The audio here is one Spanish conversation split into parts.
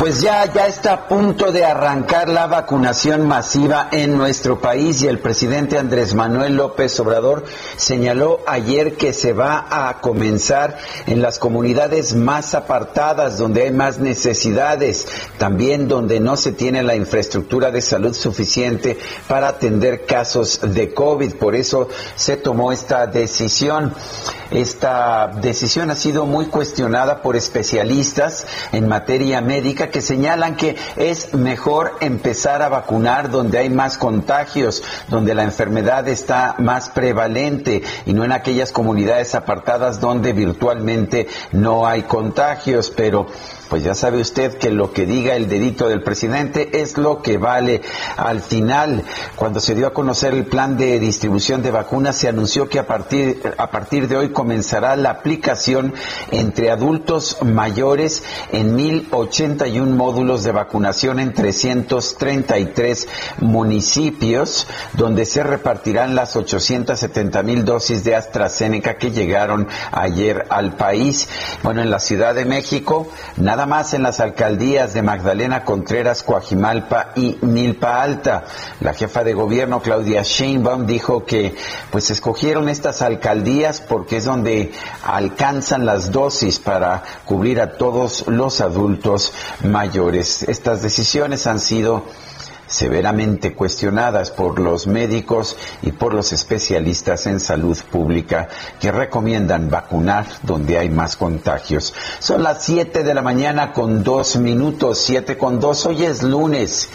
Pues ya, ya está a punto de arrancar la vacunación masiva en nuestro país y el presidente Andrés Manuel López Obrador señaló ayer que se va a comenzar en las comunidades más apartadas, donde hay más necesidades, también donde no se tiene la infraestructura de salud suficiente para atender casos de COVID. Por eso se tomó esta decisión. Esta decisión ha sido muy cuestionada por especialistas en materia médica que señalan que es mejor empezar a vacunar donde hay más contagios, donde la enfermedad está más prevalente y no en aquellas comunidades apartadas donde virtualmente no hay contagios, pero pues ya sabe usted que lo que diga el dedito del presidente es lo que vale. Al final, cuando se dio a conocer el plan de distribución de vacunas, se anunció que a partir, a partir de hoy comenzará la aplicación entre adultos mayores en 1081 módulos de vacunación en 333 municipios, donde se repartirán las 870 mil dosis de AstraZeneca que llegaron ayer al país. Bueno, en la Ciudad de México, nada más en las alcaldías de Magdalena Contreras, Coajimalpa y Milpa Alta. La jefa de gobierno, Claudia Sheinbaum, dijo que pues escogieron estas alcaldías porque es donde alcanzan las dosis para cubrir a todos los adultos mayores. Estas decisiones han sido severamente cuestionadas por los médicos y por los especialistas en salud pública que recomiendan vacunar donde hay más contagios. Son las 7 de la mañana con dos minutos, 7 con dos. Hoy es lunes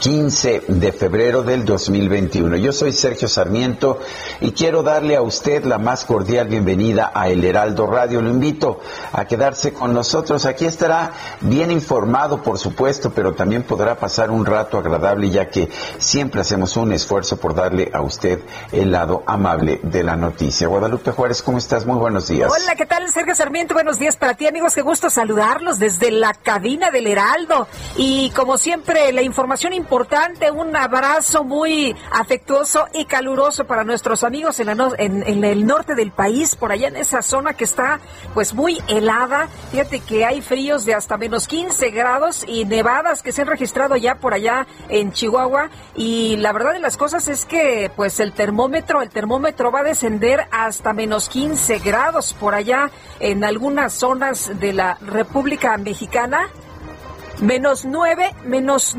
15 de febrero del 2021. Yo soy Sergio Sarmiento y quiero darle a usted la más cordial bienvenida a El Heraldo Radio. Lo invito a quedarse con nosotros. Aquí estará bien informado, por supuesto, pero también podrá pasar un rato agradable ya que siempre hacemos un esfuerzo por darle a usted el lado amable de la noticia. Guadalupe Juárez, ¿cómo estás? Muy buenos días. Hola, ¿qué tal, Sergio Sarmiento? Buenos días para ti, amigos. Qué gusto saludarlos desde la cabina del Heraldo. Y como siempre, la información importante, un abrazo muy afectuoso y caluroso para nuestros amigos en, la en, en el norte del país, por allá en esa zona que está pues muy helada. Fíjate que hay fríos de hasta menos 15 grados y nevadas que se han registrado ya por allá en Chihuahua y la verdad de las cosas es que pues el termómetro, el termómetro va a descender hasta menos 15 grados por allá en algunas zonas de la República Mexicana. Menos 9, menos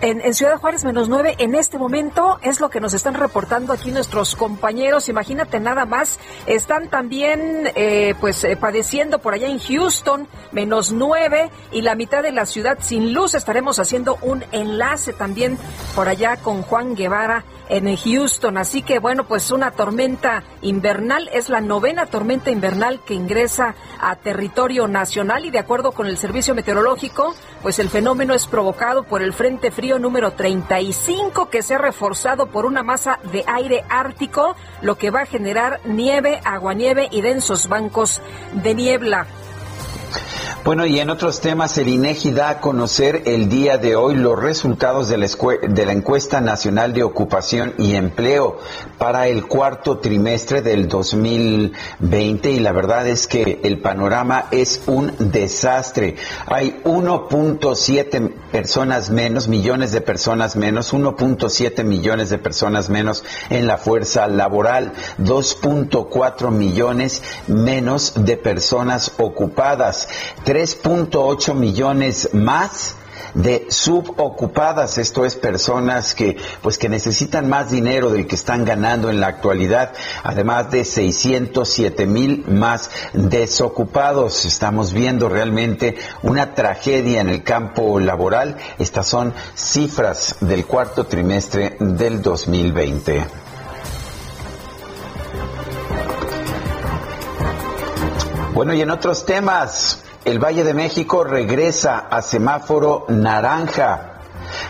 en, Ciudad Juárez menos 9 en este momento es lo que nos están reportando aquí nuestros compañeros. Imagínate nada más, están también eh, pues eh, padeciendo por allá en Houston menos 9 y la mitad de la ciudad sin luz. Estaremos haciendo un enlace también por allá con Juan Guevara en Houston. Así que bueno, pues una tormenta invernal es la novena tormenta invernal que ingresa a territorio nacional y de acuerdo con el servicio meteorológico, pues el fenómeno es provocado por el Frente Frío número 35 que se ha reforzado por una masa de aire ártico, lo que va a generar nieve, aguanieve y densos bancos de niebla. Bueno, y en otros temas, el INEGI da a conocer el día de hoy los resultados de la, encuesta nacional de ocupación y empleo para el cuarto trimestre del 2020 y la verdad es que el panorama es un desastre. Hay 1.7 personas menos, millones de personas menos, 1.7 millones de personas menos en la fuerza laboral, 2.4 millones menos de personas ocupadas. 3.8 millones más de subocupadas, esto es personas que pues que necesitan más dinero del que están ganando en la actualidad, además de 607 mil más desocupados. Estamos viendo realmente una tragedia en el campo laboral. Estas son cifras del cuarto trimestre del 2020. Bueno, y en otros temas, el Valle de México regresa a semáforo naranja.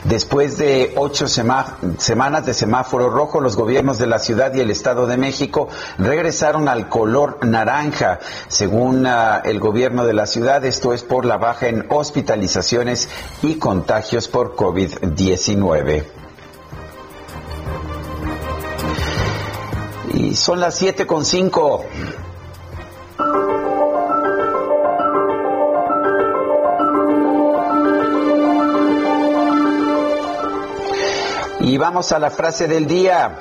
Después de ocho semanas de semáforo rojo, los gobiernos de la ciudad y el Estado de México regresaron al color naranja. Según uh, el gobierno de la ciudad, esto es por la baja en hospitalizaciones y contagios por COVID-19. Y son las siete con cinco. Y vamos a la frase del día.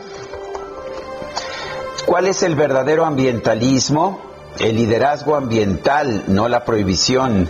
¿Cuál es el verdadero ambientalismo? El liderazgo ambiental, no la prohibición.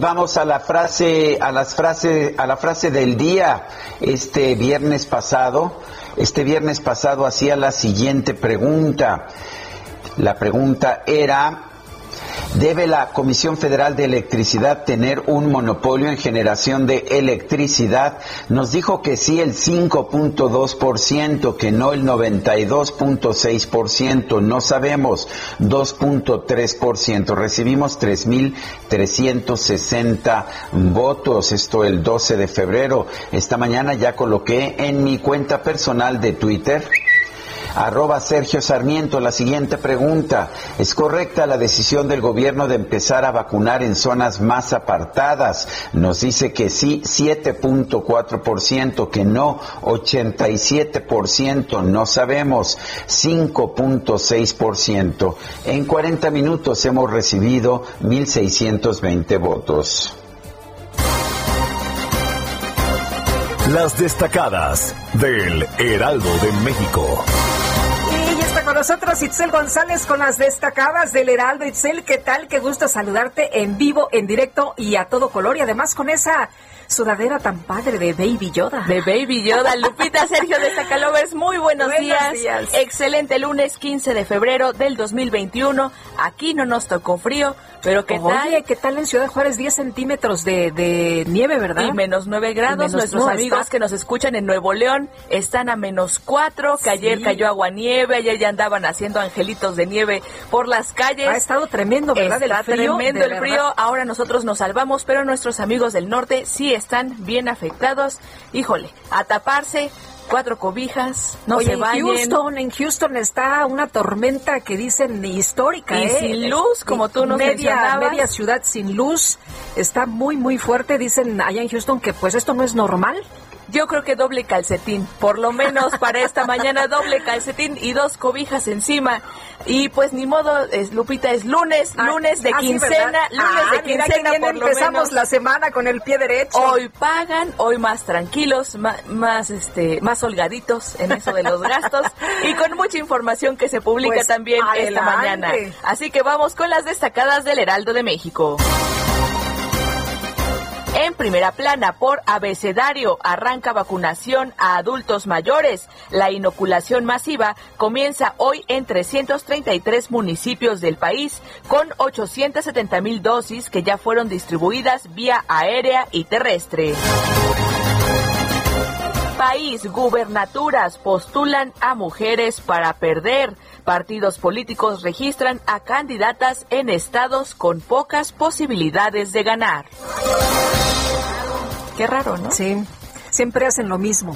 Vamos a la frase, a las frases, a la frase del día. Este viernes pasado, este viernes pasado hacía la siguiente pregunta. La pregunta era, ¿Debe la Comisión Federal de Electricidad tener un monopolio en generación de electricidad? Nos dijo que sí el 5.2%, que no el 92.6%, no sabemos 2.3%. Recibimos 3.360 votos, esto el 12 de febrero. Esta mañana ya coloqué en mi cuenta personal de Twitter Arroba Sergio Sarmiento, la siguiente pregunta. ¿Es correcta la decisión del gobierno de empezar a vacunar en zonas más apartadas? Nos dice que sí, 7.4%, que no, 87%, no sabemos, 5.6%. En 40 minutos hemos recibido 1.620 votos. Las destacadas del Heraldo de México con nosotros Itzel González con las destacadas del Heraldo. Itzel, ¿qué tal? Qué gusto saludarte en vivo, en directo y a todo color. Y además con esa sudadera tan padre de Baby Yoda. De Baby Yoda. Lupita Sergio de Zacalovers, muy buenos, días. Excelente lunes 15 de febrero del 2021. Aquí no nos tocó frío, pero ¿qué tal? ¿qué tal en Ciudad Juárez? 10 centímetros de, nieve, ¿verdad? Y menos 9 grados. Nuestros amigos que nos escuchan en Nuevo León están a menos 4, que ayer cayó agua nieve, ayer ya andaban haciendo angelitos de nieve por las calles. Ha estado tremendo, ¿verdad? Está tremendo el frío. Ahora nosotros nos salvamos, pero nuestros amigos del norte sí están bien afectados. Híjole, a taparse, cuatro cobijas, no se En Houston, en Houston está una tormenta que dicen histórica, y ¿eh? sin luz, como tú nos media, media ciudad sin luz, está muy muy fuerte, dicen allá en Houston que pues esto no es normal. Yo creo que doble calcetín, por lo menos para esta mañana doble calcetín y dos cobijas encima. Y pues ni modo, es, Lupita, es lunes, ah, lunes de ah, quincena, lunes de ah, quincena por lo empezamos la semana con el pie derecho. Hoy pagan, hoy más tranquilos, más, este, más holgaditos en eso de los gastos y con mucha información que se publica pues, también esta mañana. Así que vamos con las destacadas del Heraldo de México. En primera plana, por abecedario, arranca vacunación a adultos mayores. La inoculación masiva comienza hoy en 333 municipios del país, con 870 mil dosis que ya fueron distribuidas vía aérea y terrestre país, gubernaturas postulan a mujeres para perder. Partidos políticos registran a candidatas en estados con pocas posibilidades de ganar. Qué raro, ¿no? Sí, siempre hacen lo mismo.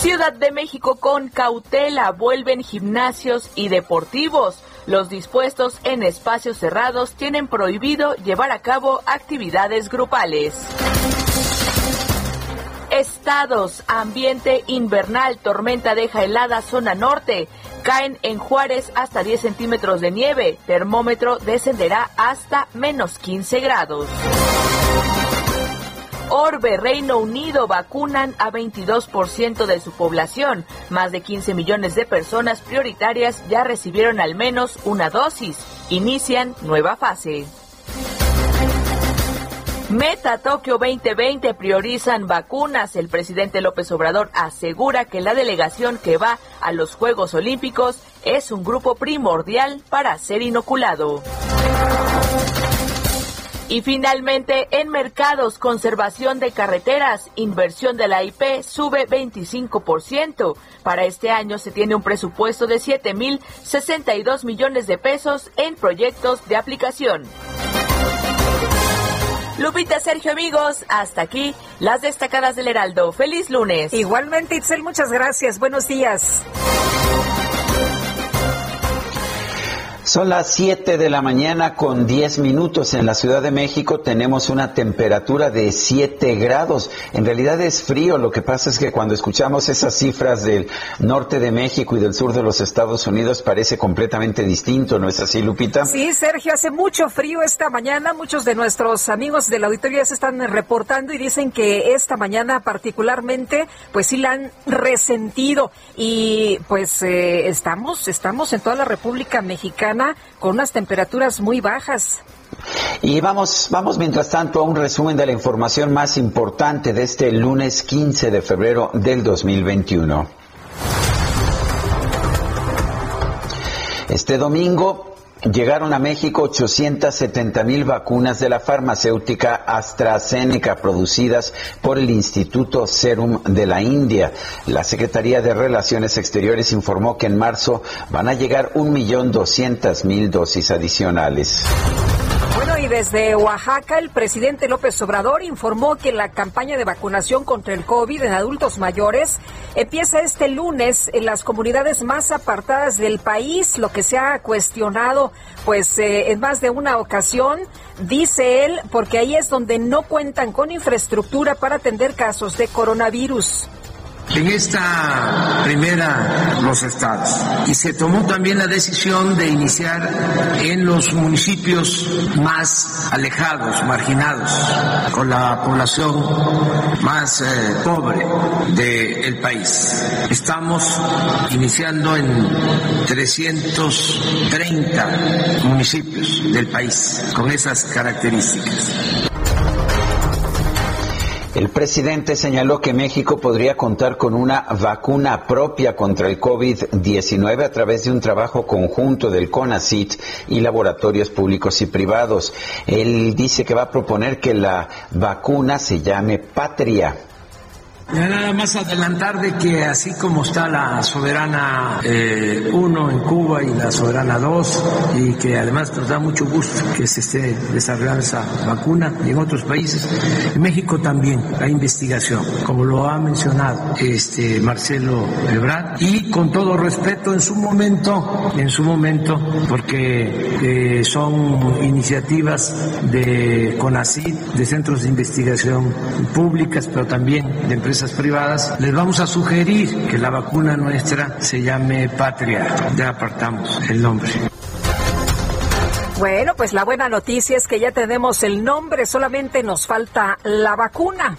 Ciudad de México con cautela vuelven gimnasios y deportivos. Los dispuestos en espacios cerrados tienen prohibido llevar a cabo actividades grupales. estados, ambiente invernal, tormenta deja helada zona norte. Caen en Juárez hasta 10 centímetros de nieve. Termómetro descenderá hasta menos 15 grados. Orbe, Reino Unido vacunan a 22% de su población. Más de 15 millones de personas prioritarias ya recibieron al menos una dosis. Inician nueva fase. Meta Tokio 2020 priorizan vacunas. El presidente López Obrador asegura que la delegación que va a los Juegos Olímpicos es un grupo primordial para ser inoculado. Y finalmente, en mercados, conservación de carreteras, inversión de la IP sube 25%. Para este año se tiene un presupuesto de 7.062 millones de pesos en proyectos de aplicación. Lupita, Sergio, amigos, hasta aquí las destacadas del Heraldo. Feliz lunes. Igualmente, Itzel, muchas gracias. Buenos días. Son las 7 de la mañana con 10 minutos. En la Ciudad de México tenemos una temperatura de 7 grados. En realidad es frío. Lo que pasa es que cuando escuchamos esas cifras del norte de México y del sur de los Estados Unidos parece completamente distinto. ¿No es así, Lupita? Sí, Sergio, hace mucho frío esta mañana. Muchos de nuestros amigos de la auditoría se están reportando y dicen que esta mañana particularmente, pues sí la han resentido. Y pues eh, estamos, estamos en toda la República Mexicana con unas temperaturas muy bajas. Y vamos, vamos mientras tanto a un resumen de la información más importante de este lunes 15 de febrero del 2021. Este domingo Llegaron a México 870 mil vacunas de la farmacéutica AstraZeneca producidas por el Instituto Serum de la India. La Secretaría de Relaciones Exteriores informó que en marzo van a llegar un millón doscientas mil dosis adicionales. Bueno, y desde Oaxaca, el presidente López Obrador informó que la campaña de vacunación contra el COVID en adultos mayores empieza este lunes en las comunidades más apartadas del país, lo que se ha cuestionado pues eh, en más de una ocasión, dice él, porque ahí es donde no cuentan con infraestructura para atender casos de coronavirus en esta primera los estados. Y se tomó también la decisión de iniciar en los municipios más alejados, marginados, con la población más eh, pobre del país. Estamos iniciando en 330 municipios del país con esas características. El presidente señaló que México podría contar con una vacuna propia contra el COVID-19 a través de un trabajo conjunto del CONACIT y laboratorios públicos y privados. Él dice que va a proponer que la vacuna se llame Patria nada más adelantar de que así como está la soberana 1 eh, en Cuba y la soberana 2, y que además nos da mucho gusto que se esté desarrollando esa vacuna y en otros países, en México también hay investigación, como lo ha mencionado este Marcelo Ebrard, y con todo respeto en su momento, en su momento, porque eh, son iniciativas de CONACYT, de centros de investigación públicas, pero también de empresas privadas, les vamos a sugerir que la vacuna nuestra se llame Patria. Ya apartamos el nombre. Bueno, pues la buena noticia es que ya tenemos el nombre, solamente nos falta la vacuna.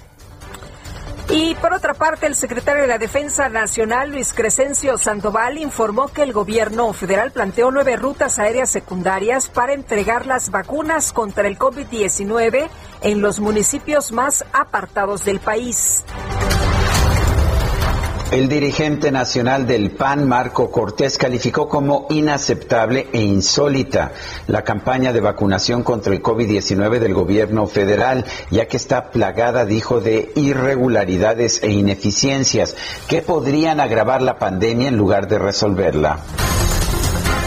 Y por otra parte, el secretario de la Defensa Nacional, Luis Crescencio Sandoval, informó que el gobierno federal planteó nueve rutas aéreas secundarias para entregar las vacunas contra el COVID-19 en los municipios más apartados del país. El dirigente nacional del PAN, Marco Cortés, calificó como inaceptable e insólita la campaña de vacunación contra el COVID-19 del gobierno federal, ya que está plagada, dijo, de irregularidades e ineficiencias que podrían agravar la pandemia en lugar de resolverla.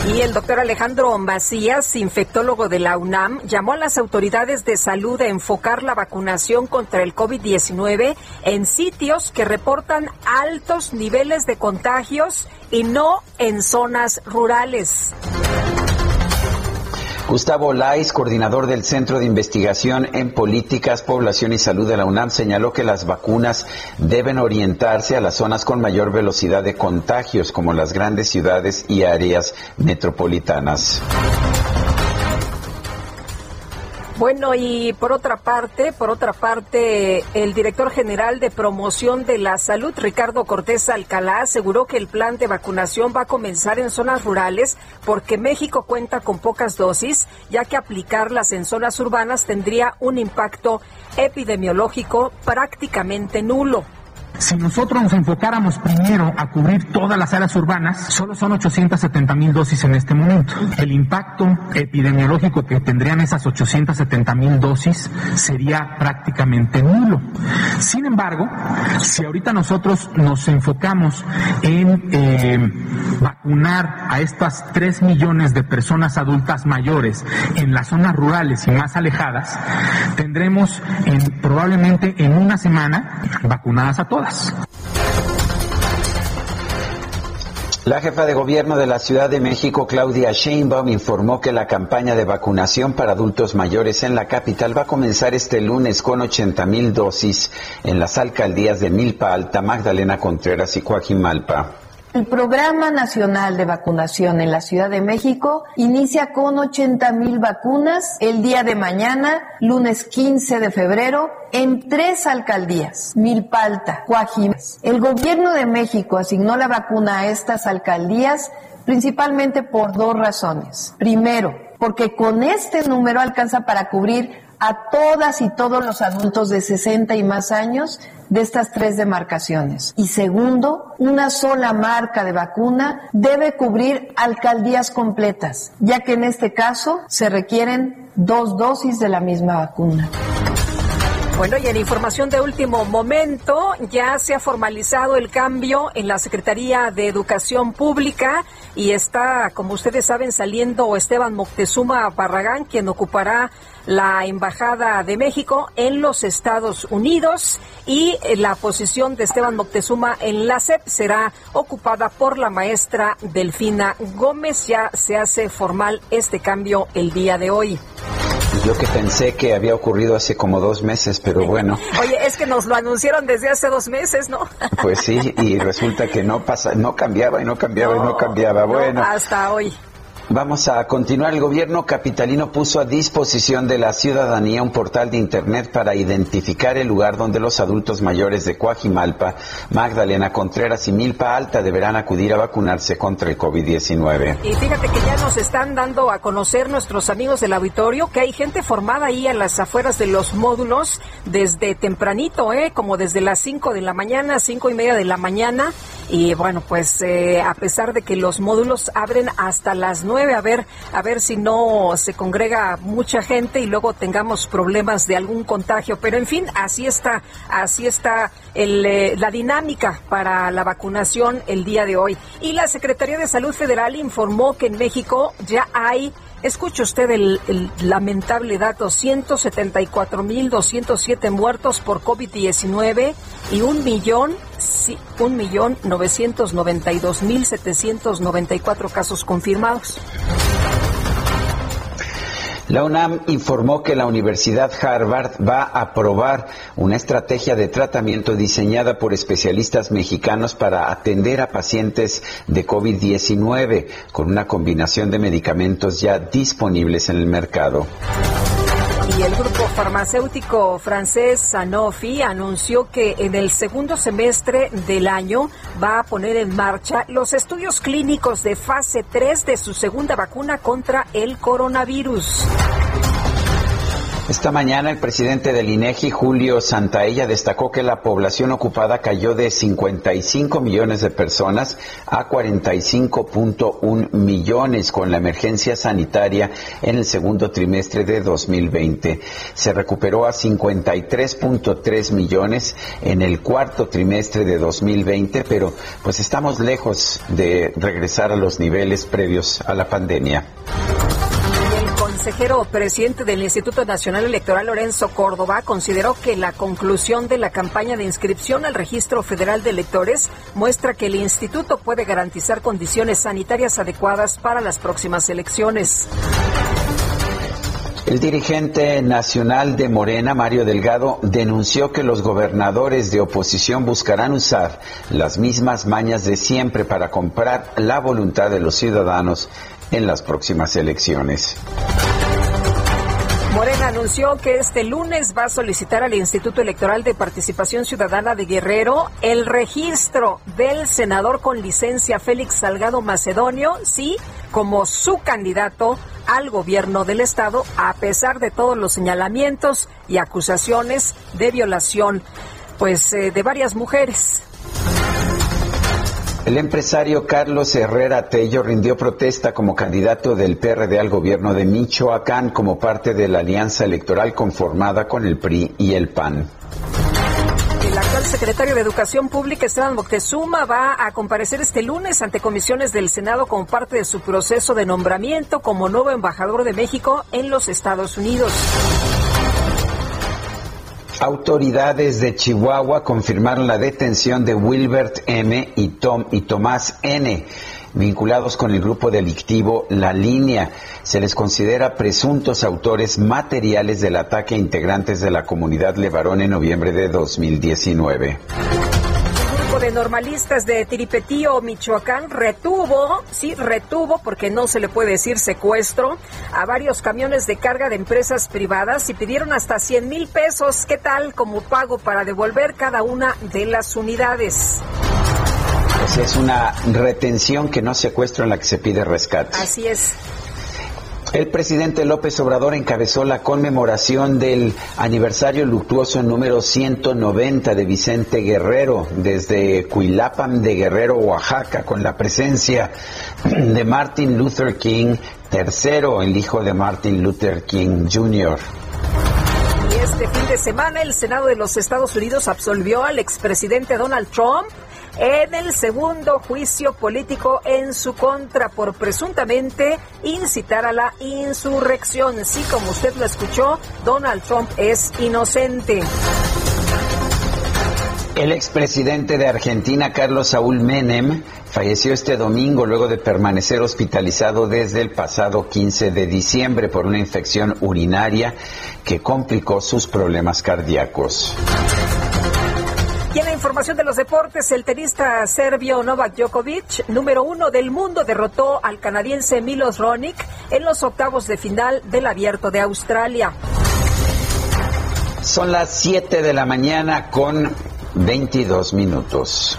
Y el doctor Alejandro Macías, infectólogo de la UNAM, llamó a las autoridades de salud a enfocar la vacunación contra el COVID-19 en sitios que reportan altos niveles de contagios y no en zonas rurales. Gustavo Lais, coordinador del Centro de Investigación en Políticas, Población y Salud de la UNAM, señaló que las vacunas deben orientarse a las zonas con mayor velocidad de contagios, como las grandes ciudades y áreas metropolitanas. Bueno, y por otra parte, por otra parte, el director general de promoción de la salud, Ricardo Cortés Alcalá, aseguró que el plan de vacunación va a comenzar en zonas rurales porque México cuenta con pocas dosis, ya que aplicarlas en zonas urbanas tendría un impacto epidemiológico prácticamente nulo. Si nosotros nos enfocáramos primero a cubrir todas las áreas urbanas, solo son 870 mil dosis en este momento. El impacto epidemiológico que tendrían esas 870 mil dosis sería prácticamente nulo. Sin embargo, si ahorita nosotros nos enfocamos en eh, vacunar a estas 3 millones de personas adultas mayores en las zonas rurales y más alejadas, tendremos en, probablemente en una semana vacunadas a todas. La jefa de gobierno de la Ciudad de México, Claudia Sheinbaum, informó que la campaña de vacunación para adultos mayores en la capital va a comenzar este lunes con 80 mil dosis en las alcaldías de Milpa Alta, Magdalena Contreras y Coajimalpa. El Programa Nacional de Vacunación en la Ciudad de México inicia con 80 mil vacunas el día de mañana, lunes 15 de febrero, en tres alcaldías, Milpalta, Coajimalpa. El Gobierno de México asignó la vacuna a estas alcaldías principalmente por dos razones. Primero, porque con este número alcanza para cubrir a todas y todos los adultos de 60 y más años de estas tres demarcaciones. Y segundo, una sola marca de vacuna debe cubrir alcaldías completas, ya que en este caso se requieren dos dosis de la misma vacuna. Bueno, y en información de último momento, ya se ha formalizado el cambio en la Secretaría de Educación Pública y está, como ustedes saben, saliendo Esteban Moctezuma Barragán, quien ocupará la Embajada de México en los Estados Unidos y la posición de Esteban Moctezuma en la SEP será ocupada por la maestra Delfina Gómez. Ya se hace formal este cambio el día de hoy. Yo que pensé que había ocurrido hace como dos meses, pero bueno. Oye, es que nos lo anunciaron desde hace dos meses, ¿no? Pues sí, y resulta que no pasa, no cambiaba y no cambiaba y no cambiaba. Bueno. hasta hoy. Vamos a continuar. El gobierno capitalino puso a disposición de la ciudadanía un portal de Internet para identificar el lugar donde los adultos mayores de Coajimalpa, Magdalena Contreras y Milpa Alta deberán acudir a vacunarse contra el COVID-19. Y fíjate que ya nos están dando a conocer nuestros amigos del auditorio que hay gente formada ahí a las afueras de los módulos desde tempranito, ¿eh? como desde las 5 de la mañana, cinco y media de la mañana. Y bueno, pues eh, a pesar de que los módulos abren hasta las 9 a ver, a ver si no se congrega mucha gente y luego tengamos problemas de algún contagio. Pero en fin, así está, así está el, eh, la dinámica para la vacunación el día de hoy. Y la Secretaría de Salud Federal informó que en México ya hay Escuche usted el, el lamentable dato, 174.207 muertos por COVID-19 y un millón, un millón 992.794 casos confirmados. La UNAM informó que la Universidad Harvard va a aprobar una estrategia de tratamiento diseñada por especialistas mexicanos para atender a pacientes de COVID-19 con una combinación de medicamentos ya disponibles en el mercado. Y el grupo farmacéutico francés Sanofi anunció que en el segundo semestre del año va a poner en marcha los estudios clínicos de fase 3 de su segunda vacuna contra el coronavirus. Esta mañana el presidente del INEGI, Julio Santaella, destacó que la población ocupada cayó de 55 millones de personas a 45.1 millones con la emergencia sanitaria en el segundo trimestre de 2020. Se recuperó a 53.3 millones en el cuarto trimestre de 2020, pero pues estamos lejos de regresar a los niveles previos a la pandemia consejero presidente del Instituto Nacional Electoral, Lorenzo Córdoba, consideró que la conclusión de la campaña de inscripción al Registro Federal de Electores muestra que el instituto puede garantizar condiciones sanitarias adecuadas para las próximas elecciones. El dirigente nacional de Morena, Mario Delgado, denunció que los gobernadores de oposición buscarán usar las mismas mañas de siempre para comprar la voluntad de los ciudadanos en las próximas elecciones. Morena anunció que este lunes va a solicitar al Instituto Electoral de Participación Ciudadana de Guerrero el registro del senador con licencia Félix Salgado Macedonio, sí, como su candidato al gobierno del estado a pesar de todos los señalamientos y acusaciones de violación pues eh, de varias mujeres. El empresario Carlos Herrera Tello rindió protesta como candidato del PRD al gobierno de Michoacán como parte de la alianza electoral conformada con el PRI y el PAN. El actual secretario de Educación Pública, Esteban Moctezuma, va a comparecer este lunes ante comisiones del Senado como parte de su proceso de nombramiento como nuevo embajador de México en los Estados Unidos. Autoridades de Chihuahua confirmaron la detención de Wilbert M. y, Tom, y Tomás N vinculados con el grupo delictivo La Línea. Se les considera presuntos autores materiales del ataque a integrantes de la comunidad Levarón en noviembre de 2019 de normalistas de Tiripetío, Michoacán, retuvo, sí, retuvo, porque no se le puede decir secuestro, a varios camiones de carga de empresas privadas y pidieron hasta 100 mil pesos, ¿qué tal? Como pago para devolver cada una de las unidades. Pues es una retención que no secuestro en la que se pide rescate. Así es. El presidente López Obrador encabezó la conmemoración del aniversario luctuoso número 190 de Vicente Guerrero desde Cuilapam de Guerrero, Oaxaca, con la presencia de Martin Luther King III, el hijo de Martin Luther King Jr. Y este fin de semana el Senado de los Estados Unidos absolvió al expresidente Donald Trump en el segundo juicio político en su contra por presuntamente incitar a la insurrección. Sí, como usted lo escuchó, Donald Trump es inocente. El expresidente de Argentina, Carlos Saúl Menem, falleció este domingo luego de permanecer hospitalizado desde el pasado 15 de diciembre por una infección urinaria que complicó sus problemas cardíacos. Y en la información de los deportes, el tenista serbio Novak Djokovic, número uno del mundo, derrotó al canadiense Milos Ronik en los octavos de final del Abierto de Australia. Son las 7 de la mañana con 22 minutos.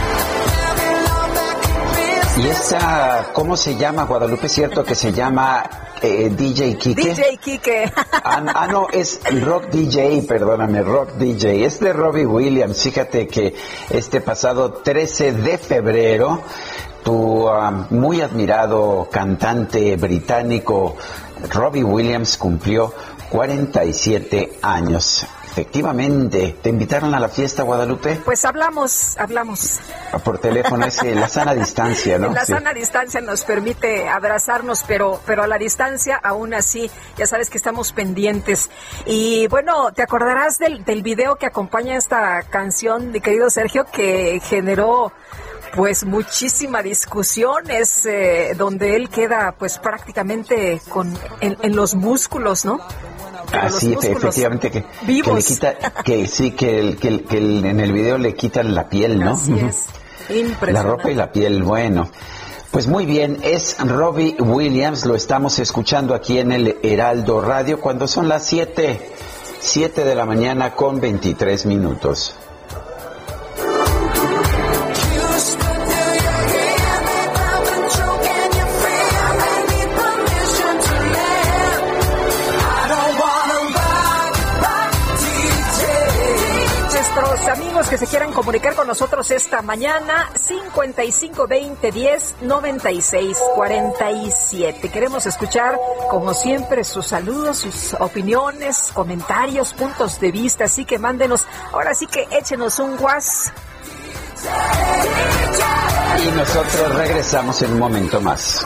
Y esa, ¿cómo se llama Guadalupe? Es cierto que se llama eh, DJ Kike. DJ Kike. Ah, ah, no, es Rock DJ, perdóname, Rock DJ. Es de Robbie Williams. Fíjate que este pasado 13 de febrero, tu ah, muy admirado cantante británico Robbie Williams cumplió 47 años. Efectivamente. ¿Te invitaron a la fiesta, Guadalupe? Pues hablamos, hablamos. Ah, por teléfono, es la sana distancia, ¿no? La sana distancia nos permite abrazarnos, pero, pero a la distancia, aún así, ya sabes que estamos pendientes. Y bueno, ¿te acordarás del, del video que acompaña esta canción, mi querido Sergio, que generó pues muchísima discusión es eh, donde él queda pues prácticamente con en los músculos, ¿no? Así, ah, efectivamente, que, que, le quita, que sí, que, el, que, en el video le quitan la piel, ¿no? Así es. La ropa y la piel, bueno. Pues muy bien, es Robbie Williams, lo estamos escuchando aquí en el Heraldo Radio cuando son las 7, 7 de la mañana con 23 minutos. Que se quieran comunicar con nosotros esta mañana, 5520 10 96 47. Queremos escuchar, como siempre, sus saludos, sus opiniones, comentarios, puntos de vista. Así que mándenos, ahora sí que échenos un guas. Y nosotros regresamos en un momento más.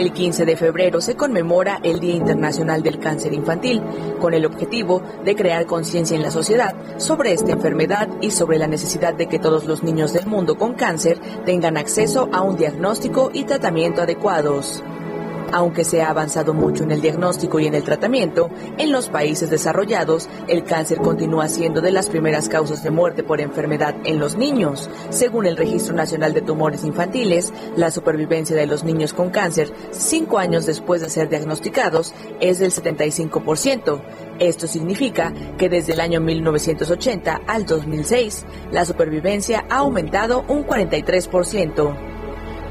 El 15 de febrero se conmemora el Día Internacional del Cáncer Infantil, con el objetivo de crear conciencia en la sociedad sobre esta enfermedad y sobre la necesidad de que todos los niños del mundo con cáncer tengan acceso a un diagnóstico y tratamiento adecuados. Aunque se ha avanzado mucho en el diagnóstico y en el tratamiento, en los países desarrollados el cáncer continúa siendo de las primeras causas de muerte por enfermedad en los niños. Según el Registro Nacional de Tumores Infantiles, la supervivencia de los niños con cáncer cinco años después de ser diagnosticados es del 75%. Esto significa que desde el año 1980 al 2006, la supervivencia ha aumentado un 43%.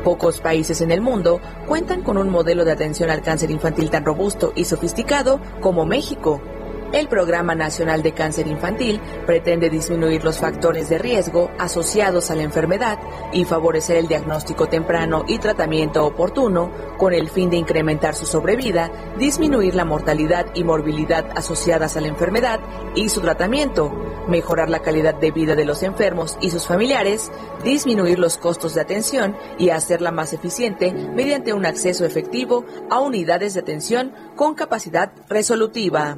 Pocos países en el mundo cuentan con un modelo de atención al cáncer infantil tan robusto y sofisticado como México. El Programa Nacional de Cáncer Infantil pretende disminuir los factores de riesgo asociados a la enfermedad y favorecer el diagnóstico temprano y tratamiento oportuno con el fin de incrementar su sobrevida, disminuir la mortalidad y morbilidad asociadas a la enfermedad y su tratamiento, mejorar la calidad de vida de los enfermos y sus familiares, disminuir los costos de atención y hacerla más eficiente mediante un acceso efectivo a unidades de atención con capacidad resolutiva.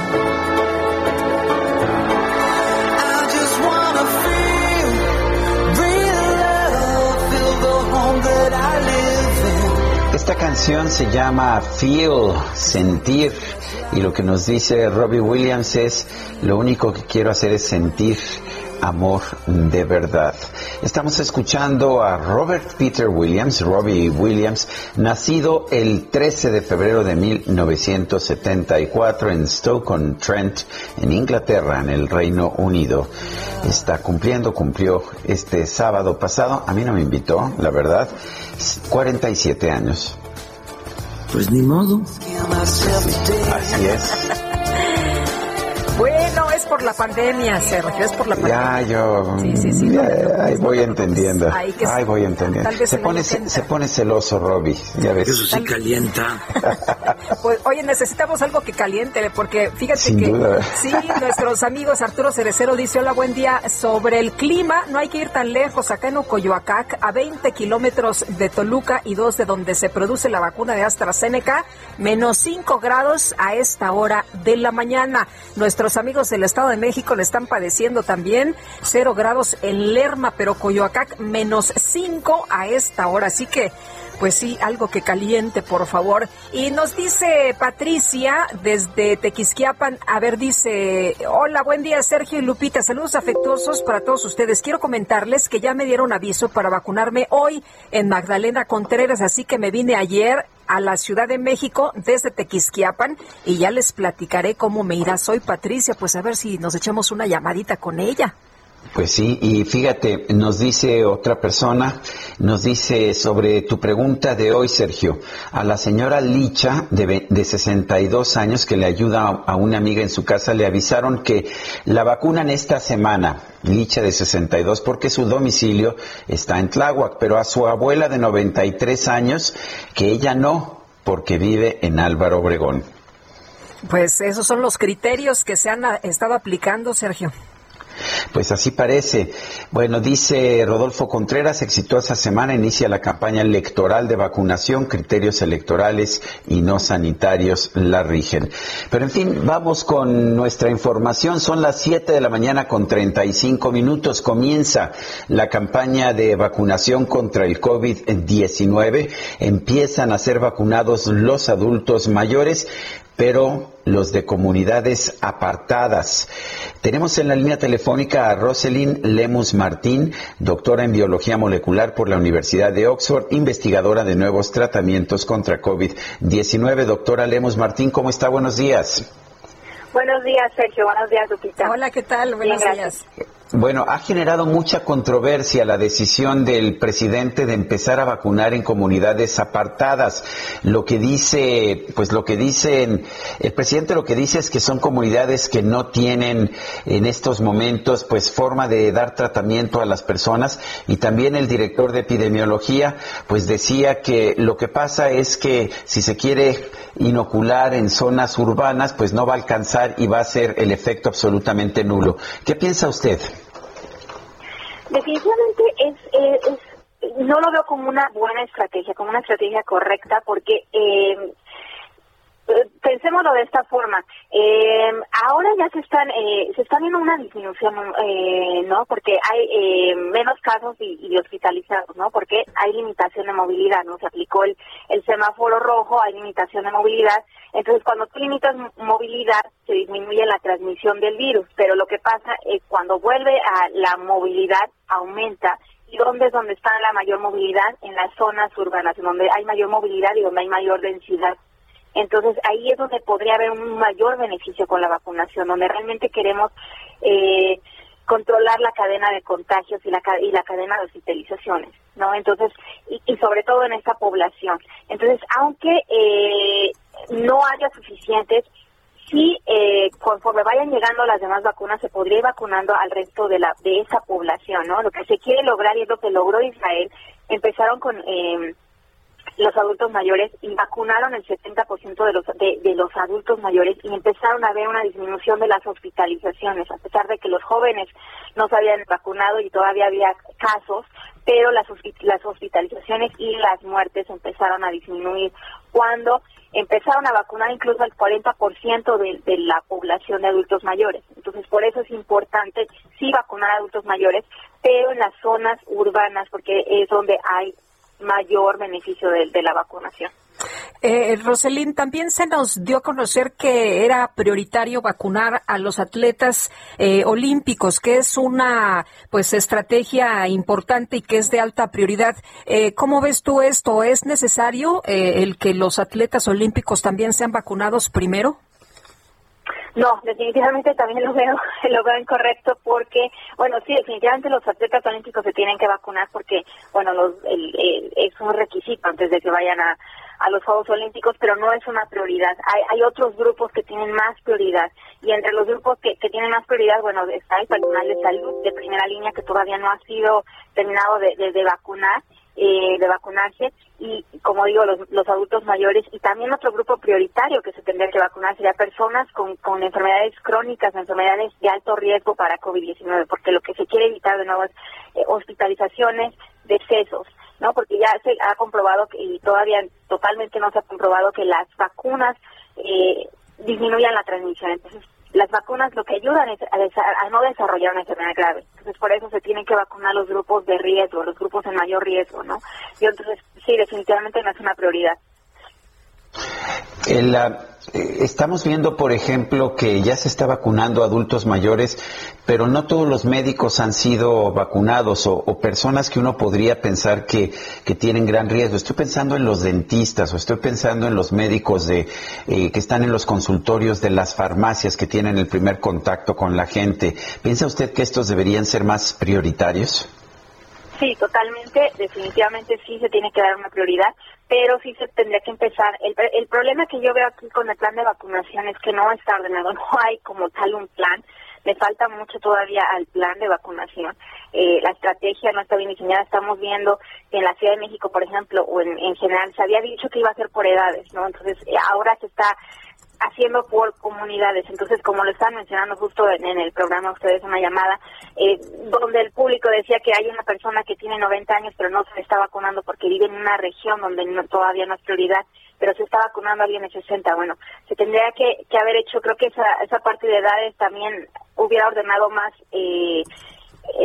Esta canción se llama Feel, sentir, y lo que nos dice Robbie Williams es, lo único que quiero hacer es sentir amor de verdad. Estamos escuchando a Robert Peter Williams, Robbie Williams, nacido el 13 de febrero de 1974 en Stoke-on-Trent, en Inglaterra, en el Reino Unido. Está cumpliendo, cumplió este sábado pasado, a mí no me invitó, la verdad, 47 años. Pues ni modo. Así es. Por la pandemia, Sergio, es por la pandemia. Ya, yo. Sí, sí, sí, ya, no ahí voy entendiendo. Ahí que Ahí voy entendiendo. tal vez Se pone, 80. se pone celoso, Robbie. Ya ves. Eso sí calienta. Pues, oye, necesitamos algo que caliente, porque fíjate Sin que duda. sí, nuestros amigos Arturo Cerecero dice, hola, buen día, sobre el clima, no hay que ir tan lejos, acá en Ocoyoacac, a 20 kilómetros de Toluca y dos de donde se produce la vacuna de AstraZeneca, menos 5 grados a esta hora de la mañana. Nuestros amigos del Estado de México le están padeciendo también, 0 grados en Lerma, pero Coyoacac, menos 5 a esta hora, así que Pues sí, algo que caliente, por favor. Y nos dice Patricia desde Tequisquiapan, a ver, dice, hola, buen día Sergio y Lupita, saludos afectuosos para todos ustedes. Quiero comentarles que ya me dieron aviso para vacunarme hoy en Magdalena Contreras, así que me vine ayer a la Ciudad de México desde Tequisquiapan y ya les platicaré cómo me irá. Soy Patricia, pues a ver si nos echamos una llamadita con ella. Pues sí, y fíjate, nos dice otra persona, nos dice sobre tu pregunta de hoy, Sergio, a la señora Licha, de, de 62 años, que le ayuda a, a una amiga en su casa, le avisaron que la vacunan esta semana, Licha de 62, porque su domicilio está en Tláhuac, pero a su abuela de 93 años, que ella no, porque vive en Álvaro Obregón. Pues esos son los criterios que se han estado aplicando, Sergio. Pues así parece. Bueno, dice Rodolfo Contreras, exitosa semana, inicia la campaña electoral de vacunación, criterios electorales y no sanitarios la rigen. Pero en fin, vamos con nuestra información. Son las 7 de la mañana con 35 minutos. Comienza la campaña de vacunación contra el COVID-19. Empiezan a ser vacunados los adultos mayores pero los de comunidades apartadas. Tenemos en la línea telefónica a Roselyn Lemus Martín, doctora en biología molecular por la Universidad de Oxford, investigadora de nuevos tratamientos contra COVID-19. Doctora Lemus Martín, ¿cómo está? Buenos días. Buenos días, Sergio. Buenos días, Lupita. Hola, ¿qué tal? Buenos Bien, días. Bueno, ha generado mucha controversia la decisión del presidente de empezar a vacunar en comunidades apartadas. Lo que dice, pues lo que dicen, el presidente lo que dice es que son comunidades que no tienen en estos momentos pues forma de dar tratamiento a las personas y también el director de epidemiología pues decía que lo que pasa es que si se quiere inocular en zonas urbanas pues no va a alcanzar y va a ser el efecto absolutamente nulo. ¿Qué piensa usted? Definitivamente es, eh, es- no lo veo como una buena estrategia, como una estrategia correcta, porque eh, pensémoslo de esta forma. Eh, ahora ya se están eh, se está viendo una disminución, eh, ¿no? Porque hay eh, menos casos y, y hospitalizados, ¿no? Porque hay limitación de movilidad, ¿no? Se aplicó el, el semáforo rojo, hay limitación de movilidad. Entonces, cuando tú limitas mo- movilidad, se disminuye la transmisión del virus. Pero lo que pasa es cuando vuelve a la movilidad, aumenta. ¿Y dónde es donde está la mayor movilidad? En las zonas urbanas, en donde hay mayor movilidad y donde hay mayor densidad. Entonces ahí es donde podría haber un mayor beneficio con la vacunación, donde realmente queremos eh, controlar la cadena de contagios y la, y la cadena de hospitalizaciones, ¿no? Entonces, y, y sobre todo en esta población. Entonces, aunque eh, no haya suficientes, sí, eh, conforme vayan llegando las demás vacunas, se podría ir vacunando al resto de, la, de esa población, ¿no? Lo que se quiere lograr y es lo que logró Israel, empezaron con... Eh, los adultos mayores y vacunaron el 70% de los de, los adultos mayores y empezaron a ver una disminución de las hospitalizaciones a pesar de que los jóvenes no se habían vacunado y todavía había casos pero las las hospitalizaciones y las muertes empezaron a disminuir cuando empezaron a vacunar incluso al 40% de, de la población de adultos mayores. Entonces, por eso es importante sí vacunar a adultos mayores, pero en las zonas urbanas, porque es donde hay mayor beneficio de, de la vacunación. Eh, Roselín, también se nos dio a conocer que era prioritario vacunar a los atletas eh, olímpicos, que es una pues estrategia importante y que es de alta prioridad. Eh, ¿Cómo ves tú esto? ¿Es necesario eh, el que los atletas olímpicos también sean vacunados primero? No, definitivamente también lo veo, lo veo incorrecto porque, bueno, sí, definitivamente los atletas olímpicos se tienen que vacunar porque, bueno, los, el, es un requisito antes de que vayan a, a los Juegos Olímpicos, pero no es una prioridad. Hay, hay otros grupos que tienen más prioridad y entre los grupos que, que tienen más prioridad, bueno, está el personal de salud de primera línea que todavía no ha sido terminado de- de vacunar, eh, de vacunarse y, como digo, los, los adultos mayores y también otro grupo prioritario que se tendría que vacunar sería personas con, con enfermedades crónicas, enfermedades de alto riesgo para COVID-19, porque lo que se quiere evitar de nuevo es eh, hospitalizaciones, decesos, ¿no? Porque ya se ha comprobado que, y todavía totalmente no se ha comprobado que las vacunas eh, disminuyan la transmisión. Entonces, las vacunas lo que ayudan es a, a no desarrollar una enfermedad grave. Entonces, por eso se tienen que vacunar los grupos de riesgo, los grupos en mayor riesgo, ¿no? Y entonces, sí, definitivamente no es una prioridad. Eh, estamos viendo, por ejemplo, que ya se está vacunando a adultos mayores, pero no todos los médicos han sido vacunados o, o personas que uno podría pensar que, que tienen gran riesgo. Estoy pensando en los dentistas o estoy pensando en los médicos de, eh, que están en los consultorios de las farmacias que tienen el primer contacto con la gente. ¿Piensa usted que estos deberían ser más prioritarios? Sí, totalmente, definitivamente sí se tiene que dar una prioridad, pero sí se tendría que empezar. El, el problema que yo veo aquí con el plan de vacunación es que no está ordenado, no hay como tal un plan. Le falta mucho todavía al plan de vacunación. Eh, la estrategia no está bien diseñada. Estamos viendo que en la Ciudad de México, por ejemplo, o en, en general, se había dicho que iba a ser por edades, ¿no? Entonces, eh, ahora se está haciendo por comunidades. Entonces, como lo están mencionando justo en, el programa ustedes una llamada, eh, donde el público decía que hay una persona que tiene 90 años pero no se está vacunando porque vive en una región donde no- todavía no es prioridad, pero se está vacunando alguien de 60. Bueno, se tendría que, que haber hecho, creo que esa, esa parte de edades también hubiera ordenado más eh,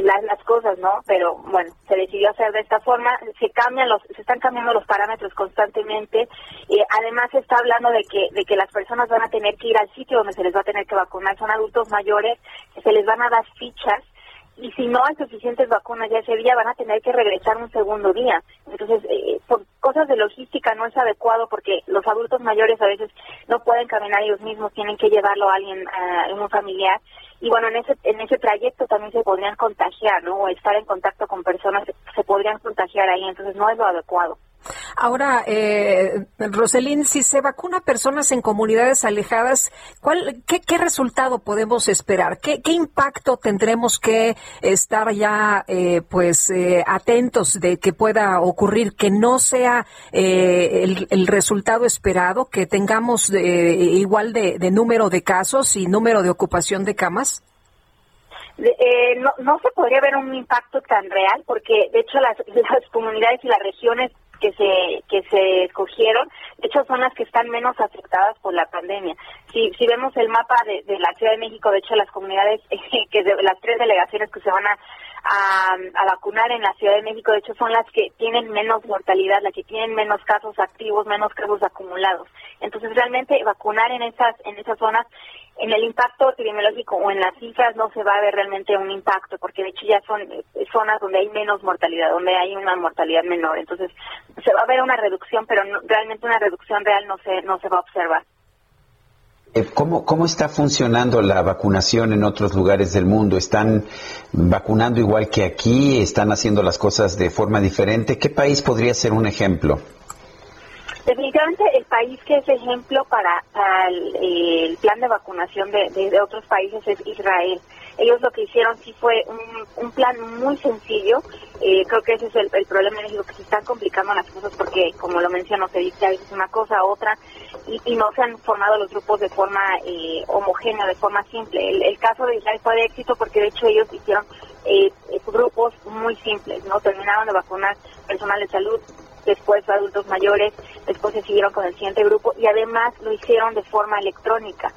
las, las cosas, ¿no? Pero bueno, se decidió hacer de esta forma, se cambian los, se están cambiando los parámetros constantemente. Eh, además se está hablando de que, de que las personas van a tener que ir al sitio donde se les va a tener que vacunar, son adultos mayores, se les van a dar fichas y si no hay suficientes vacunas ya ese día van a tener que regresar un segundo día. Entonces, eh, por cosas de logística no es adecuado porque los adultos mayores a veces no pueden caminar ellos mismos, tienen que llevarlo a alguien, a un familiar. Y bueno, en ese en ese trayecto también se podrían contagiar, ¿no? O estar en contacto con personas se podrían contagiar ahí, entonces no es lo adecuado. Ahora, eh, Roselín, si se vacuna personas en comunidades alejadas, ¿cuál, qué, resultado podemos esperar? ¿Qué, qué impacto tendremos que estar ya, eh, pues, eh, atentos de que pueda ocurrir, que no sea eh, el, resultado esperado, que tengamos eh, igual de, número de casos y número de ocupación de camas? Eh, no, no se podría ver un impacto tan real porque de hecho las comunidades y las regiones que se que se escogieron de hecho son las que están menos afectadas por la pandemia. Si si vemos el mapa de, de la Ciudad de México de hecho las comunidades que de las tres delegaciones que se van a, a a vacunar en la Ciudad de México de hecho son las que tienen menos mortalidad las que tienen menos casos activos menos casos acumulados. Entonces realmente vacunar en esas en esas zonas en el impacto epidemiológico o en las cifras no se va a ver realmente un impacto, porque de hecho ya son eh, zonas donde hay menos mortalidad, donde hay una mortalidad menor. Entonces, se va a ver una reducción, pero realmente una reducción real no se, no se va a observar. Eh, ¿Cómo, ¿Cómo está funcionando la vacunación en otros lugares del mundo? ¿Están vacunando igual que aquí? ¿Están haciendo las cosas de forma diferente? ¿Qué país podría ser un ejemplo? Definitivamente el país que es ejemplo para, para el, el plan de vacunación de, otros países es Israel. Ellos lo que hicieron sí fue un, plan muy sencillo. Eh, creo que ese es el, problema en México, que se están complicando las cosas porque, como lo menciono, se dice a veces una cosa, otra, y, y no se han formado los grupos de forma eh, homogénea, de forma simple. El, el caso de Israel fue de éxito porque, de hecho, ellos hicieron eh, eh, grupos muy simples, ¿no? Terminaron de vacunar personal de salud, después adultos mayores, después se siguieron con el siguiente grupo y además lo hicieron de forma electrónica.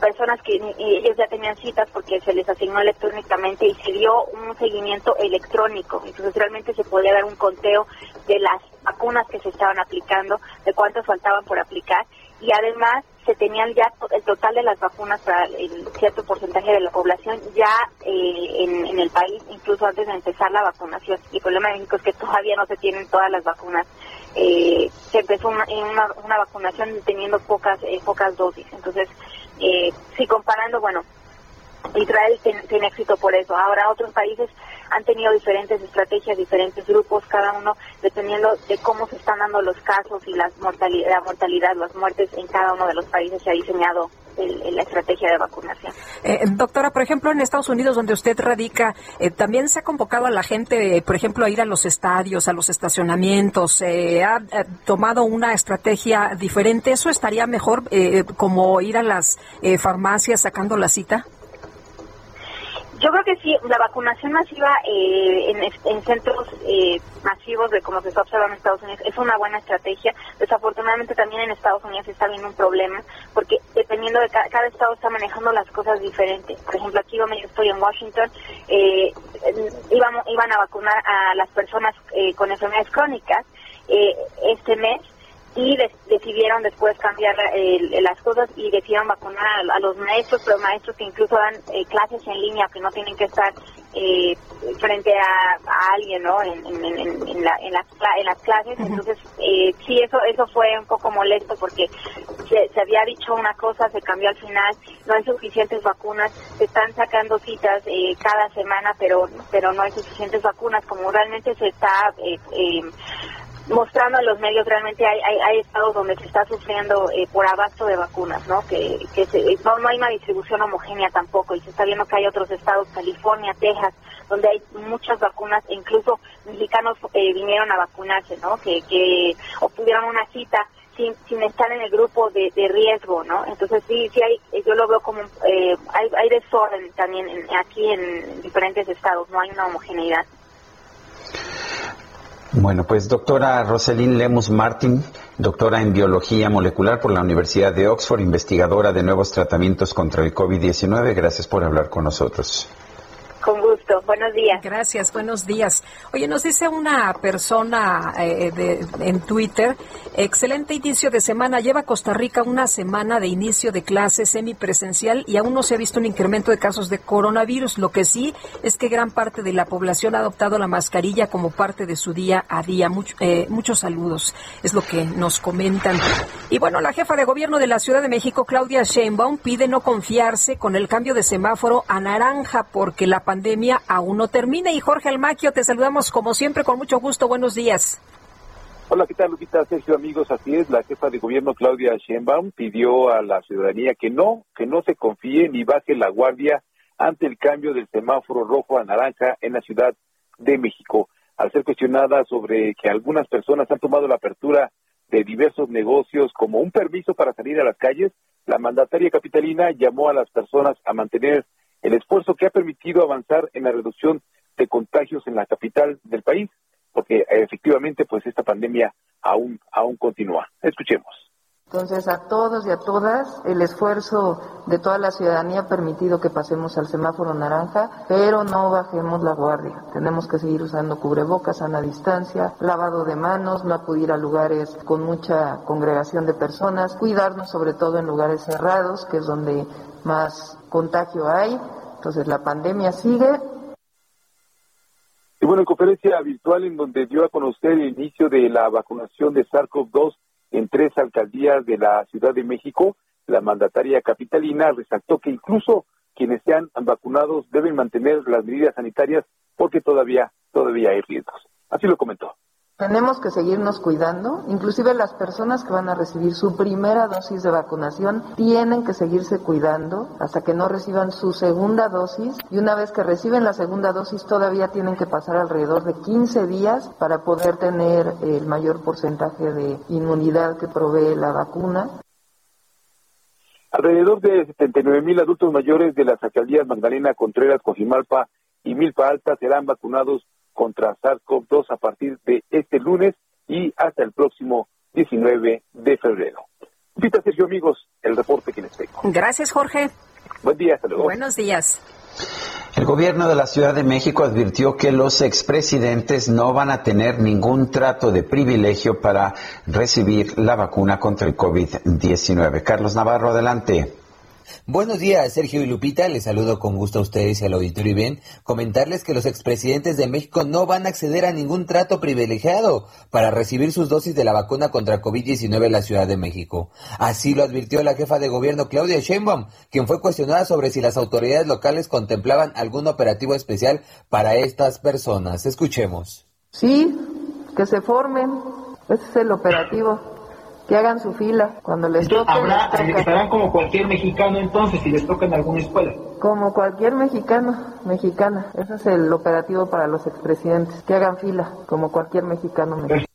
Personas que y ellos ya tenían citas porque se les asignó electrónicamente y se dio un seguimiento electrónico. Entonces realmente se podía dar un conteo de las vacunas que se estaban aplicando, de cuántas faltaban por aplicar y además se tenían ya el total de las vacunas para el cierto porcentaje de la población ya eh, en, el país, incluso antes de empezar la vacunación. Y el problema de México es que todavía no se tienen todas las vacunas. Eh, se empezó una, una vacunación teniendo pocas eh, pocas dosis. Entonces, eh, si comparando, bueno, Israel tiene, éxito por eso. Ahora otros países han tenido diferentes estrategias, diferentes grupos, cada uno dependiendo de cómo se están dando los casos y las mortalidad, la mortalidad, las muertes en cada uno de los países se ha diseñado el- la estrategia de vacunación. Eh, doctora, por ejemplo, en Estados Unidos, donde usted radica, eh, también se ha convocado a la gente, eh, por ejemplo, a ir a los estadios, a los estacionamientos. eh, ¿Ha eh, tomado una estrategia diferente? ¿Eso estaría mejor eh, como ir a las eh, farmacias sacando la cita? Yo creo que sí, la vacunación masiva eh, en, en, centros eh, masivos de como se está observando en Estados Unidos es una buena estrategia. Desafortunadamente también en Estados Unidos está habiendo un problema porque dependiendo de cada, cada estado está manejando las cosas diferentes. Por ejemplo, aquí donde yo estoy en Washington, eh, iban, iban a vacunar a las personas eh, con enfermedades crónicas eh, este mes y decidieron después cambiar eh, las cosas y decidieron vacunar a, los maestros, pero maestros que incluso dan eh, clases en línea, que no tienen que estar eh, frente a, alguien, ¿no? En, las, en las clases. Entonces, sí, eso eso fue un poco molesto porque se, se, había dicho una cosa, se cambió al final, no hay suficientes vacunas, se están sacando citas cada semana, pero pero no hay suficientes vacunas, como realmente se está mostrando en los medios realmente hay, hay, estados donde se está sufriendo eh, por abasto de vacunas, ¿no? Que, que no, no hay una distribución homogénea tampoco y se está viendo que hay otros estados, California, Texas, donde hay muchas vacunas e incluso mexicanos eh, vinieron a vacunarse, ¿no? Que, que obtuvieron una cita sin, sin estar en el grupo de, de riesgo, ¿no? Entonces sí, sí hay, yo lo veo como, eh, hay, hay desorden también aquí en diferentes estados, no hay una homogeneidad. Bueno, pues doctora Roselyn Lemus Martin, doctora en biología molecular por la Universidad de Oxford, investigadora de nuevos tratamientos contra el COVID-19, gracias por hablar con nosotros. Con gusto. Buenos días. Gracias. Buenos días. Oye, nos dice una persona eh, de, en Twitter, excelente inicio de semana. Lleva Costa Rica una semana de inicio de clases semipresencial y aún no se ha visto un incremento de casos de coronavirus. Lo que sí es que gran parte de la población ha adoptado la mascarilla como parte de su día a día. Eh, muchos saludos. Es lo que nos comentan. Y bueno, la jefa de gobierno de la Ciudad de México, Claudia Sheinbaum, pide no confiarse con el cambio de semáforo a naranja porque la pandemia aún no termina. Y Jorge Almaquio, te saludamos como siempre con mucho gusto. Buenos días. Hola, ¿qué tal, Lupita? Sergio, amigos, así es. La jefa de gobierno, Claudia Sheinbaum, pidió a la ciudadanía que no, que no se confíe ni baje la guardia ante el cambio del semáforo rojo a naranja en la Ciudad de México. Al ser cuestionada sobre que algunas personas han tomado la apertura de diversos negocios como un permiso para salir a las calles, la mandataria capitalina llamó a las personas a mantener el esfuerzo que ha permitido avanzar en la reducción de contagios en la capital del país, porque efectivamente pues esta pandemia aún aún continúa. Escuchemos. Entonces, a todos y a todas, el esfuerzo de toda la ciudadanía ha permitido que pasemos al semáforo naranja, pero no bajemos la guardia. Tenemos que seguir usando cubrebocas, a la distancia, lavado de manos, no acudir a lugares con mucha congregación de personas, cuidarnos sobre todo en lugares cerrados, que es donde más contagio hay. Entonces la pandemia sigue. Y bueno, en conferencia virtual en donde dio a conocer el inicio de la vacunación de SARS-CoV-2 en tres alcaldías de la Ciudad de México, la mandataria capitalina resaltó que incluso quienes sean vacunados deben mantener las medidas sanitarias porque todavía todavía hay riesgos. Así lo comentó. Tenemos que seguirnos cuidando, inclusive las personas que van a recibir su primera dosis de vacunación tienen que seguirse cuidando hasta que no reciban su segunda dosis y una vez que reciben la segunda dosis todavía tienen que pasar alrededor de 15 días para poder tener el mayor porcentaje de inmunidad que provee la vacuna. Alrededor de 79 mil adultos mayores de las alcaldías Magdalena Contreras, Cojimalpa y Milpa Alta serán vacunados contra SARS-CoV-2 a partir de este lunes y hasta el próximo 19 de febrero. Vita Sergio, amigos, el reporte que les tengo. Gracias, Jorge. Buen día, hasta luego. Buenos días. El gobierno de la Ciudad de México advirtió que los expresidentes no van a tener ningún trato de privilegio para recibir la vacuna contra el COVID-19. Carlos Navarro, adelante. Buenos días, Sergio y Lupita. Les saludo con gusto a ustedes y al auditorio y bien comentarles que los expresidentes de México no van a acceder a ningún trato privilegiado para recibir sus dosis de la vacuna contra COVID-19 en la Ciudad de México. Así lo advirtió la jefa de gobierno Claudia Sheinbaum, quien fue cuestionada sobre si las autoridades locales contemplaban algún operativo especial para estas personas. Escuchemos. Sí, que se formen. Ese es el operativo que hagan su fila cuando les toque. Habrá, estarán como cualquier mexicano entonces si les toca en alguna escuela. Como cualquier mexicano, mexicana. Ese es el operativo para los expresidentes, que hagan fila como cualquier mexicano. mexicano.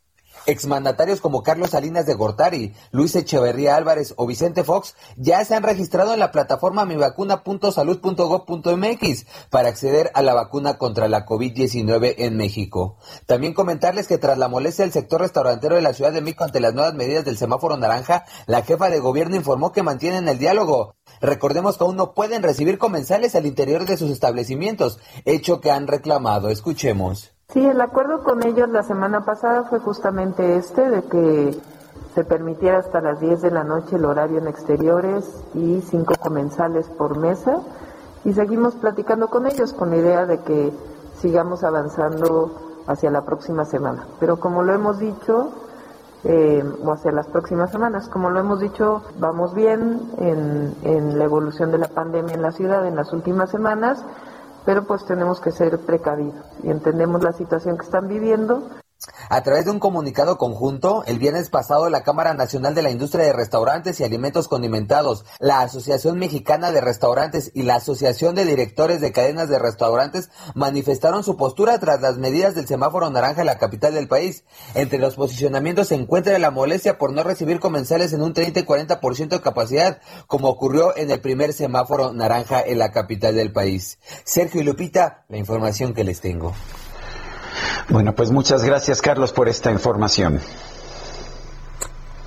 Exmandatarios como Carlos Salinas de Gortari, Luis Echeverría Álvarez o Vicente Fox ya se han registrado en la plataforma mivacuna.salud.gov.mx para acceder a la vacuna contra la COVID-19 en México. También comentarles que tras la molestia del sector restaurantero de la Ciudad de México ante las nuevas medidas del semáforo naranja, la jefa de gobierno informó que mantienen el diálogo. Recordemos que aún no pueden recibir comensales al interior de sus establecimientos, hecho que han reclamado. Escuchemos. Sí, el acuerdo con ellos la semana pasada fue justamente este, de que se permitiera hasta las 10 de la noche el horario en exteriores y cinco comensales por mesa. Y seguimos platicando con ellos con la idea de que sigamos avanzando hacia la próxima semana. Pero como lo hemos dicho, eh, o hacia las próximas semanas, como lo hemos dicho, vamos bien en, en la evolución de la pandemia en la ciudad en las últimas semanas pero pues tenemos que ser precavidos y entendemos la situación que están viviendo. A través de un comunicado conjunto, el viernes pasado la Cámara Nacional de la Industria de Restaurantes y Alimentos Condimentados, la Asociación Mexicana de Restaurantes y la Asociación de Directores de Cadenas de Restaurantes manifestaron su postura tras las medidas del semáforo naranja en la capital del país. Entre los posicionamientos se encuentra la molestia por no recibir comensales en un 30 y 40% de capacidad, como ocurrió en el primer semáforo naranja en la capital del país. Sergio y Lupita, la información que les tengo. Bueno, pues muchas gracias, Carlos, por esta información.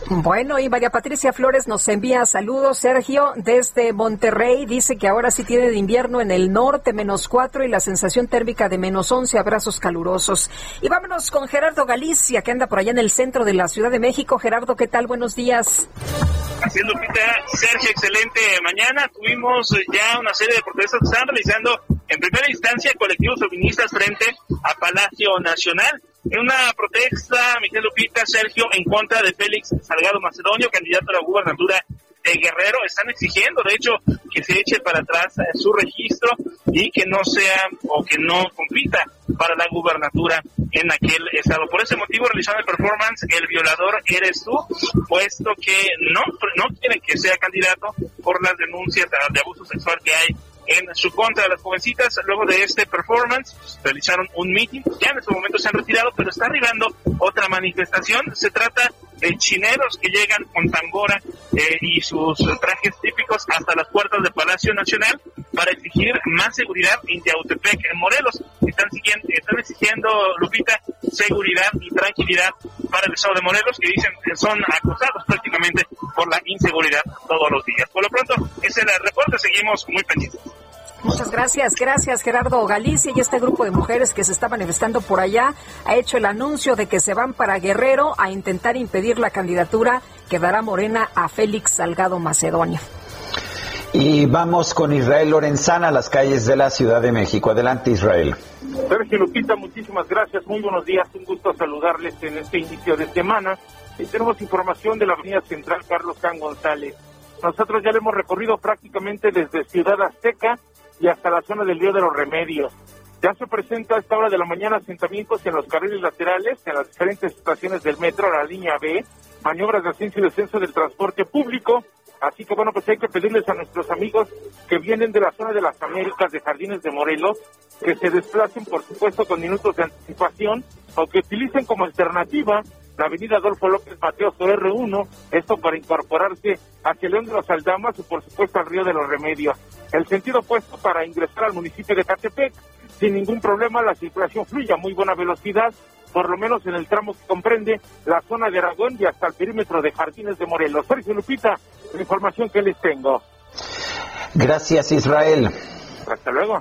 Bueno, y María Patricia Flores nos envía saludos, Sergio, desde Monterrey. Dice que ahora sí tiene de invierno en el norte, menos cuatro, y la sensación térmica de menos once, abrazos calurosos. Y vámonos con Gerardo Galicia, que anda por allá en el centro de la Ciudad de México. Gerardo, ¿qué tal? Buenos días. Haciendo Lupita, Sergio, excelente mañana. Tuvimos ya una serie de protestas que están realizando en primera instancia colectivos feministas frente a Palacio Nacional. En una protesta, Miguel Lupita, Sergio, en contra de Félix Salgado Macedonio, candidato a la gubernatura de Guerrero, están exigiendo, de hecho, que se eche para atrás eh, su registro y que no sea o que no compita para la gubernatura en aquel estado. Por ese motivo realizaron el performance El violador eres tú, puesto que no, no quieren que sea candidato por las denuncias de abuso sexual que hay en su contra. Las jovencitas, luego de este performance, realizaron un meeting. Ya en este momento se han retirado, pero está arribando otra manifestación. Se trata chineros que llegan con tambora eh, y sus trajes típicos hasta las puertas del Palacio Nacional para exigir más seguridad en Yautepec, en Morelos. Están, siguiendo, están exigiendo, Lupita, seguridad y tranquilidad para el estado de Morelos, que dicen que son acosados prácticamente por la inseguridad todos los días. Por lo pronto, ese es el reporte, seguimos muy pendientes. Muchas gracias, gracias Gerardo Galicia y este grupo de mujeres que se está manifestando por allá ha hecho el anuncio de que se van para Guerrero a intentar impedir la candidatura que dará Morena a Félix Salgado Macedonio. Y vamos con Israel Lorenzana a las calles de la Ciudad de México. Adelante, Israel. Sergio Lupita, muchísimas gracias. Muy buenos días. Un gusto saludarles en este inicio de semana. Y tenemos información de la Avenida Central Carlos Can González. Nosotros ya lo hemos recorrido prácticamente desde Ciudad Azteca y hasta la zona del Río de los Remedios. Ya se presenta a esta hora de la mañana asentamientos en los carriles laterales, en las diferentes estaciones del metro, la línea B, maniobras de ascenso y descenso del transporte público. Así que bueno, pues hay que pedirles a nuestros amigos que vienen de la zona de las Américas, de Jardines de Morelos, que se desplacen, por supuesto, con minutos de anticipación o que utilicen como alternativa la avenida Adolfo López Mateos R1, esto para incorporarse hacia León de los Aldamas y por supuesto al Río de los Remedios. El sentido opuesto para ingresar al municipio de Catepec, sin ningún problema la circulación fluye a muy buena velocidad, por lo menos en el tramo que comprende la zona de Aragón y hasta el perímetro de Jardines de Morelos. Sergio Lupita, la información que les tengo. Gracias, Israel. Hasta luego.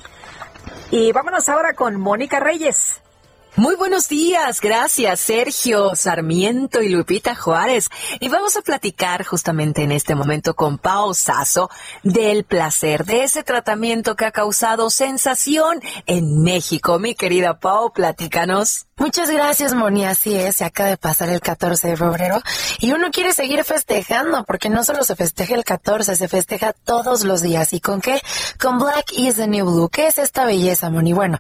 Y vámonos ahora con Mónica Reyes. Muy buenos días, gracias Sergio Sarmiento y Lupita Juárez. Y vamos a platicar justamente en este momento con Pao Sasso del placer de ese tratamiento que ha causado sensación en México. Mi querida Pao, platícanos. Muchas gracias, Moni. Así es, se acaba de pasar el 14 de febrero y uno quiere seguir festejando porque no solo se festeja el 14, se festeja todos los días. ¿Y con qué? Con Black is the New Blue. ¿Qué es esta belleza, Moni? Bueno,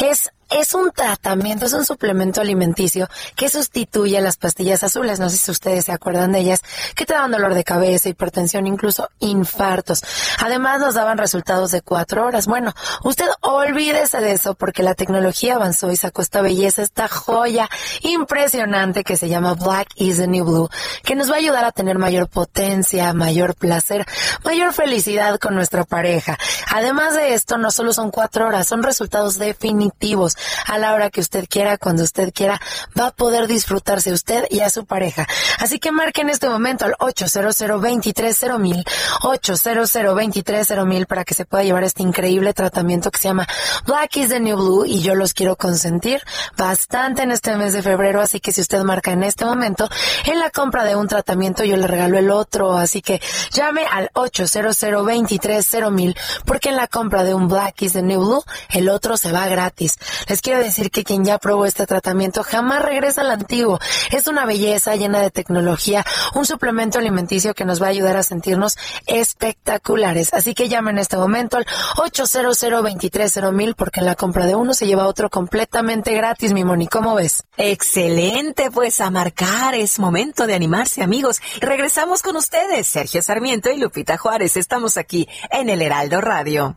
es es un tratamiento, es un suplemento alimenticio que sustituye a las pastillas azules. No sé si ustedes se acuerdan de ellas, que te daban dolor de cabeza, hipertensión, incluso infartos. Además, nos daban resultados de cuatro horas. Bueno, usted olvídese de eso porque la tecnología avanzó y sacó esta belleza, esta joya impresionante que se llama Black is the New Blue, que nos va a ayudar a tener mayor potencia, mayor placer, mayor felicidad con nuestra pareja. Además de esto, no solo son cuatro horas, son resultados definitivos. A la hora que usted quiera, cuando usted quiera, va a poder disfrutarse usted y a su pareja. Así que marque en este momento al 800 230 800 230 para que se pueda llevar este increíble tratamiento que se llama Black is the New Blue y yo los quiero consentir bastante en este mes de febrero, así que si usted marca en este momento, en la compra de un tratamiento yo le regalo el otro, así que llame al 800 230 porque en la compra de un Black is the New Blue, el otro se va gratis. Les quiero decir que quien ya probó este tratamiento jamás regresa al antiguo. Es una belleza llena de tecnología, un suplemento alimenticio que nos va a ayudar a sentirnos espectaculares. Así que llame en este momento al 800 230 porque en la compra de uno se lleva otro completamente gratis, mi Moni. ¿Cómo ves? Excelente, pues a marcar es momento de animarse, amigos. Regresamos con ustedes, Sergio Sarmiento y Lupita Juárez. Estamos aquí en el Heraldo Radio.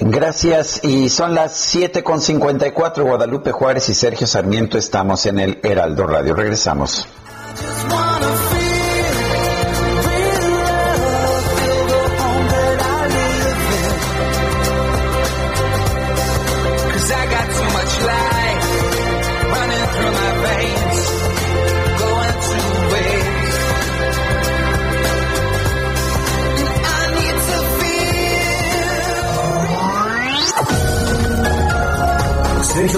Gracias. Y son las 7 con 54. Guadalupe Juárez y Sergio Sarmiento estamos en el Heraldo Radio. Regresamos.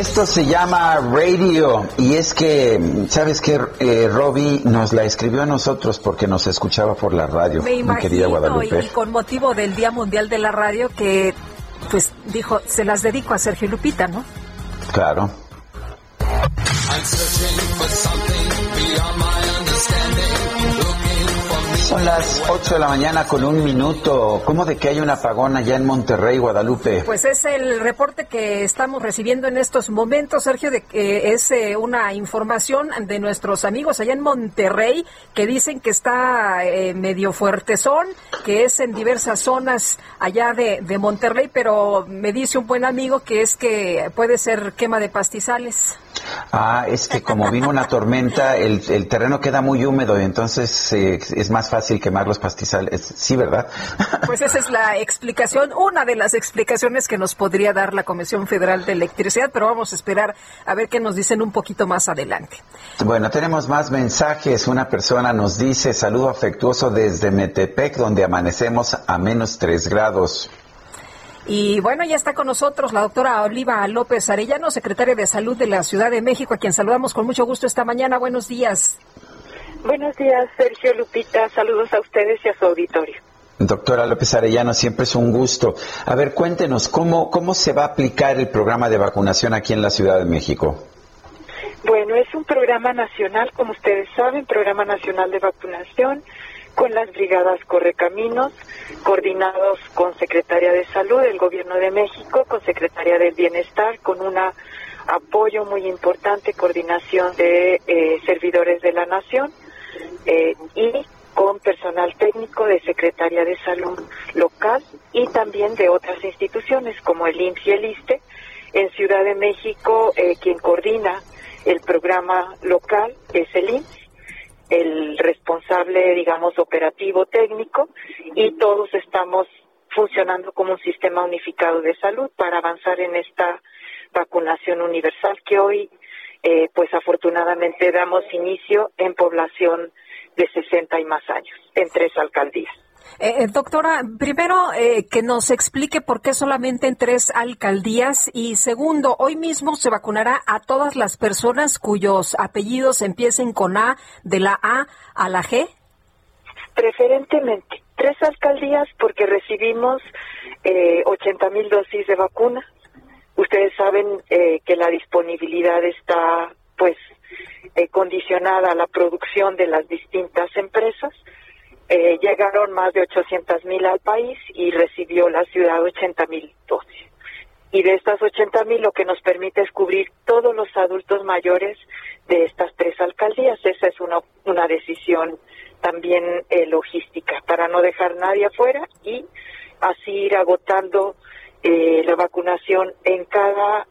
Esto se llama Radio y es que, ¿sabes qué? Eh, Robbie nos la escribió a nosotros porque nos escuchaba por la radio, Me mi querida imagino, y, Guadalupe. y con motivo del Día Mundial de la Radio, que pues dijo, se las dedico a Sergio y Lupita, ¿no? Claro. I'm searching for something beyond my understanding. Son las 8 de la mañana con un minuto. ¿Cómo de que hay un apagón allá en Monterrey, Guadalupe? Pues es el reporte que estamos recibiendo en estos momentos, Sergio, de que es eh, una información de nuestros amigos allá en Monterrey que dicen que está eh, medio fuertezón, que es en diversas zonas allá de Monterrey, pero me dice un buen amigo que es que puede ser quema de pastizales. Ah, es que como vino una tormenta, el, el terreno queda muy húmedo y entonces eh, es más fácil quemar los pastizales. Sí, ¿verdad? Pues esa es la explicación, una de las explicaciones que nos podría dar la Comisión Federal de Electricidad, pero vamos a esperar a ver qué nos dicen un poquito más adelante. Bueno, tenemos más mensajes. Una persona nos dice saludo afectuoso desde Metepec, donde amanecemos a menos 3 grados. Y bueno, ya está con nosotros la doctora Oliva López Arellano, secretaria de Salud de la Ciudad de México, a quien saludamos con mucho gusto esta mañana. Buenos días. Buenos días, Sergio Lupita. Saludos a ustedes y a su auditorio. Doctora López Arellano, siempre es un gusto. A ver, cuéntenos, ¿cómo, ¿cómo se va a aplicar el programa de vacunación aquí en la Ciudad de México? Bueno, es un programa nacional, como ustedes saben, programa nacional de vacunación. Con las brigadas Correcaminos, coordinados con Secretaría de Salud del Gobierno de México, con Secretaría del Bienestar, con un apoyo muy importante, coordinación de eh, servidores de la Nación eh, y con personal técnico de Secretaría de Salud local y también de otras instituciones como el IMSS y el ISTE. En Ciudad de México, eh, quien coordina el programa local es el IMSS, el responsable, digamos, operativo técnico y todos estamos funcionando como un sistema unificado de salud para avanzar en esta vacunación universal que hoy, eh, pues afortunadamente damos inicio en población de 60 y más años, en tres alcaldías. Eh, eh, doctora, primero eh, que nos explique por qué solamente en tres alcaldías y segundo, hoy mismo se vacunará a todas las personas cuyos apellidos empiecen con A, de la A a la G. Preferentemente tres alcaldías porque recibimos eh, 80 mil dosis de vacuna. Ustedes saben eh, que la disponibilidad está pues eh, condicionada a la producción de las distintas empresas. Eh, llegaron más de 800 mil al país y recibió la ciudad 80 mil dosis. Y de estas 80 mil lo que nos permite es cubrir todos los adultos mayores de estas tres alcaldías. Esa es una, una decisión también eh, logística para no dejar nadie afuera y así ir agotando eh, la vacunación en cada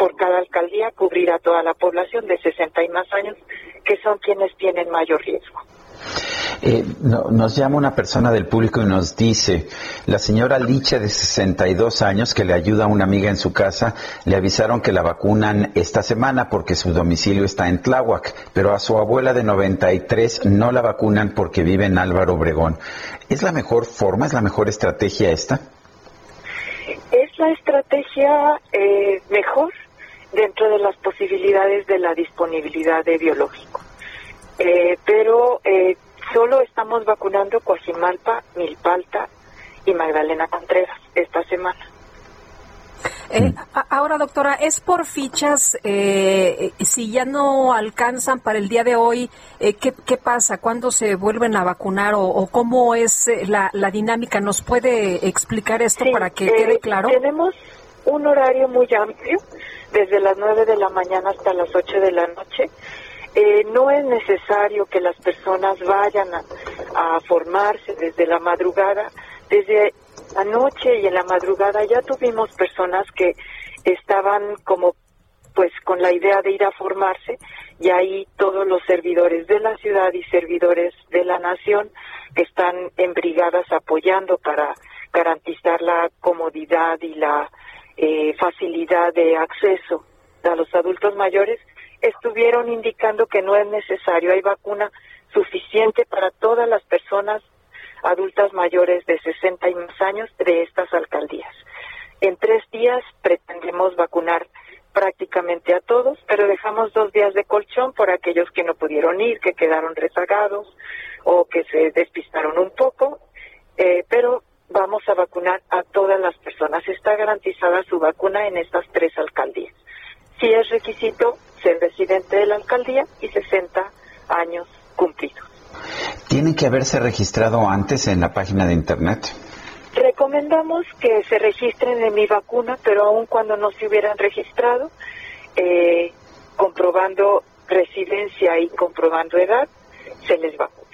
por cada alcaldía cubrir a toda la población de 60 y más años, que son quienes tienen mayor riesgo. Eh, no, nos llama una persona del público y nos dice, la señora Licha de 62 años que le ayuda a una amiga en su casa, le avisaron que la vacunan esta semana porque su domicilio está en Tláhuac, pero a su abuela de 93 no la vacunan porque vive en Álvaro Obregón. ¿Es la mejor forma, es la mejor estrategia esta? Es la estrategia eh, mejor dentro de las posibilidades de la disponibilidad de biológico. Eh, pero eh, solo estamos vacunando Coajimalpa, Milpalta y Magdalena Contreras esta semana. Eh, ahora, doctora, ¿es por fichas? eh, si ya no alcanzan para el día de hoy, eh, ¿qué, qué pasa? ¿Cuándo se vuelven a vacunar o, o cómo es eh, la, la dinámica? ¿Nos puede explicar esto para que Eh, quede claro? Tenemos un horario muy amplio, desde las 9 de la mañana hasta las 8 de la noche. Eh, no es necesario que las personas vayan a, a formarse desde la madrugada. Desde anoche y en la madrugada ya tuvimos personas que estaban como pues con la idea de ir a formarse y ahí todos los servidores de la ciudad y servidores de la nación que están en brigadas apoyando para garantizar la comodidad y la eh, facilidad de acceso a los adultos mayores estuvieron indicando que no es necesario, hay vacuna suficiente para todas las personas adultas mayores de 60 y más años de estas alcaldías. En tres días pretendemos vacunar prácticamente a todos, pero dejamos dos días de colchón por aquellos que no pudieron ir, que quedaron rezagados o que se despistaron un poco, eh, pero vamos a vacunar a todas las personas. Está garantizada su vacuna en estas tres alcaldías. Si es requisito ser residente de la alcaldía y 60 años cumplidos. ¿Tienen que haberse registrado antes en la página de internet? Recomendamos que se registren en mi vacuna, pero aun cuando no se hubieran registrado, eh, comprobando residencia y comprobando edad, se les vacuna.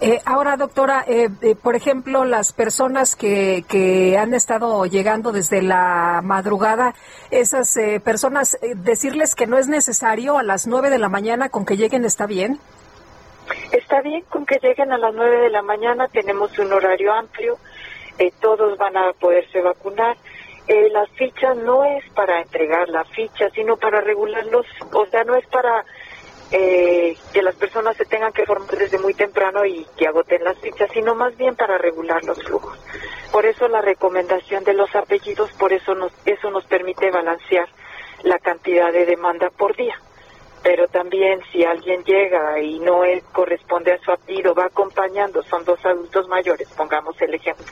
Eh, ahora, doctora, eh, eh, por ejemplo, las personas que, que han estado llegando desde la madrugada, esas eh, personas, eh, decirles que no es necesario a las nueve de la mañana con que lleguen está bien. Está bien con que lleguen a las 9 de la mañana, tenemos un horario amplio, eh, todos van a poderse vacunar. La ficha no es para entregar la ficha, sino para regularlos, o sea, no es para eh, que las personas se tengan que formar desde muy temprano y que agoten las fichas, sino más bien para regular los flujos. Por eso la recomendación de los apellidos, por eso nos, eso nos permite balancear la cantidad de demanda por día pero también si alguien llega y no es, corresponde a su apellido, va acompañando, son dos adultos mayores, pongamos el ejemplo,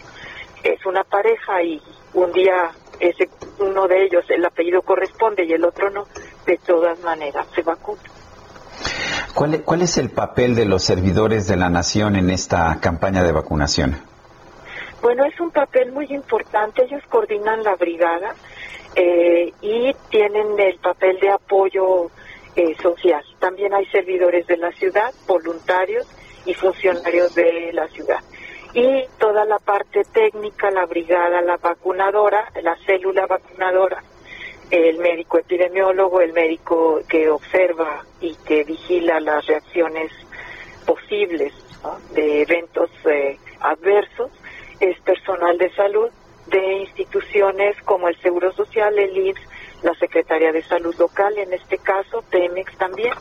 es una pareja y un día ese uno de ellos el apellido corresponde y el otro no, de todas maneras se vacuna. ¿Cuál, ¿Cuál es el papel de los servidores de la nación en esta campaña de vacunación? Bueno, es un papel muy importante. Ellos coordinan la brigada eh, y tienen el papel de apoyo eh, social. También hay servidores de la ciudad, voluntarios y funcionarios de la ciudad. Y toda la parte técnica, la brigada, la vacunadora, la célula vacunadora, el médico epidemiólogo, el médico que observa y que vigila las reacciones posibles de eventos eh, adversos, es personal de salud de instituciones como el Seguro Social, el IMSS, la Secretaría de Salud Local, en este caso Pemex también,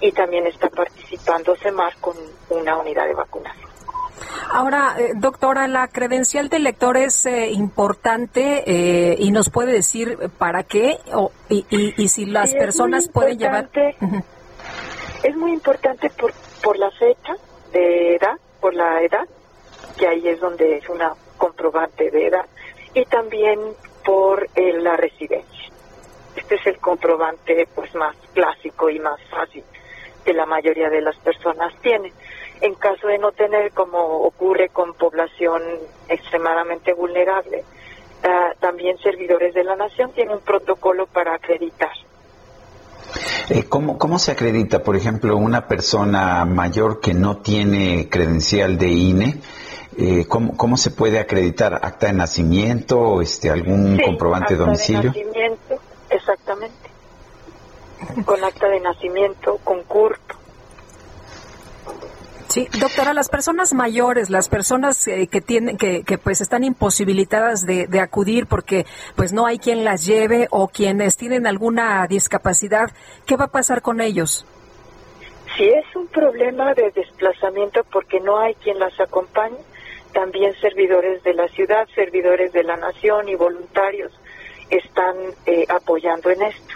y también está participando CEMAR con una unidad de vacunación. Ahora, eh, doctora, la credencial del lector es eh, importante eh, y nos puede decir para qué o, y, y- y si las Sí, personas pueden llevar. Es muy importante por, por la fecha de edad, por la edad, que ahí es donde es una comprobante de edad, y también por eh, la residencia. Este es el comprobante pues más clásico y más fácil que la mayoría de las personas tienen. En caso de no tener, como ocurre con población extremadamente vulnerable, ah, también servidores de la nación tienen un protocolo para acreditar Eh, ¿cómo, ¿Cómo se acredita, por ejemplo, una persona mayor que no tiene credencial de INE? Eh, ¿cómo, ¿Cómo se puede acreditar? ¿Acta de nacimiento? Este, ¿Algún Sí, comprobante de acta domicilio? nacimiento, exactamente. Con acta de nacimiento, con CURP. Sí, doctora, las personas mayores, las personas eh, que tienen, que, que pues están imposibilitadas de, de acudir porque pues no hay quien las lleve o quienes tienen alguna discapacidad, ¿qué va a pasar con ellos? Si es un problema de desplazamiento porque no hay quien las acompañe, también servidores de la ciudad, servidores de la nación y voluntarios están eh, apoyando en esto.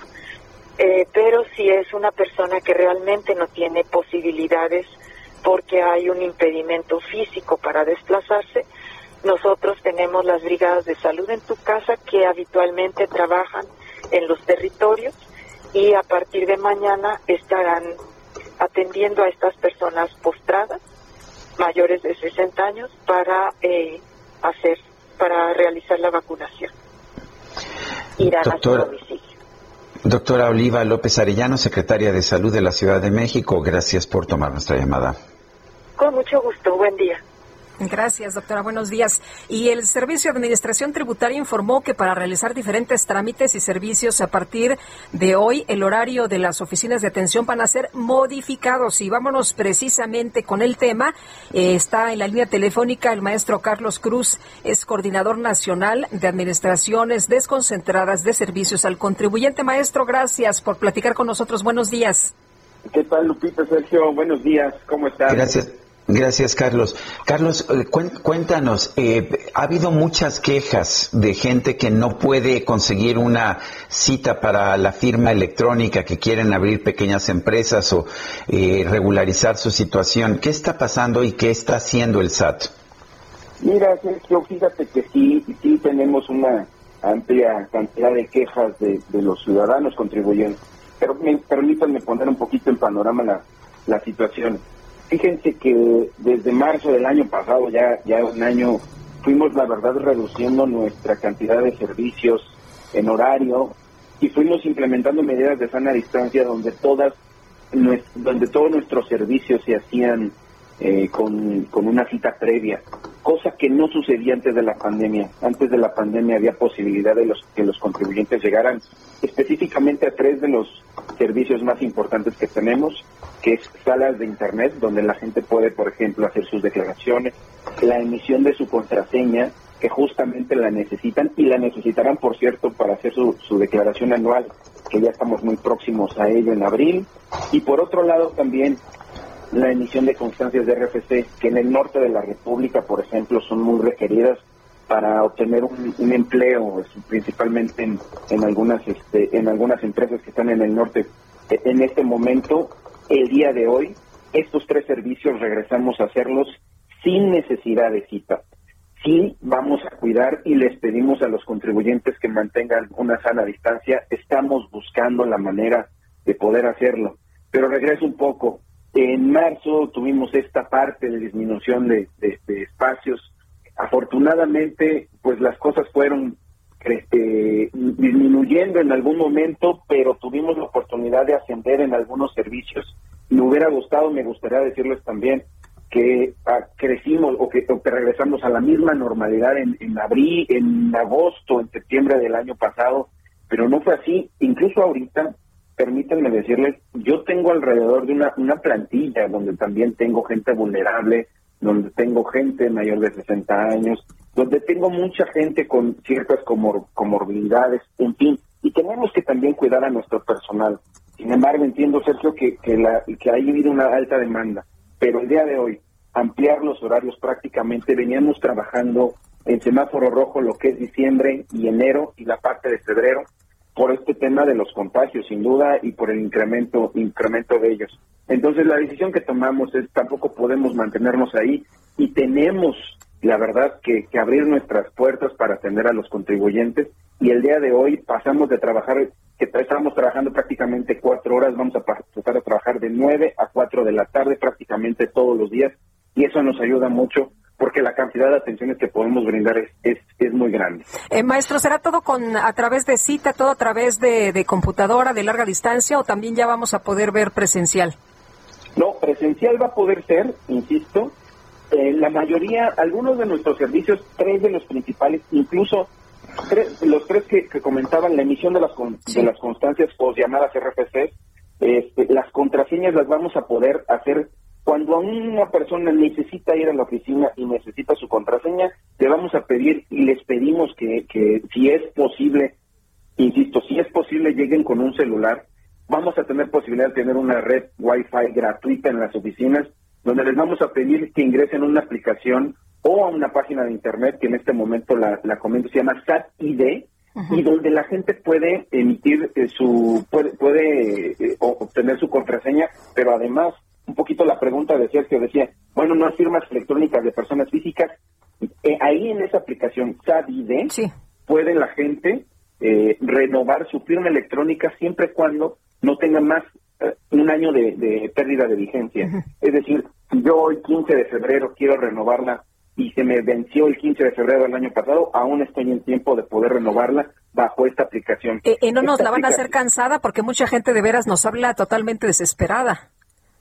Eh, pero si es una persona que realmente no tiene posibilidades porque hay un impedimento físico para desplazarse, nosotros tenemos las brigadas de salud en tu casa que habitualmente trabajan en los territorios y a partir de mañana estarán atendiendo a estas personas postradas mayores de 60 años para eh, hacer para realizar la vacunación. Irán a su domicilio. doctora Oliva López Arellano, secretaria de Salud de la Ciudad de México, gracias por tomar nuestra llamada. Con mucho gusto, buen día. Gracias, doctora. Buenos días. Y el Servicio de Administración Tributaria informó que para realizar diferentes trámites y servicios a partir de hoy, el horario de las oficinas de atención van a ser modificados. Y vámonos precisamente con el tema. Eh, está en la línea telefónica el maestro Carlos Cruz, es coordinador nacional de administraciones desconcentradas de servicios al contribuyente. Maestro, gracias por platicar con nosotros. Buenos días. ¿Qué tal, Lupita, Sergio? Buenos días, ¿cómo estás? Gracias. Gracias, Carlos. Carlos, eh, cuéntanos, eh, ha habido muchas quejas de gente que no puede conseguir una cita para la firma electrónica, que quieren abrir pequeñas empresas o eh, regularizar su situación. ¿Qué está pasando y qué está haciendo el SAT? Mira, Sergio, fíjate que sí, sí tenemos una amplia cantidad de quejas de, de los ciudadanos contribuyentes. Pero me, permítanme poner un poquito en panorama la situación. Fíjense que desde marzo del año pasado, ya, ya un año, fuimos la verdad reduciendo nuestra cantidad de servicios en horario y fuimos implementando medidas de sana distancia donde todas donde todos nuestros servicios se hacían eh, con, con una cita previa, cosa que no sucedía antes de la pandemia. Antes de la pandemia había posibilidad de los, que los contribuyentes llegaran específicamente a tres de los servicios más importantes que tenemos, que es salas de Internet, donde la gente puede, por ejemplo, hacer sus declaraciones, la emisión de su contraseña, que justamente la necesitan y la necesitarán, por cierto, para hacer su, su declaración anual, que ya estamos muy próximos a ello en abril. Y por otro lado también la emisión de constancias de RFC, que en el norte de la República, por ejemplo, son muy requeridas para obtener un, empleo, principalmente en, en algunas este, en algunas empresas que están en el norte. E- En este momento, el día de hoy, estos tres servicios regresamos a hacerlos sin necesidad de cita. Sí, vamos a cuidar y les pedimos a los contribuyentes que mantengan una sana distancia. Estamos buscando la manera de poder hacerlo. Pero regreso un poco. En marzo tuvimos esta parte de disminución de, espacios. Afortunadamente, pues las cosas fueron este, disminuyendo en algún momento, pero tuvimos la oportunidad de ascender en algunos servicios. Me hubiera gustado, me gustaría decirles también que ah, crecimos o que, o que regresamos a la misma normalidad en abril, en agosto, en septiembre del año pasado, pero no fue así. Incluso ahorita, permítanme decirles, yo tengo alrededor de una, una plantilla donde también tengo gente vulnerable, donde tengo gente mayor de 60 años, donde tengo mucha gente con ciertas comor- comorbilidades, en fin, y tenemos que también cuidar a nuestro personal. Sin embargo, entiendo, Sergio, que, que, la, que ha habido una alta demanda, pero el día de hoy, ampliar los horarios prácticamente, veníamos trabajando en semáforo rojo lo que es diciembre y enero y la parte de febrero, por este tema de los contagios, sin duda, y por el incremento, incremento de ellos. Entonces, la decisión que tomamos es tampoco podemos mantenernos ahí y tenemos, la verdad, que, que abrir nuestras puertas para atender a los contribuyentes. Y el día de hoy pasamos de trabajar, que estamos trabajando prácticamente cuatro horas, vamos a pasar a trabajar de nueve a cuatro de la tarde prácticamente todos los días. Y eso nos ayuda mucho porque la cantidad de atenciones que podemos brindar es, es, es muy grande. Eh, maestro, ¿será todo con a través de cita, todo a través de, de computadora de larga distancia o también ya vamos a poder ver presencial? No, presencial va a poder ser, insisto, eh, la mayoría, algunos de nuestros servicios, tres de los principales, incluso tres- los tres que, que comentaban la emisión de las, con- de las constancias o llamadas RFC, este, las contraseñas las vamos a poder hacer cuando una persona necesita ir a la oficina y necesita su contraseña, le vamos a pedir y les pedimos que, que si es posible, insisto, si es posible lleguen con un celular, vamos a tener posibilidad de tener una red Wi-Fi gratuita en las oficinas, donde les vamos a pedir que ingresen a una aplicación o a una página de internet que en este momento la, la comento, se llama SAT ID, y donde la gente puede emitir eh, su, puede, puede eh, obtener su contraseña, pero además, un poquito la pregunta de Sergio decía, bueno, no hay firmas electrónicas de personas físicas, Eh, ahí en esa aplicación SAT ID, puede la gente eh, renovar su firma electrónica siempre y cuando no tenga más eh, un año de, de pérdida de vigencia. Es decir, si yo hoy 15 de febrero quiero renovarla y se me venció el 15 de febrero del año pasado, aún estoy en tiempo de poder renovarla bajo esta aplicación. Eh, eh, no nos Esta la van a hacer cansada porque mucha gente de veras nos habla totalmente desesperada.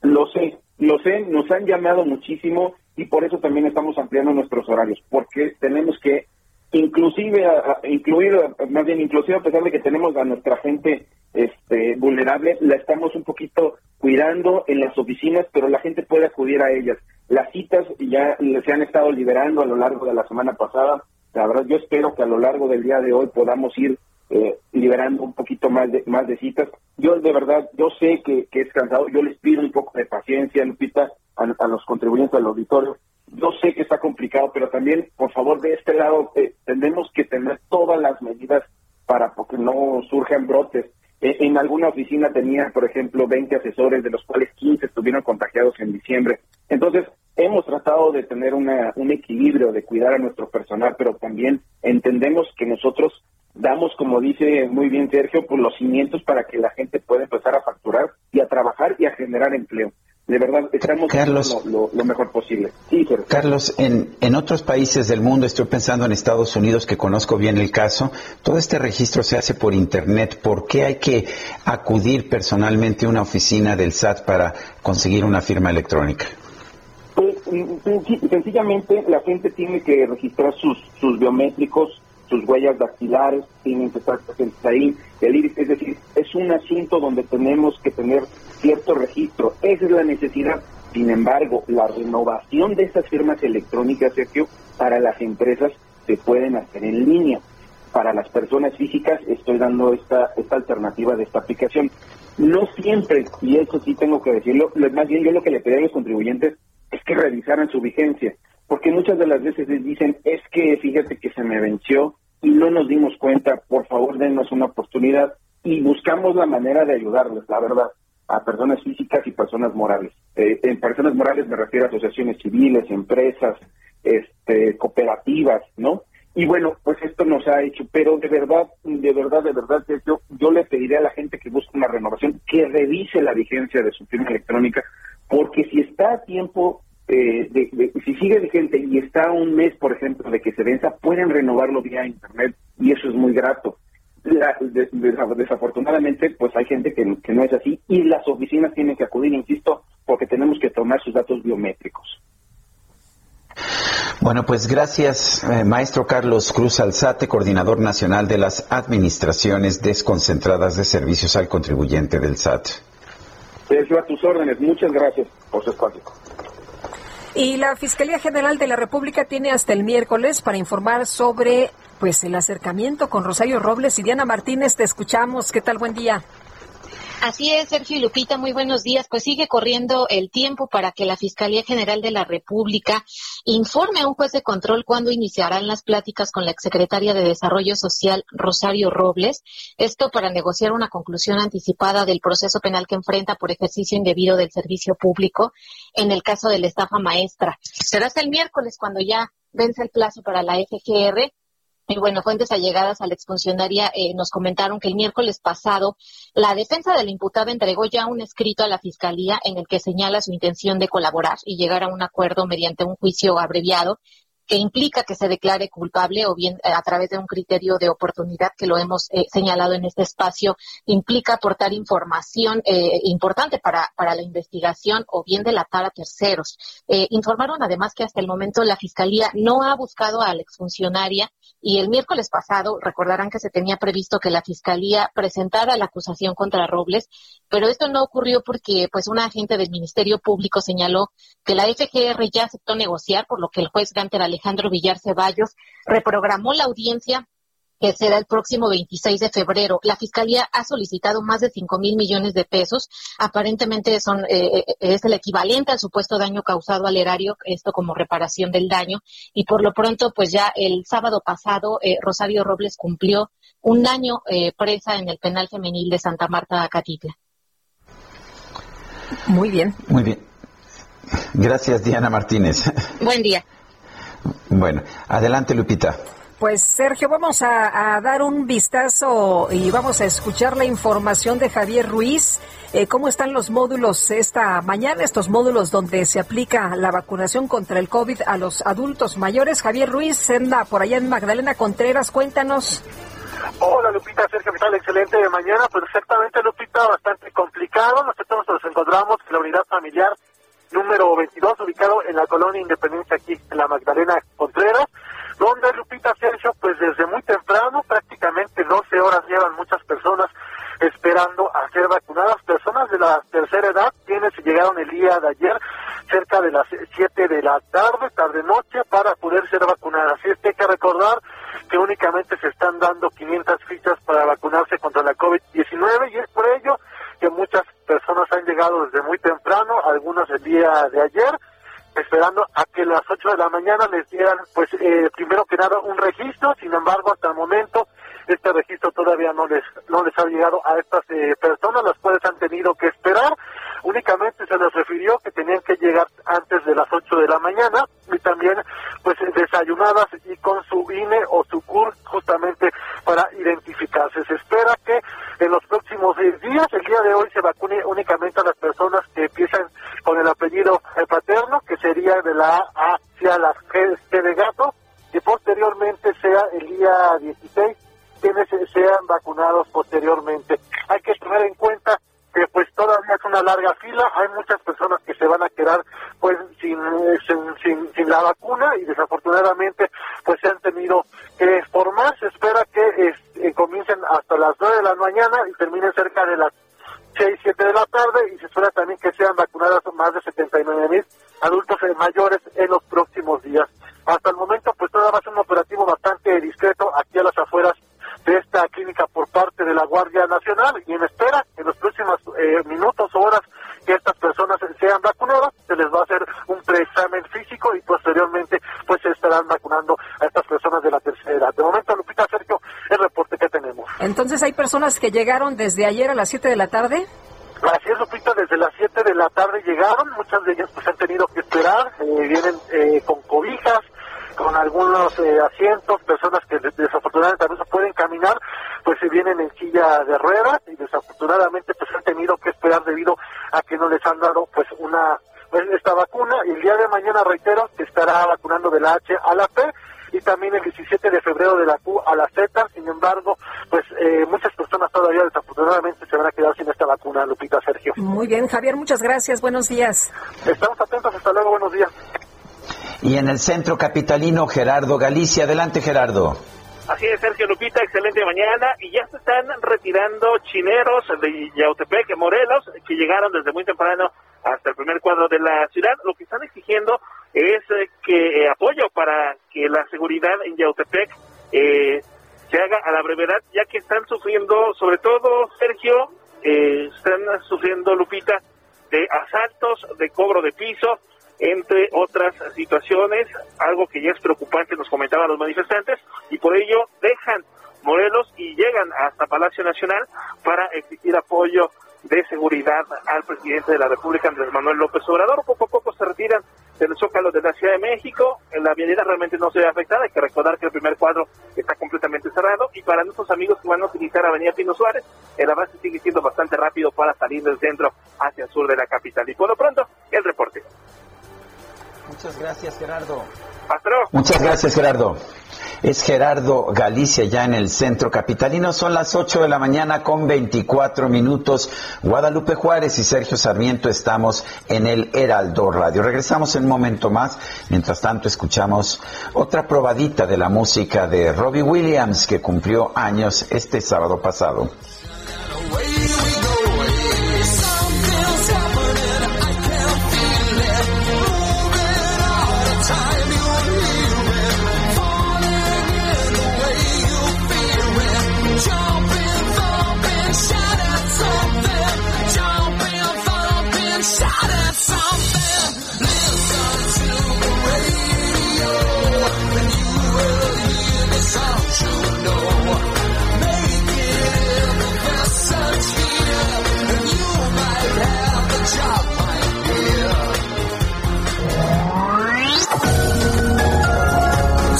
Lo sé, lo sé, nos han llamado muchísimo y por eso también estamos ampliando nuestros horarios, porque tenemos que inclusive a- a- incluir, más bien inclusive a pesar de que tenemos a nuestra gente este, vulnerable, la estamos un poquito cuidando en las oficinas, pero la gente puede acudir a ellas. Las citas ya se han estado liberando a lo largo de la semana pasada. La verdad, yo espero que a lo largo del día de hoy podamos ir eh, liberando un poquito más de más de citas. Yo de verdad, yo sé que, es cansado. Yo les pido un poco de paciencia, Lupita, a, a los contribuyentes del auditorio. Yo sé que está complicado, pero también, por favor, de este lado, eh, tenemos que tener todas las medidas para que no surjan brotes. Eh, en alguna oficina tenía, por ejemplo, 20 asesores, de los cuales 15 estuvieron contagiados en diciembre. Entonces, hemos tratado de tener una, un equilibrio, de cuidar a nuestro personal, pero también entendemos que nosotros damos, como dice muy bien Sergio, pues los cimientos para que la gente pueda empezar a facturar y a trabajar y a generar empleo. De verdad, estamos Carlos. lo, lo- lo mejor posible. Sí, Sergio. Carlos, en, en otros países del mundo, estoy pensando en Estados Unidos, que conozco bien el caso, todo este registro se hace por Internet. ¿Por qué hay que acudir personalmente a una oficina del SAT para conseguir una firma electrónica? Pues, mm, senci- sencillamente la gente tiene que registrar sus, sus biométricos, sus huellas dactilares, tienen que estar presentes ahí. El iris, es decir, es un asunto donde tenemos que tener cierto registro. Esa es la necesidad. Sin embargo, la renovación de estas firmas electrónicas, Sergio, para las empresas se pueden hacer en línea. Para las personas físicas estoy dando esta, esta alternativa de esta aplicación. No siempre, y eso sí tengo que decirlo, lo- más bien yo lo que le pedí a los contribuyentes es que revisaran su vigencia, porque muchas de las veces les dicen, es que fíjate que se me venció y no nos dimos cuenta, por favor denos una oportunidad y buscamos la manera de ayudarles, la verdad, a personas físicas y personas morales. Eh, en personas morales me refiero a asociaciones civiles, empresas, este, cooperativas, ¿no? Y bueno, pues esto nos ha hecho, pero de verdad, de verdad, de verdad, yo, yo le pediré a la gente que busque una renovación que revise la vigencia de su firma electrónica, porque si está a tiempo, eh, de, de- si sigue vigente y está un mes, por ejemplo, de que se venza, pueden renovarlo vía Internet y eso es muy grato. La- des- des- desafortunadamente, pues hay gente que, que no es así y las oficinas tienen que acudir, insisto, porque tenemos que tomar sus datos biométricos. Bueno, pues gracias, eh, maestro Carlos Cruz Alzate, coordinador nacional de las administraciones desconcentradas de servicios al contribuyente del SAT. Sergio, a tus órdenes, muchas gracias por su espacio. Y la Fiscalía General de la República tiene hasta el miércoles para informar sobre pues el acercamiento con Rosario Robles y Diana Martínez. Te escuchamos. ¿Qué tal? Buen día. Así es, Sergio y Lupita, muy buenos días. Pues sigue corriendo el tiempo para que la Fiscalía General de la República informe a un juez de control cuándo iniciarán las pláticas con la exsecretaria de Desarrollo Social, Rosario Robles. Esto para negociar una conclusión anticipada del proceso penal que enfrenta por ejercicio indebido del servicio público en el caso de la estafa maestra. Será hasta el miércoles cuando ya vence el plazo para la FGR y bueno, fuentes allegadas a la exfuncionaria eh, nos comentaron que el miércoles pasado la defensa de la imputada entregó ya un escrito a la Fiscalía en el que señala su intención de colaborar y llegar a un acuerdo mediante un juicio abreviado que implica que se declare culpable o bien eh, a través de un criterio de oportunidad que lo hemos eh, señalado en este espacio, implica aportar información eh, importante para, para la investigación o bien delatar a terceros. Informaron además que hasta el momento la Fiscalía no ha buscado a la exfuncionaria y el miércoles pasado recordarán que se tenía previsto que la Fiscalía presentara la acusación contra Robles, pero esto no ocurrió porque pues un agente del Ministerio Público señaló que la FGR ya aceptó negociar, por lo que el juez Ganter Alejandro Villar Ceballos reprogramó la audiencia que será el próximo 26 de febrero. La Fiscalía ha solicitado más de 5 mil millones de pesos. Aparentemente son eh, eh, es el equivalente al supuesto daño causado al erario, esto como reparación del daño. Y por lo pronto, pues ya el sábado pasado, eh, Rosario Robles cumplió un año eh, presa en el penal femenil de Santa Marta, Acatitla. Muy bien. Muy bien. Gracias, Diana Martínez. Buen día. Bueno, adelante, Lupita. Pues Sergio, vamos a, a dar un vistazo y vamos a escuchar la información de Javier Ruiz. Eh, ¿Cómo están los módulos esta mañana? Estos módulos donde se aplica la vacunación contra el COVID a los adultos mayores. Javier Ruiz, anda por allá en Magdalena Contreras, cuéntanos. Hola Lupita, Sergio, ¿qué tal? Excelente de mañana. Pues exactamente Lupita, bastante complicado. Nosotros nos encontramos en la unidad familiar número 22, ubicado en la colonia Independencia aquí en la Magdalena Contreras, donde Lupita Sergio, pues desde muy temprano, prácticamente 12 horas llevan muchas personas esperando a ser vacunadas, personas de la tercera edad, quienes llegaron el día de ayer cerca de las 7 de la tarde, tarde-noche, para poder ser vacunadas. Y es que hay que recordar que únicamente se están dando 500 fichas para vacunarse contra la COVID-19 y es por ello que muchas personas han llegado desde muy temprano, algunas el día de ayer, esperando a que las 8 de la mañana les dieran, pues, eh, primero que nada, un registro. Sin embargo, hasta el momento, este registro todavía no les no les ha llegado a estas eh, personas, las cuales han tenido que esperar. Únicamente se les refirió que tenían que llegar antes de las 8 de la mañana y también, pues, desayunadas y con su INE o su CUR justamente para identificarse. Se espera que en los próximos días, el día de hoy, se vacune únicamente a las personas que empiezan con el apellido paterno, que sería de la A hacia la G, de gato, y posteriormente sea el día 16 quienes se- sean vacunados posteriormente. Hay que tener en cuenta que pues todavía es una larga fila, hay muchas personas que se van a quedar pues sin, eh, sin, sin, la vacuna y desafortunadamente pues se han tenido que formar, se espera que eh, comiencen hasta las 9 de la mañana y terminen cerca de las 6, 7 de la tarde y se espera también que sean vacunadas más de 79 mil adultos eh, mayores en los próximos días. Hasta el momento pues todavía ser un operativo bastante discreto aquí a las afueras de esta clínica por parte de la Guardia Nacional y en espera en los próximos eh, minutos o horas que estas personas sean vacunadas, se les va a hacer un preexamen físico y posteriormente pues se estarán vacunando a estas personas de la tercera edad. De momento, Lupita Sergio, el reporte que tenemos. Entonces, ¿hay personas que llegaron desde ayer a las 7 de la tarde? Así es, Lupita, desde las 7 de la tarde llegaron, muchas de ellas pues han tenido que esperar, eh, vienen eh, con cobijas, con algunos eh, asientos, personas que des- desafortunadamente también no pueden caminar, pues se vienen en silla de ruedas y desafortunadamente pues han tenido que esperar debido a que no les han dado pues una pues, esta vacuna y el día de mañana reitero que estará vacunando de la H a la P y también el 17 de febrero de la Q a la Z, sin embargo, pues eh, muchas personas todavía desafortunadamente se van a quedar sin esta vacuna, Lupita Sergio. Muy bien, Javier, muchas gracias. Buenos días. Estamos atentos, hasta luego, buenos días. Y en el centro capitalino, Gerardo Galicia. Adelante, Gerardo. Así es, Sergio Lupita, excelente mañana. Y ya se están retirando chineros de Yautepec, Morelos, que llegaron desde muy temprano hasta el primer cuadro de la ciudad. Lo que están exigiendo es eh, que eh, apoyo para que la seguridad en Yautepec eh, se haga a la brevedad, ya que están sufriendo, sobre todo, Sergio, eh, están sufriendo, Lupita, de asaltos, de cobro de piso, entre otras situaciones, algo que ya es preocupante, nos comentaban los manifestantes, y por ello dejan Morelos y llegan hasta Palacio Nacional para exigir apoyo de seguridad al presidente de la República, Andrés Manuel López Obrador. Poco a poco se retiran del Zócalo de la Ciudad de México. La avenida realmente no se ve afectada. Hay que recordar que el primer cuadro está completamente cerrado. Y para nuestros amigos que van a utilizar Avenida Pino Suárez, el avance sigue siendo bastante rápido para salir del centro hacia el sur de la capital. Y por lo pronto, el reporte. Muchas gracias, Gerardo. Muchas gracias, Gerardo. Es Gerardo Galicia, ya en el centro capitalino. Son las 8 de la mañana con 24 minutos. Guadalupe Juárez y Sergio Sarmiento estamos en el Heraldo Radio. Regresamos en un momento más. Mientras tanto, escuchamos otra probadita de la música de Robbie Williams, que cumplió años este sábado pasado.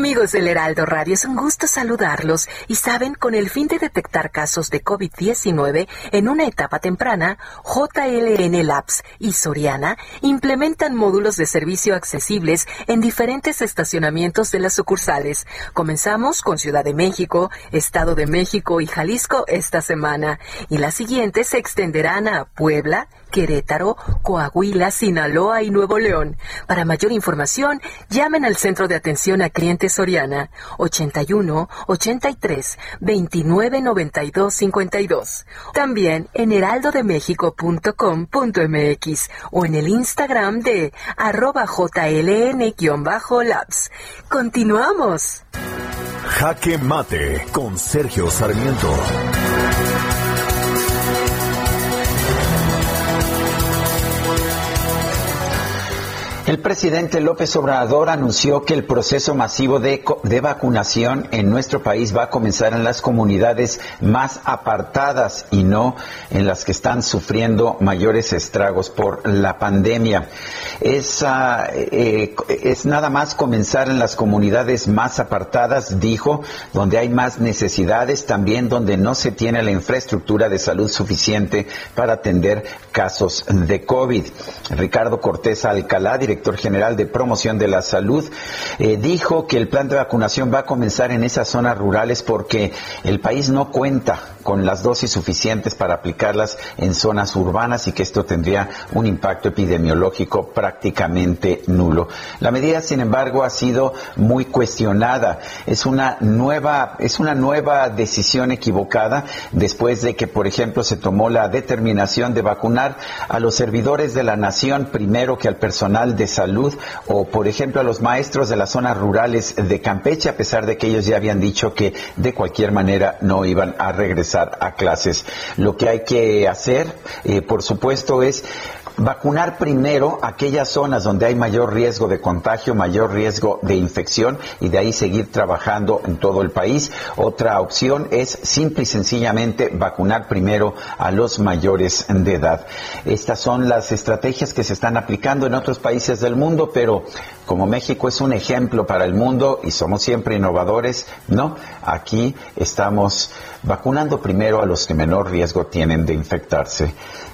Amigos del Heraldo Radio, es un gusto saludarlos y saben, con el fin de detectar casos de COVID-19 en una etapa temprana, JLN Labs y Soriana implementan módulos de servicio accesibles en diferentes estacionamientos de las sucursales. Comenzamos con Ciudad de México, Estado de México y Jalisco esta semana y las siguientes se extenderán a Puebla, Querétaro, Coahuila, Sinaloa y Nuevo León. Para mayor información, llamen al Centro de Atención a Clientes Soriana 81 83 29 92 52. También en heraldodemexico.com.mx o en el Instagram de arroba jln-labs. Continuamos. Jaque Mate con Sergio Sarmiento. El presidente López Obrador anunció que el proceso masivo de, vacunación en nuestro país va a comenzar en las comunidades más apartadas y no en las que están sufriendo mayores estragos por la pandemia. Es, ah, eh, es nada más comenzar en las comunidades más apartadas, dijo, donde hay más necesidades, también donde no se tiene la infraestructura de salud suficiente para atender casos de COVID. Ricardo Cortés Alcalá, director director general de promoción de la salud, eh, dijo que el plan de vacunación va a comenzar en esas zonas rurales porque el país no cuenta con las dosis suficientes para aplicarlas en zonas urbanas y que esto tendría un impacto epidemiológico prácticamente nulo. La medida, sin embargo, ha sido muy cuestionada. Es una nueva, es una nueva decisión equivocada después de que, por ejemplo, se tomó la determinación de vacunar a los servidores de la nación primero que al personal de salud o, por ejemplo, a los maestros de las zonas rurales de Campeche, a pesar de que ellos ya habían dicho que de cualquier manera no iban a regresar a clases. Lo que hay que hacer, eh, por supuesto, es vacunar primero aquellas zonas donde hay mayor riesgo de contagio, mayor riesgo de infección y de ahí seguir trabajando en todo el país. Otra opción es simple y sencillamente vacunar primero a los mayores de edad. Estas son las estrategias que se están aplicando en otros países del mundo, pero como México es un ejemplo para el mundo y somos siempre innovadores, no, aquí estamos vacunando primero a los que menor riesgo tienen de infectarse.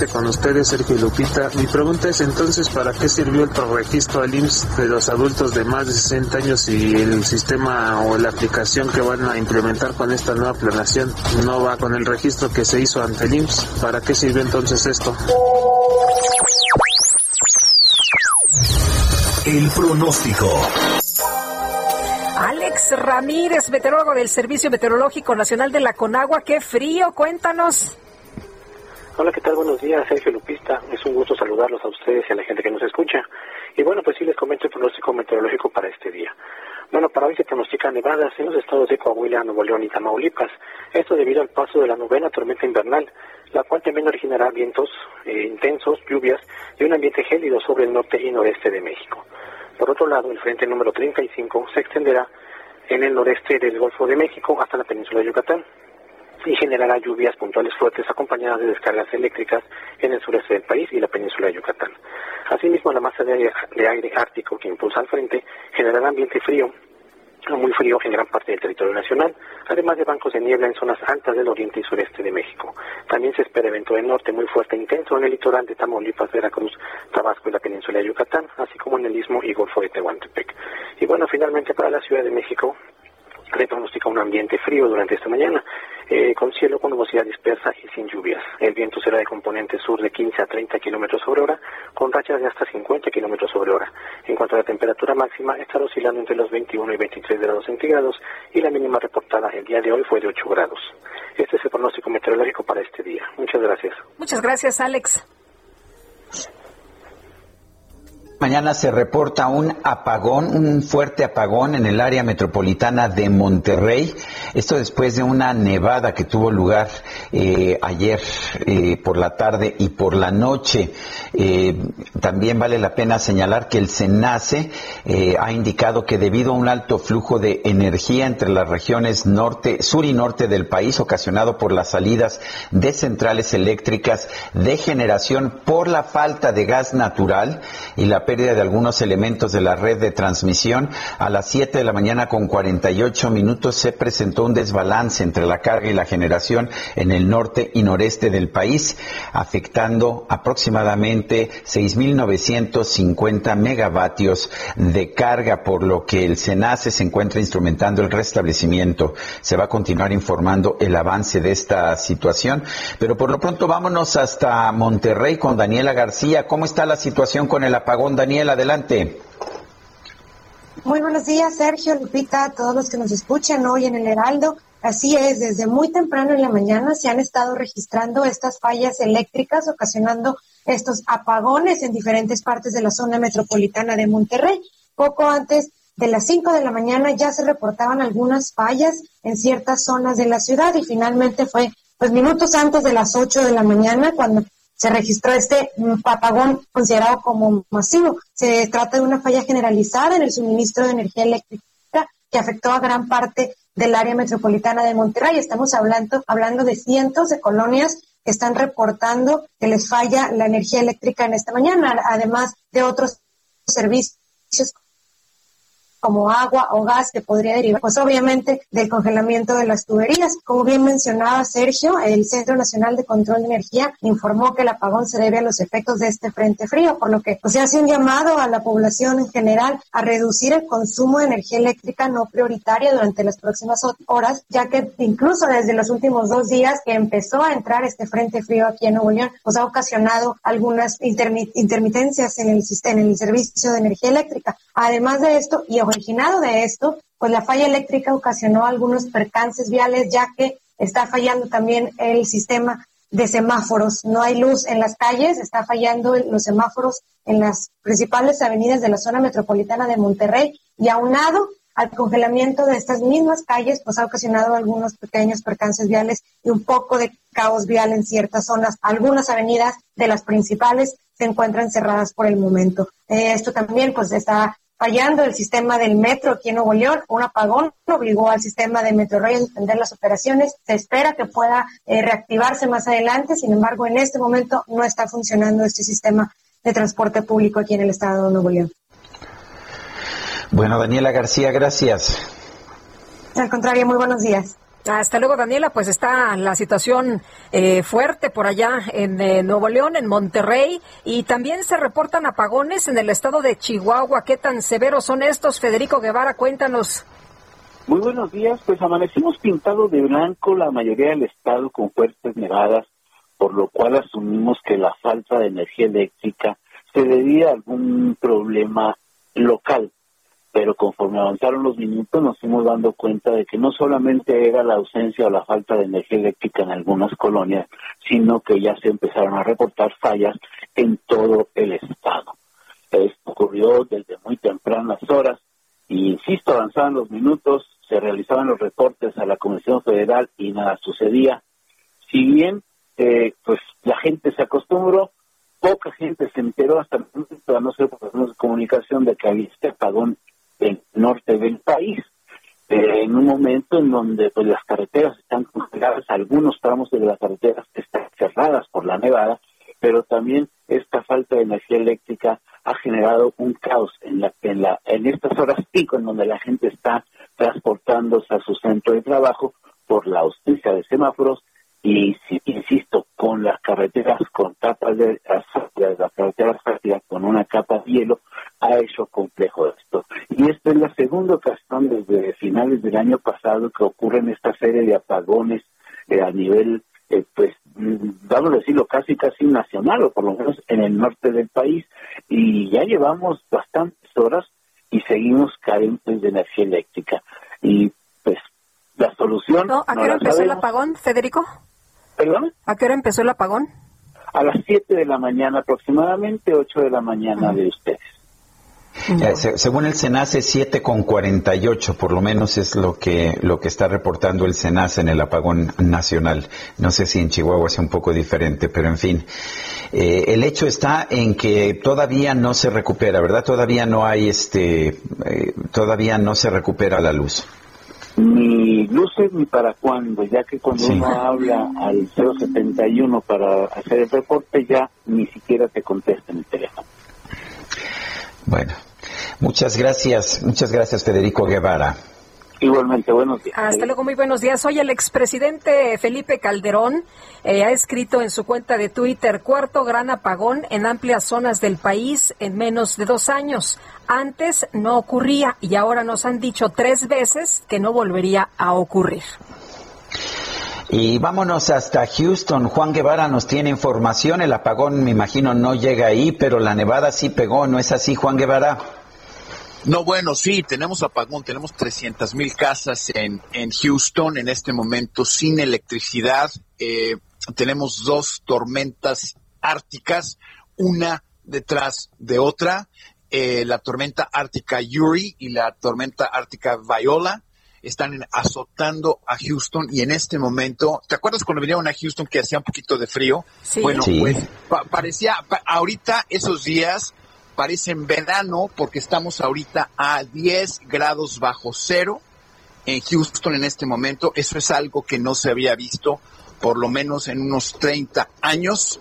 Nuevamente con ustedes, Sergio y Lupita. Mi pregunta es entonces, ¿para qué sirvió el registro al IMSS de los adultos de más de 60 años y el sistema o la aplicación que van a implementar con esta nueva planeación no va con el registro que se hizo ante el IMSS? ¿Para qué sirvió entonces esto? El pronóstico. Alex Ramírez, meteorólogo del Servicio Meteorológico Nacional de la Conagua. ¡Qué frío! Cuéntanos. Hola, ¿qué tal? Buenos días, Sergio Lupista. Es un gusto saludarlos a ustedes y a la gente que nos escucha. Y bueno, pues sí les comento el pronóstico meteorológico para este día. Bueno, para hoy se pronostican nevadas en los estados de Coahuila, Nuevo León y Tamaulipas. Esto debido al paso de la novena tormenta invernal, la cual también originará vientos eh, intensos, lluvias y un ambiente gélido sobre el norte y noreste de México. Por otro lado, el frente número 35 se extenderá en el noreste del Golfo de México hasta la península de Yucatán y generará lluvias puntuales fuertes acompañadas de descargas eléctricas en el sureste del país y la península de Yucatán. Asimismo, la masa de aire, ártico que impulsa al frente generará ambiente frío muy frío en gran parte del territorio nacional, además de bancos de niebla en zonas altas del oriente y sureste de México. También se espera evento del norte muy fuerte e intenso en el litoral de Tamaulipas, Veracruz, Tabasco y la península de Yucatán, así como en el istmo y golfo de Tehuantepec. Y bueno, finalmente para la Ciudad de México, se pronostica un ambiente frío durante esta mañana, eh, con cielo con nubosidad dispersa y sin lluvias. El viento será de componente sur de 15 a 30 kilómetros sobre hora, con rachas de hasta 50 kilómetros sobre hora. En cuanto a la temperatura máxima, estará oscilando entre los 21 y 23 grados centígrados y la mínima reportada el día de hoy fue de 8 grados. Este es el pronóstico meteorológico para este día. Muchas gracias. Muchas gracias, Alex. Mañana se reporta un apagón, un fuerte apagón en el área metropolitana de Monterrey. Esto después de una nevada que tuvo lugar eh, ayer eh, por la tarde y por la noche. Eh, también vale la pena señalar que el SENACE ha indicado que debido a un alto flujo de energía entre las regiones norte, sur y norte del país, ocasionado por las salidas de centrales eléctricas de generación por la falta de gas natural y la pérdida de algunos elementos de la red de transmisión, a las 7 de la mañana con 48 minutos se presentó un desbalance entre la carga y la generación en el norte y noreste del país, afectando aproximadamente 6.950 megavatios de carga, por lo que el SENACE se encuentra instrumentando el restablecimiento. Se va a continuar informando el avance de esta situación, pero por lo pronto vámonos hasta Monterrey con Daniela García. ¿Cómo está la situación con el apagón? Daniel, adelante. Muy buenos días, Sergio, Lupita, a todos los que nos escuchan hoy en el Heraldo. Así es, desde muy temprano en la mañana se han estado registrando estas fallas eléctricas, ocasionando estos apagones en diferentes partes de la zona metropolitana de Monterrey. Poco antes de las 5 de la mañana ya se reportaban algunas fallas en ciertas zonas de la ciudad y finalmente fue pues minutos antes de las 8 de la mañana cuando se registró este apagón considerado como masivo. Se trata de una falla generalizada en el suministro de energía eléctrica que afectó a gran parte del área metropolitana de Monterrey. Estamos hablando, hablando de cientos de colonias que están reportando que les falla la energía eléctrica en esta mañana, además de otros servicios como agua o gas que podría derivar, pues obviamente del congelamiento de las tuberías. Como bien mencionaba Sergio, el Centro Nacional de Control de Energía informó que el apagón se debe a los efectos de este frente frío, por lo que pues, se hace un llamado a la población en general a reducir el consumo de energía eléctrica no prioritaria durante las próximas horas, ya que incluso desde los últimos dos días que empezó a entrar este frente frío aquí en Nuevo León, pues ha ocasionado algunas intermitencias en el, en el servicio de energía eléctrica. Además de esto, y originado de esto, pues la falla eléctrica ocasionó algunos percances viales, ya que está fallando también el sistema de semáforos. No hay luz en las calles, está fallando los semáforos en las principales avenidas de la zona metropolitana de Monterrey y aunado al congelamiento de estas mismas calles, pues ha ocasionado algunos pequeños percances viales y un poco de caos vial en ciertas zonas. Algunas avenidas de las principales se encuentran cerradas por el momento. Eh, esto también pues está fallando el sistema del metro aquí en Nuevo León. Un apagón obligó al sistema de Metrorail a suspender las operaciones. Se espera que pueda eh, reactivarse más adelante. Sin embargo, en este momento no está funcionando este sistema de transporte público aquí en el estado de Nuevo León. Bueno, Daniela García, gracias. Al contrario, muy buenos días. Hasta luego, Daniela. Pues está la situación eh, fuerte por allá en eh, Nuevo León, en Monterrey, y también se reportan apagones en el estado de Chihuahua. ¿Qué tan severos son estos? Federico Guevara, cuéntanos. Muy buenos días. Pues amanecimos pintados de blanco la mayoría del estado con fuertes nevadas, por lo cual asumimos que la falta de energía eléctrica se debía a algún problema local pero conforme avanzaron los minutos nos fuimos dando cuenta de que no solamente era la ausencia o la falta de energía eléctrica en algunas colonias, sino que ya se empezaron a reportar fallas en todo el estado. Esto ocurrió desde muy tempranas horas y, insisto, avanzaban los minutos, se realizaban los reportes a la Comisión Federal y nada sucedía. Si bien eh, pues la gente se acostumbró, poca gente se enteró hasta el momento, a no ser por de comunicación, de que había este apagón el norte del país, eh, en un momento en donde pues las carreteras están congeladas, algunos tramos de las carreteras están cerradas por la nevada, pero también esta falta de energía eléctrica ha generado un caos en la en la en estas horas pico en donde la gente está transportándose a su centro de trabajo por la ausencia de semáforos y si, insisto con las carreteras con capas de las carreteras con una capa de hielo ha hecho complejo esto. Y esta es la segunda ocasión desde finales del año pasado que ocurren esta serie de apagones eh, a nivel, eh, pues, mm, vamos a decirlo, casi, casi nacional, o por lo menos en el norte del país. Y ya llevamos bastantes horas y seguimos carentes de energía eléctrica. Y, pues, la solución... ¿A qué hora empezó el apagón, Federico? ¿Perdón? ¿A qué hora empezó el apagón? A las 7 de la mañana aproximadamente, 8 de la mañana de ustedes. Eh, según el SENACE, 7,48 con 48, por lo menos es lo que, lo que está reportando el SENACE en el apagón nacional. No sé si en Chihuahua sea un poco diferente, pero en fin. Eh, el hecho está en que todavía no se recupera, ¿verdad? Todavía no hay este, eh, todavía no se recupera la luz. Ni luces ni para cuándo, ya que cuando uno habla al 071 para hacer el reporte ya ni siquiera te contesta en el teléfono. Bueno, muchas gracias, muchas gracias Federico Guevara. Igualmente, buenos días. Hasta luego, muy buenos días. Hoy el expresidente Felipe Calderón eh, ha escrito en su cuenta de Twitter, cuarto gran apagón en amplias zonas del país en menos de dos años. Antes no ocurría y ahora nos han dicho tres veces que no volvería a ocurrir. Y vámonos hasta Houston. Juan Guevara nos tiene información. El apagón, me imagino, no llega ahí, pero la nevada sí pegó. ¿No es así, Juan Guevara? No, bueno, sí, tenemos apagón, tenemos 300 mil casas en, en Houston en este momento sin electricidad. Eh, tenemos dos tormentas árticas, una detrás de otra, eh, la tormenta ártica Yuri y la tormenta ártica Viola están azotando a Houston y en este momento, ¿te acuerdas cuando vinieron a Houston que hacía un poquito de frío? Sí. Bueno, Sí. pues pa- parecía, pa- ahorita esos días parecen verano porque estamos ahorita a 10 grados bajo cero en Houston en este momento. Eso es algo que no se había visto por lo menos en unos 30 años.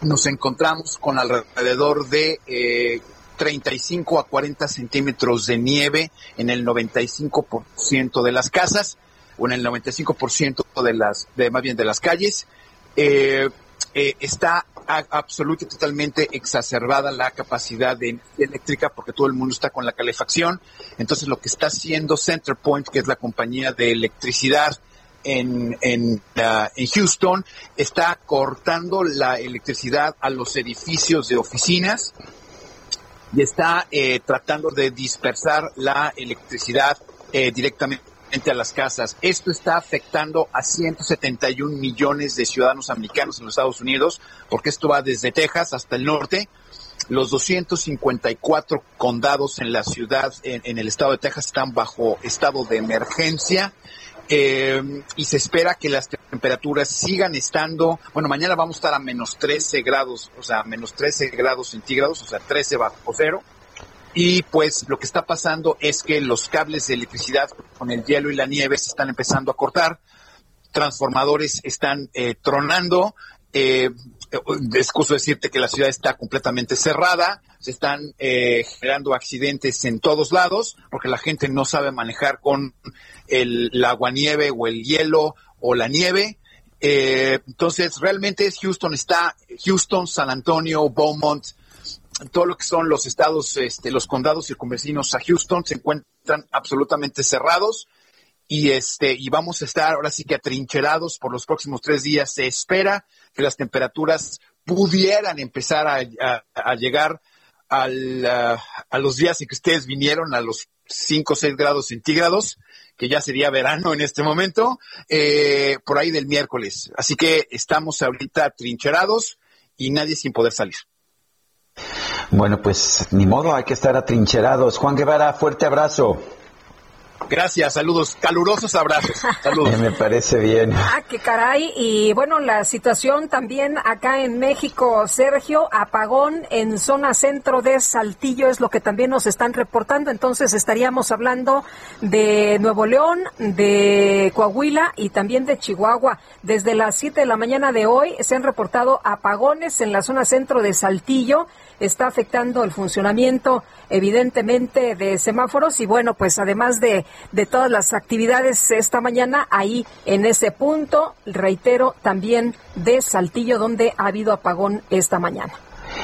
Nos encontramos con alrededor de eh, 35 a 40 centímetros de nieve en el 95% de las casas o en el 95% de las, de, más bien de las calles. Eh, eh, está absoluta y totalmente exacerbada la capacidad de energía eléctrica porque todo el mundo está con la calefacción. Entonces lo que está haciendo Centerpoint, que es la compañía de electricidad en, en, en Houston, está cortando la electricidad a los edificios de oficinas y está eh, tratando de dispersar la electricidad eh, directamente a las casas. Esto está afectando a 171 millones de ciudadanos americanos en los Estados Unidos, porque esto va desde Texas hasta el norte. Los 254 condados en la ciudad, en, en el estado de Texas, están bajo estado de emergencia. Eh, y se espera que las temperaturas sigan estando, bueno, mañana vamos a estar a menos 13 grados, o sea, menos 13 grados centígrados, o sea, 13 bajo cero. Y pues lo que está pasando es que los cables de electricidad con el hielo y la nieve se están empezando a cortar, transformadores están eh, tronando, eh, excuso decirte que la ciudad está completamente cerrada, se están eh, generando accidentes en todos lados porque la gente no sabe manejar con el, la aguanieve o el hielo o la nieve. Eh, entonces, realmente Houston está, Houston, San Antonio, Beaumont, todo lo que son los estados, este, los condados circunvecinos a Houston se encuentran absolutamente cerrados y este y vamos a estar ahora sí que atrincherados por los próximos tres días. Se espera que las temperaturas pudieran empezar a, a- a llegar al, ah, a los días en que ustedes vinieron, a los 5 o 6 grados centígrados, que ya sería verano en este momento, eh, por ahí del miércoles. Así que estamos ahorita atrincherados y nadie sin poder salir. Bueno, pues ni modo, hay que estar atrincherados. Juan Guevara, fuerte abrazo. Gracias, saludos, calurosos abrazos. Saludos. Me parece bien. Ah, qué caray. Y bueno, la situación también acá en México, Sergio, apagón en zona centro de Saltillo es lo que también nos están reportando. Entonces estaríamos hablando de Nuevo León, de Coahuila y también de Chihuahua. Desde las 7 de la mañana de hoy se han reportado apagones en la zona centro de Saltillo. Está afectando el funcionamiento, evidentemente, de semáforos. Y bueno, pues además de, de todas las actividades esta mañana, ahí en ese punto, reitero, también de Saltillo, donde ha habido apagón esta mañana.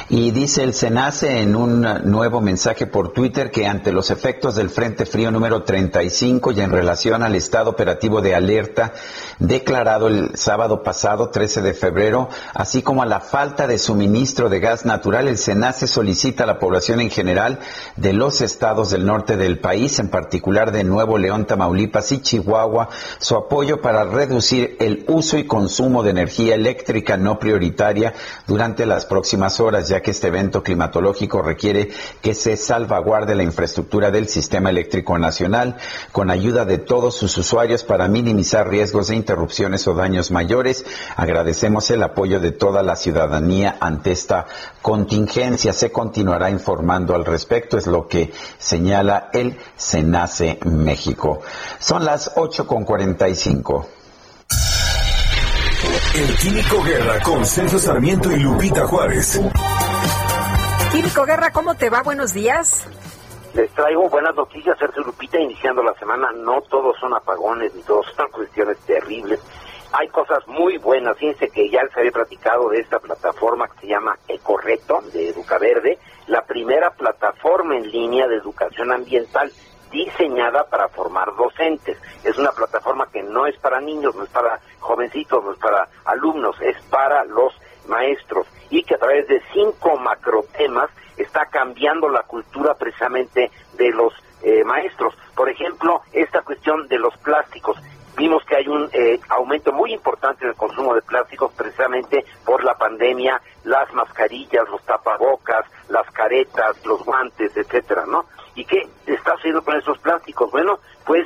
Y dice el SENACE en un nuevo mensaje por Twitter que ante los efectos del Frente Frío número 35 y en relación al estado operativo de alerta declarado el sábado pasado, 13 de febrero, así como a la falta de suministro de gas natural, el SENACE solicita a la población en general de los estados del norte del país, en particular de Nuevo León, Tamaulipas y Chihuahua, su apoyo para reducir el uso y consumo de energía eléctrica no prioritaria durante las próximas horas, ya que este evento climatológico requiere que se salvaguarde la infraestructura del sistema eléctrico nacional con ayuda de todos sus usuarios para minimizar riesgos de interrupciones o daños mayores. Agradecemos el apoyo de toda la ciudadanía ante esta contingencia. Se continuará informando al respecto, es lo que señala el SENACE México. Son las 8 con 45. El Químico Guerra con Sergio Sarmiento y Lupita Juárez. Químico Guerra, ¿cómo te va? Buenos días. Les traigo buenas noticias, Sergio Lupita, iniciando la semana. No todos son apagones, ni todos son cuestiones terribles. Hay cosas muy buenas. Fíjense que ya les había platicado de esta plataforma que se llama Ecorreto, de Educaverde, la primera plataforma en línea de educación ambiental diseñada para formar docentes. Es una plataforma que no es para niños, no es para jovencitos, no es para alumnos, es para los maestros y que a través de cinco macrotemas está cambiando la cultura precisamente de los eh, maestros. Por ejemplo, esta cuestión de los plásticos. Vimos que hay un eh, aumento muy importante en el consumo de plásticos precisamente por la pandemia, las mascarillas, los tapabocas, las caretas, los guantes, etcétera, ¿no? ¿Y qué está haciendo con esos plásticos? Bueno, pues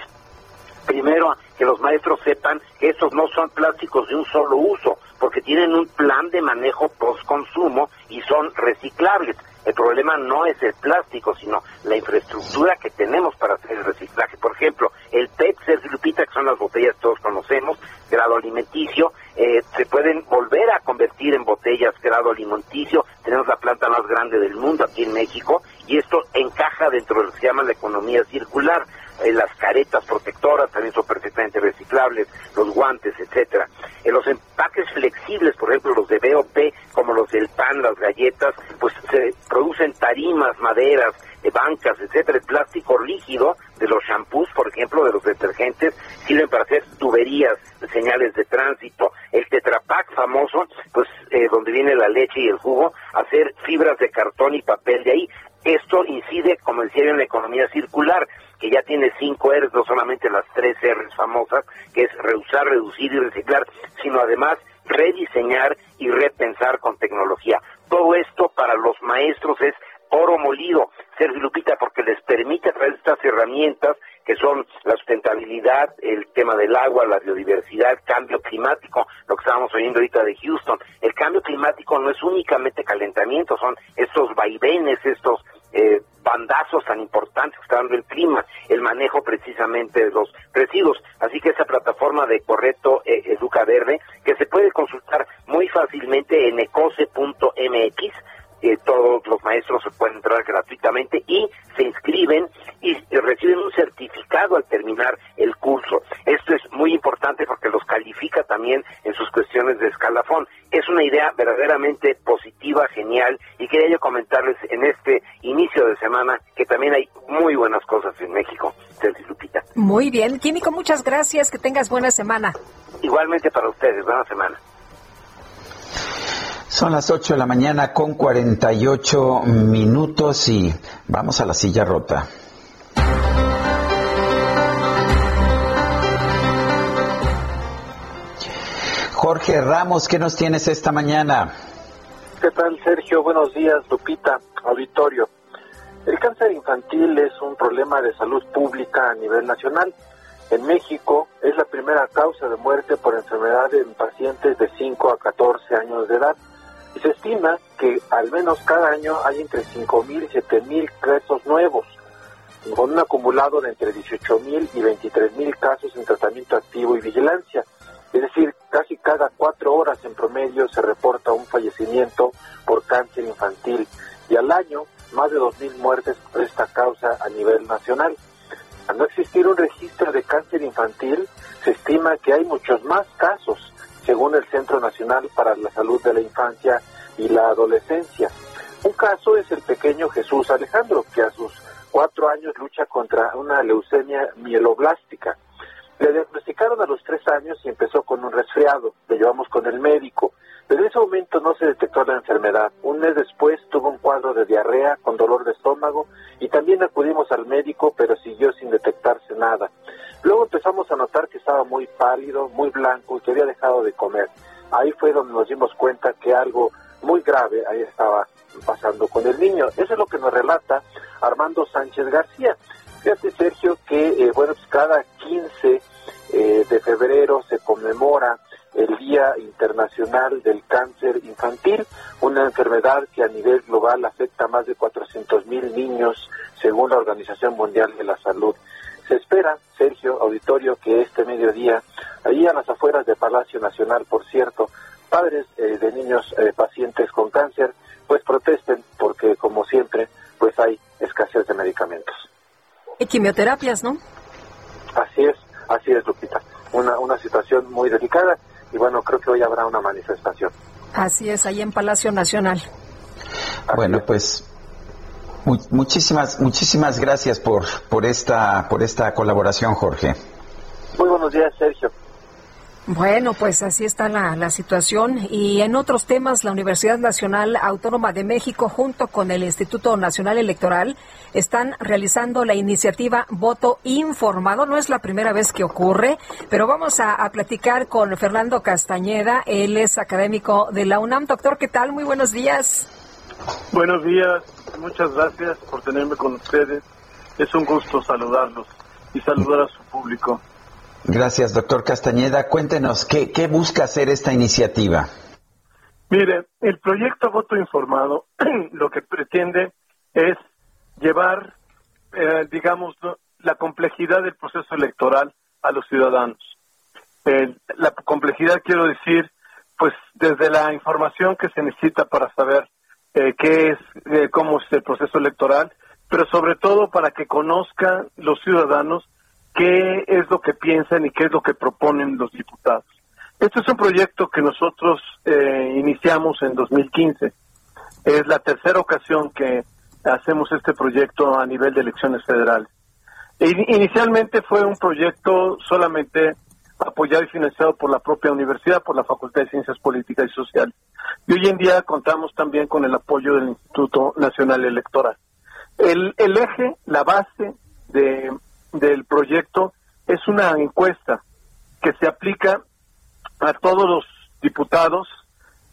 primero que los maestros sepan que estos no son plásticos de un solo uso, porque tienen un plan de manejo post-consumo y son reciclables. El problema no es el plástico, sino la infraestructura que tenemos para hacer el reciclaje. Por ejemplo, el PET, Sergio Lupita, que son las botellas que todos conocemos, grado alimenticio, eh, se pueden volver a convertir en botellas grado alimenticio. Tenemos la planta más grande del mundo aquí en México y esto encaja dentro de lo que se llama la economía circular. Eh, las caretas protectoras también son perfectamente reciclables, los guantes, etcétera. En los empaques flexibles, por ejemplo, los de BOP, como los del pan, las galletas, pues se producen tarimas, maderas, eh, bancas, etcétera. El plástico rígido de los shampoos, por ejemplo, de los detergentes, sirven para hacer tuberías, señales de tránsito. El tetrapack famoso, pues eh, donde viene la leche y el jugo, hacer fibras de cartón y papel de ahí. Esto incide, como decía en la economía circular, que ya tiene cinco R's, no solamente las tres R's famosas, que es reusar, reducir y reciclar, sino además rediseñar y repensar con tecnología. Todo esto para los maestros es oro molido, Sergio Lupita, porque les permite a través de estas herramientas que son la sustentabilidad, el tema del agua, la biodiversidad, cambio climático, lo que estábamos oyendo ahorita de Houston. El cambio climático no es únicamente calentamiento, son estos vaivenes, estos eh, bandazos tan importantes que está dando el clima, el manejo precisamente de los residuos. Así que esa plataforma de Correcto eh, Educa Verde, que se puede consultar muy fácilmente en ecose.mx, eh, todos los maestros se pueden entrar gratuitamente y se inscriben y reciben un certificado al terminar el curso. Esto es muy importante porque los califica también en sus cuestiones de escalafón. Es una idea verdaderamente positiva, genial, y quería yo comentarles en este inicio de semana que también hay muy buenas cosas en México, Lupita. Muy bien, Químico, muchas gracias, que tengas buena semana. Igualmente para ustedes, buena semana. Son las 8 de la mañana con 48 minutos y vamos a la silla rota. Jorge Ramos, ¿qué nos tienes esta mañana? ¿Qué tal, Sergio? Buenos días, Lupita, auditorio. El cáncer infantil es un problema de salud pública a nivel nacional. En México es la primera causa de muerte por enfermedad en pacientes de 5 a 14 años de edad. Se estima que al menos cada año hay entre 5.000 y 7.000 casos nuevos, con un acumulado de entre 18.000 y 23.000 casos en tratamiento activo y vigilancia. Es decir, casi cada cuatro horas en promedio se reporta un fallecimiento por cáncer infantil y al año más de 2.000 muertes por esta causa a nivel nacional. Al no existir un registro de cáncer infantil, se estima que hay muchos más casos, según el Centro Nacional para la Salud de la Infancia y la Adolescencia. Un caso es el pequeño Jesús Alejandro, que a sus cuatro años lucha contra una leucemia mieloblástica. Le diagnosticaron a los tres años y empezó con un resfriado. Le llevamos con el médico. Pero en ese momento no se detectó la enfermedad. Un mes después tuvo un cuadro de diarrea con dolor de estómago y también acudimos al médico, pero siguió sin detectarse nada. Luego empezamos a notar que estaba muy pálido, muy blanco y que había dejado de comer. Ahí fue donde nos dimos cuenta que algo muy grave ahí estaba pasando con el niño. Eso es lo que nos relata Armando Sánchez García. Fíjate, Sergio, que eh, bueno, pues cada 15 eh, de febrero se conmemora el Día Internacional del Cáncer Infantil, una enfermedad que a nivel global afecta a más de 400 mil niños, según la Organización Mundial de la Salud. Se espera, Sergio Auditorio, que este mediodía, ahí a las afueras de Palacio Nacional, por cierto, padres eh, de niños eh, pacientes con cáncer, pues protesten porque, como siempre, pues hay escasez de medicamentos. Y quimioterapias, ¿no? Así es, así es, Lupita. Una, una situación muy delicada y bueno, creo que hoy habrá una manifestación. Así es, ahí en Palacio Nacional. Bueno, pues mu- muchísimas muchísimas gracias por por esta por esta colaboración, Jorge. Muy buenos días, Sergio. Bueno, pues así está la, la situación. Y en otros temas, la Universidad Nacional Autónoma de México, junto con el Instituto Nacional Electoral, están realizando la iniciativa Voto Informado. No es la primera vez que ocurre, pero vamos a, a platicar con Fernando Castañeda. Él es académico de la UNAM. Doctor, ¿qué tal? Muy buenos días. Buenos días, muchas gracias por tenerme con ustedes. Es un gusto saludarlos y saludar a su público. Gracias, doctor Castañeda. Cuéntenos, ¿qué, qué busca hacer esta iniciativa? Mire, el proyecto Voto Informado lo que pretende es llevar, eh, digamos, la complejidad del proceso electoral a los ciudadanos. Eh, la complejidad quiero decir, pues desde la información que se necesita para saber eh, qué es, eh, cómo es el proceso electoral, pero sobre todo para que conozcan los ciudadanos qué es lo que piensan y qué es lo que proponen los diputados. Este es un proyecto que nosotros eh, iniciamos en 2015. Es la tercera ocasión que hacemos este proyecto a nivel de elecciones federales. E in- inicialmente fue un proyecto solamente apoyado y financiado por la propia universidad, por la Facultad de Ciencias Políticas y Sociales. Y hoy en día contamos también con el apoyo del Instituto Nacional Electoral. El, eje, la base de, del proyecto es una encuesta que se aplica a todos los diputados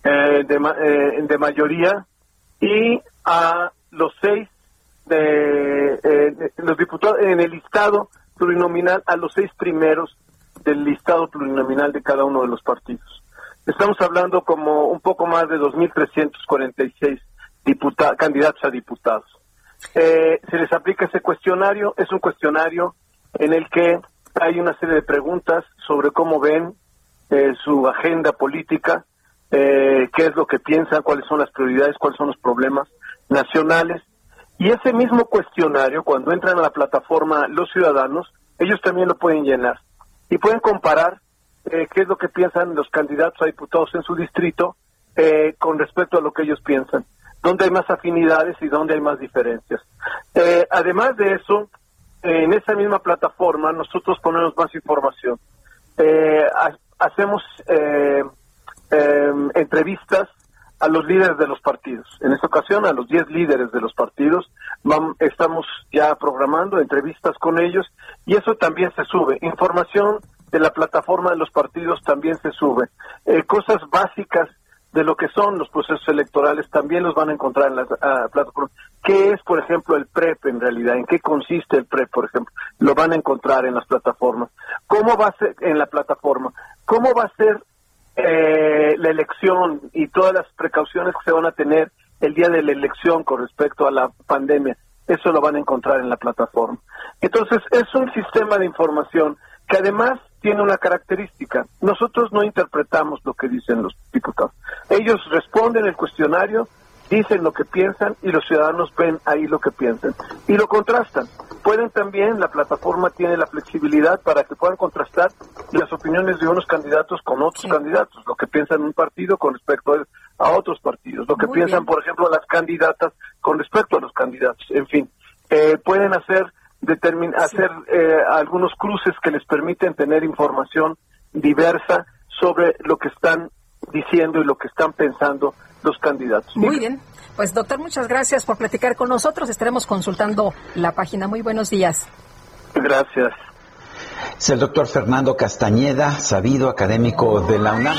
eh, eh, de mayoría y a los seis de, eh, de- los diputados en el listado plurinominal a los seis primeros del listado plurinominal de cada uno de los partidos. Estamos hablando como un poco más de 2.346 diputa- candidatos a diputados. Eh, se les aplica ese cuestionario, es un cuestionario en el que hay una serie de preguntas sobre cómo ven eh, su agenda política, eh, qué es lo que piensan, cuáles son las prioridades, cuáles son los problemas nacionales. Y ese mismo cuestionario, cuando entran a la plataforma los ciudadanos, ellos también lo pueden llenar y pueden comparar eh, qué es lo que piensan los candidatos a diputados en su distrito eh, con respecto a lo que ellos piensan, dónde hay más afinidades y dónde hay más diferencias. Eh, además de eso, en esa misma plataforma nosotros ponemos más información. Eh, ha- hacemos eh, eh, entrevistas a los líderes de los partidos. En esta ocasión, a los 10 líderes de los partidos, vam- estamos ya programando entrevistas con ellos y eso también se sube. Información de la plataforma de los partidos también se sube. Eh, cosas básicas de lo que son los procesos electorales también los van a encontrar en la ah, plataforma. ¿Qué es, por ejemplo, el PREP en realidad? ¿En qué consiste el PREP, por ejemplo? Lo van a encontrar en las plataformas. ¿Cómo va a ser en la plataforma? ¿Cómo va a ser eh, la elección y todas las precauciones que se van a tener el día de la elección con respecto a la pandemia? Eso lo van a encontrar en la plataforma. Entonces, es un sistema de información que además tiene una característica. Nosotros no interpretamos lo que dicen los diputados. Ellos responden el cuestionario, dicen lo que piensan y los ciudadanos ven ahí lo que piensan y lo contrastan. Pueden también, la plataforma tiene la flexibilidad para que puedan contrastar las opiniones de unos candidatos con otros candidatos, lo que piensan un partido con respecto a, a otros partidos, lo que Muy piensan, bien. por ejemplo, las candidatas con respecto a los candidatos, en fin. Eh, pueden hacer determin- hacer eh, algunos cruces que les permiten tener información diversa sobre lo que están diciendo y lo que están pensando los candidatos. Muy bien. Pues doctor, muchas gracias por platicar con nosotros. Estaremos consultando la página. Muy buenos días. Gracias. Es el doctor Fernando Castañeda, sabido académico de la UNAM.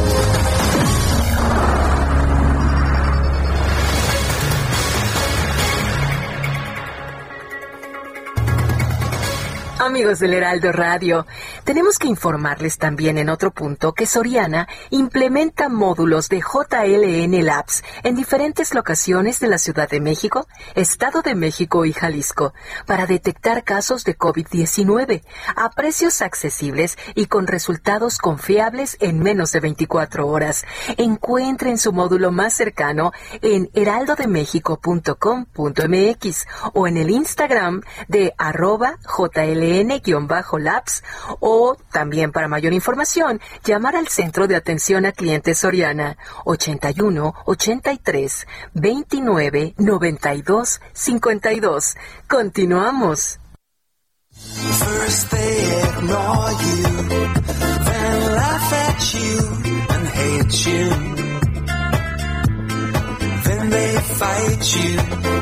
Amigos del Heraldo Radio, tenemos que informarles también en otro punto que Soriana implementa módulos de JLN Labs en diferentes locaciones de la Ciudad de México, Estado de México y Jalisco para detectar casos de COVID-19 a precios accesibles y con resultados confiables en menos de 24 horas. Encuentren su módulo más cercano en heraldodemexico.com.mx o en el Instagram de arroba JLN-Labs o también para mayor información llamar al Centro de Atención a Clientes Soriana 81 83 29 92 52. Continuamos. First they ignore you, then laugh at you and hate you. Then they fight you,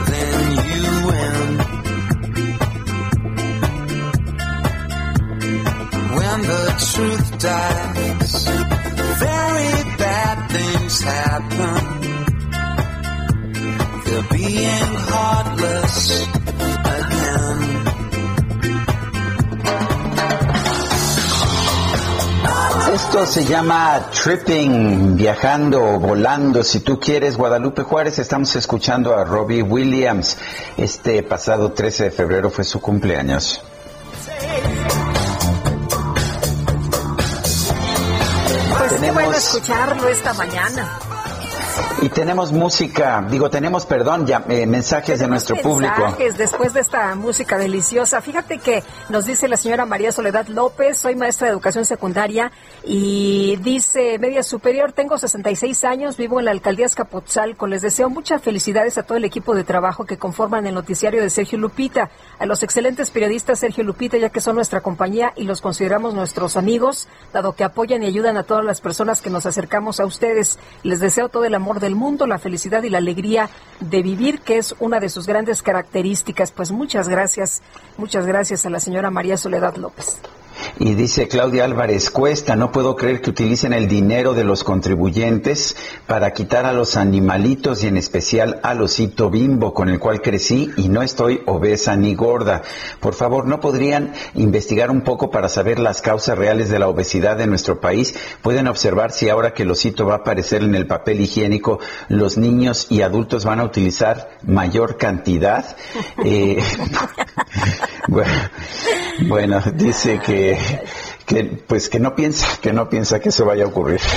then you When the truth dies, very bad things happen. The You're being heartless again. Esto se llama tripping, viajando o volando. Si tú quieres, Guadalupe Juárez, estamos escuchando a Robbie Williams. Este pasado 13 de febrero fue su cumpleaños. Qué bueno escucharlo esta mañana. Y tenemos música, digo, tenemos, perdón, ya, eh, mensajes de nuestro público. mensajes después de esta música deliciosa. Fíjate que nos dice la señora María Soledad López, soy maestra de educación secundaria y dice, media superior, tengo 66 años, vivo en la alcaldía Escapotzalco. Les deseo muchas felicidades a todo el equipo de trabajo que conforman el noticiario de Sergio Lupita, a los excelentes periodistas Sergio Lupita, ya que son nuestra compañía y los consideramos nuestros amigos, dado que apoyan y ayudan a todas las personas que nos acercamos a ustedes. Les deseo todo el amor del mundo, la felicidad y la alegría de vivir, que es una de sus grandes características. Pues muchas gracias, muchas gracias a la señora María Soledad López. Y dice Claudia Álvarez Cuesta, no puedo creer que utilicen el dinero de los contribuyentes para quitar a los animalitos y en especial al osito bimbo con el cual crecí y no estoy obesa ni gorda. Por favor, ¿no podrían investigar un poco para saber las causas reales de la obesidad en nuestro país? Pueden observar si ahora que el osito va a aparecer en el papel higiénico, los niños y adultos van a utilizar mayor cantidad. Eh, bueno, bueno, dice que, que pues que no piensa, que no piensa que eso vaya a ocurrir.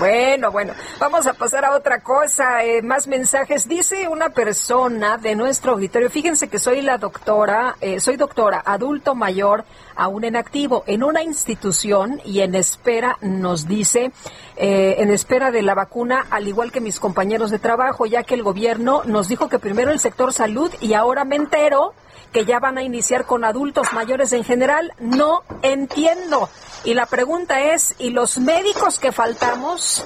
Bueno, bueno, vamos a pasar a otra cosa. eh, más mensajes. Dice una persona de nuestro auditorio, fíjense que soy la doctora, eh, soy doctora adulto mayor, aún en activo, en una institución y en espera, nos dice, eh, en espera de la vacuna, al igual que mis compañeros de trabajo, ya que el gobierno nos dijo que primero el sector salud y ahora me entero que ya van a iniciar con adultos mayores en general. No entiendo. Y la pregunta es, ¿y los médicos que faltamos?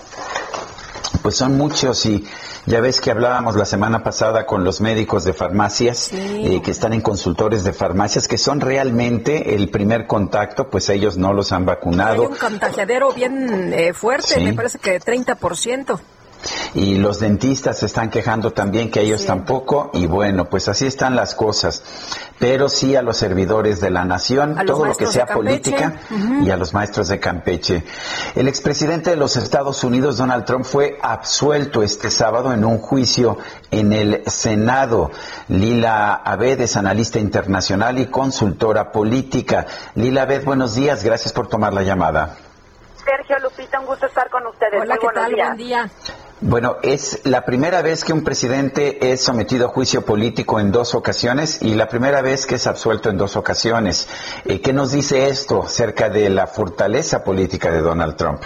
Pues son muchos y ya ves que hablábamos la semana pasada con los médicos de farmacias eh, que están en consultores de farmacias que son realmente el primer contacto, pues ellos no los han Hay vacunado. un contagiadero bien eh, fuerte, Sí. me parece que 30%. Y los dentistas se están quejando también que ellos tampoco. Y bueno, pues así están las cosas. Pero sí a los servidores de la nación, A todo lo que sea política y a los maestros de Campeche. El expresidente de los Estados Unidos, Donald Trump, fue absuelto este sábado en un juicio en el Senado. Lila Abed es analista internacional y consultora política. Lila Abed, buenos días. Gracias por tomar la llamada. Sergio Lupita, un gusto estar con ustedes. Hola, Muy ¿qué buenos tal? días. Buen día. Bueno, es la primera vez que un presidente es sometido a juicio político en dos ocasiones y la primera vez que es absuelto en dos ocasiones. Eh, ¿Qué nos dice esto acerca de la fortaleza política de Donald Trump?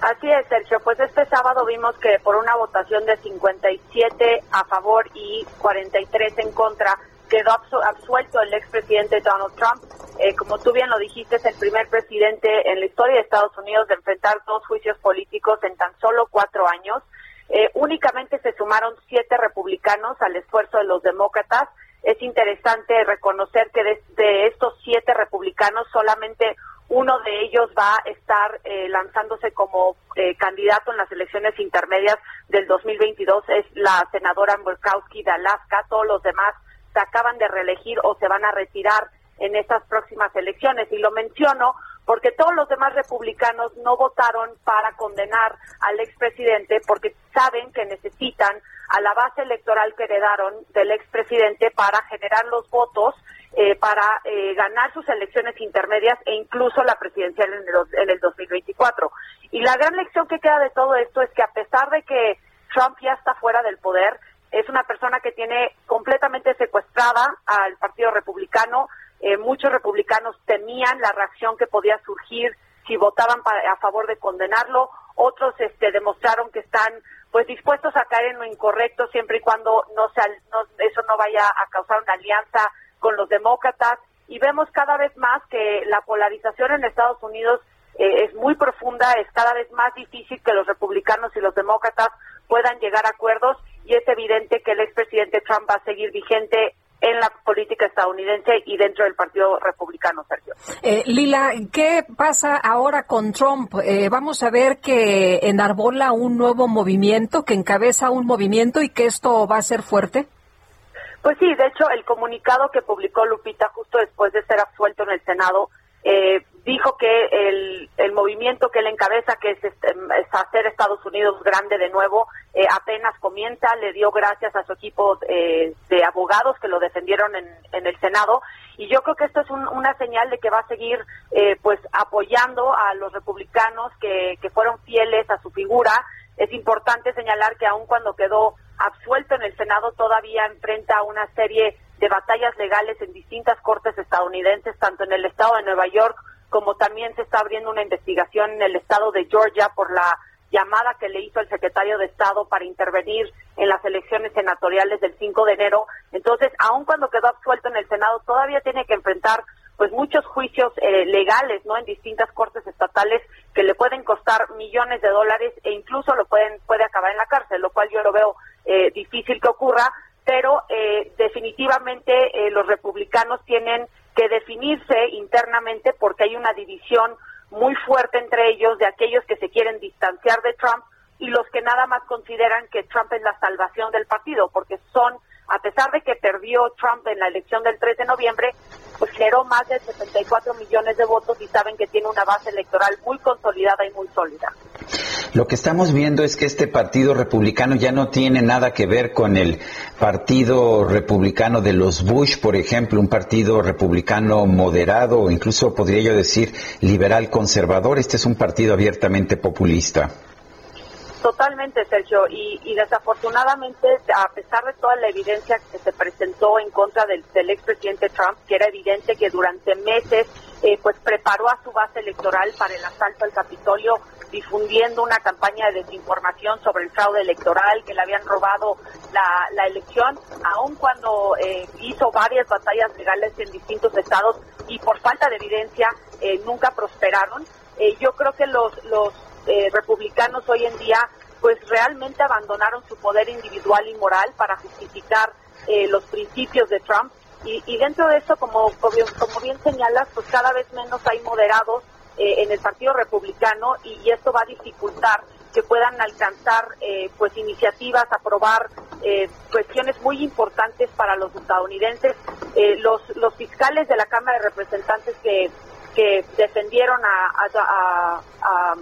Así es, Sergio. Pues este sábado vimos que por una votación de 57 a favor y 43 en contra, quedó absu- absuelto el expresidente Donald Trump. Eh, como tú bien lo dijiste, es el primer presidente en la historia de Estados Unidos de enfrentar dos juicios políticos en tan solo cuatro años. Eh, únicamente se sumaron siete republicanos al esfuerzo de los demócratas. Es interesante reconocer que de, de estos siete republicanos solamente uno de ellos va a estar eh, lanzándose como eh, candidato en las elecciones intermedias del 2022. Es la senadora Murkowski de Alaska. Todos los demás se acaban de reelegir o se van a retirar en estas próximas elecciones. Y lo menciono porque todos los demás republicanos no votaron para condenar al expresidente porque saben que necesitan a la base electoral que heredaron del expresidente para generar los votos eh, para eh, ganar sus elecciones intermedias e incluso la presidencial en el, en el 2024. Y la gran lección que queda de todo esto es que a pesar de que Trump ya está fuera del poder, es una persona que tiene completamente secuestrada al Partido Republicano. Eh, muchos republicanos temían la reacción que podía surgir si votaban a favor de condenarlo. Otros este, demostraron que están pues dispuestos a caer en lo incorrecto siempre y cuando no no- eso no vaya a causar una alianza con los demócratas. Y vemos cada vez más que la polarización en Estados Unidos eh, es muy profunda, es cada vez más difícil que los republicanos y los demócratas puedan llegar a acuerdos y es evidente que el expresidente Trump va a seguir vigente en la política estadounidense y dentro del Partido Republicano, Sergio. Eh, Lila, ¿qué pasa ahora con Trump? Eh, vamos a ver que enarbola un nuevo movimiento, que encabeza un movimiento y que esto va a ser fuerte. Pues sí, de hecho, el comunicado que publicó Lupita justo después de ser absuelto en el Senado eh, dijo que el, el, movimiento que él encabeza, que es, este, es hacer Estados Unidos grande de nuevo, eh, apenas comienza, le dio gracias a su equipo eh, de abogados que lo defendieron en, en, el Senado. Y yo creo que esto es un, una señal de que va a seguir eh, pues apoyando a los republicanos que, que fueron fieles a su figura. Es importante señalar que aun cuando quedó absuelto en el Senado, todavía enfrenta una serie de batallas legales en distintas cortes estadounidenses, tanto en el estado de Nueva York como también se está abriendo una investigación en el estado de Georgia por la llamada que le hizo el secretario de Estado para intervenir en las elecciones senatoriales del 5 de enero. Entonces, aun cuando quedó absuelto en el Senado, todavía tiene que enfrentar pues muchos juicios eh, legales, ¿no? En distintas cortes estatales que le pueden costar millones de dólares e incluso lo pueden puede acabar en la cárcel, lo cual yo lo veo eh, difícil que ocurra, pero eh, definitivamente eh, los republicanos tienen que definirse internamente porque hay una división muy fuerte entre ellos de aquellos que se quieren distanciar de Trump y los que nada más consideran que Trump es la salvación del partido, porque son, a pesar de que perdió Trump en la elección del 3 de noviembre, pues generó más de 64 millones de votos y saben que tiene una base electoral muy consolidada y muy sólida. Lo que estamos viendo es que este partido republicano ya no tiene nada que ver con el partido republicano de los Bush, por ejemplo, un partido republicano moderado incluso podría yo decir liberal conservador. Este es un partido abiertamente populista. Totalmente, Sergio. Y, y, desafortunadamente, a pesar de toda la evidencia que se presentó en contra del, del expresidente Trump, que era evidente que durante meses eh, pues preparó a su base electoral para el asalto al Capitolio, difundiendo una campaña de desinformación sobre el fraude electoral, que le habían robado la, elección, aun cuando eh, hizo varias batallas legales en distintos estados y por falta de evidencia eh, nunca prosperaron. yo creo que los, los eh, republicanos hoy en día pues realmente abandonaron su poder individual y moral para justificar eh, los principios de Trump y, y, dentro de eso como, como bien señalas pues cada vez menos hay moderados eh, en el partido republicano y, y, esto va a dificultar que puedan alcanzar eh, pues iniciativas aprobar eh, cuestiones muy importantes para los estadounidenses. Los los fiscales de la Cámara de Representantes que que defendieron a, a, a,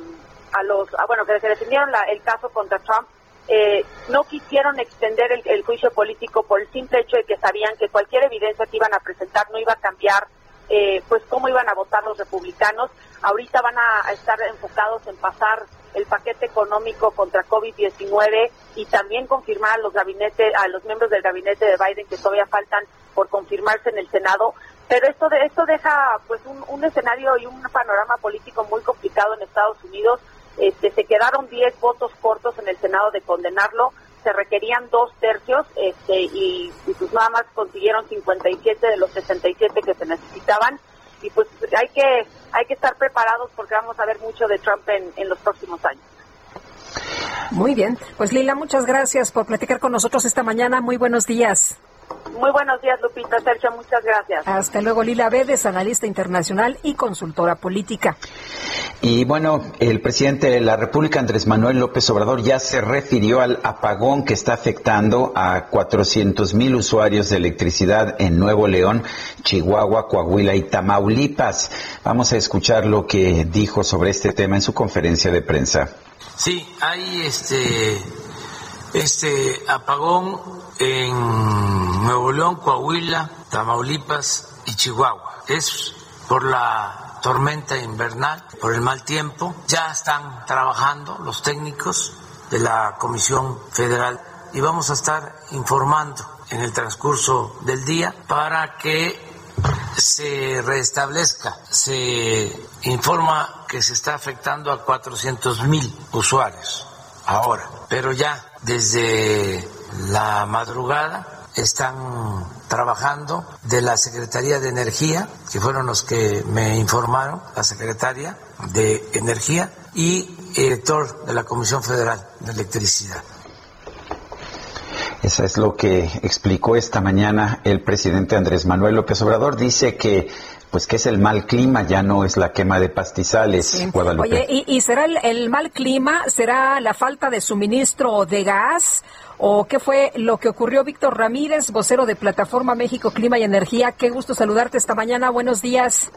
a bueno, que defendieron la, el caso contra Trump, eh, no quisieron extender el, el, juicio político por el simple hecho de que sabían que cualquier evidencia que iban a presentar no iba a cambiar, eh, pues cómo iban a votar los republicanos. Ahorita van a, estar enfocados en pasar el paquete económico contra COVID-19 y también confirmar a los gabinetes, a los miembros del gabinete de Biden que todavía faltan por confirmarse en el Senado. Pero esto de esto deja pues un, un escenario y un panorama político muy complicado en Estados Unidos este, se quedaron 10 votos cortos en el Senado de condenarlo, se requerían dos tercios este, y, y pues nada más consiguieron 57 de los 67 que se necesitaban y pues hay que hay que estar preparados porque vamos a ver mucho de Trump en, en los próximos años. Muy bien, pues Lila, muchas gracias por platicar con nosotros esta mañana. Muy buenos días. Muy buenos días, Lupita. Sergio, muchas gracias. Hasta luego, Lila Vedes, analista internacional y consultora política. Y bueno, el presidente de la República, Andrés Manuel López Obrador, ya se refirió al apagón que está afectando a 400 mil usuarios de electricidad en Nuevo León, Chihuahua, Coahuila y Tamaulipas. Vamos a escuchar lo que dijo sobre este tema en su conferencia de prensa. Sí, hay este, este apagón en Nuevo León, Coahuila, Tamaulipas y Chihuahua. Es por la tormenta invernal, por el mal tiempo. Ya están trabajando los técnicos de la Comisión Federal y vamos a estar informando en el transcurso del día para que se restablezca. Se informa que se está afectando a 400 mil usuarios ahora, pero ya desde la madrugada están trabajando de la Secretaría de Energía, que fueron los que me informaron, la Secretaria de Energía y el director de la Comisión Federal de Electricidad. Eso es lo que explicó esta mañana el presidente Andrés Manuel López Obrador. Dice que pues que es el mal clima, ya no es la quema de pastizales, Guadalupe. Oye, ¿y, y será el, el mal clima? ¿Será la falta de suministro de gas? ¿O qué fue lo que ocurrió? Víctor Ramírez, vocero de Plataforma México Clima y Energía. Qué gusto saludarte esta mañana. Buenos días.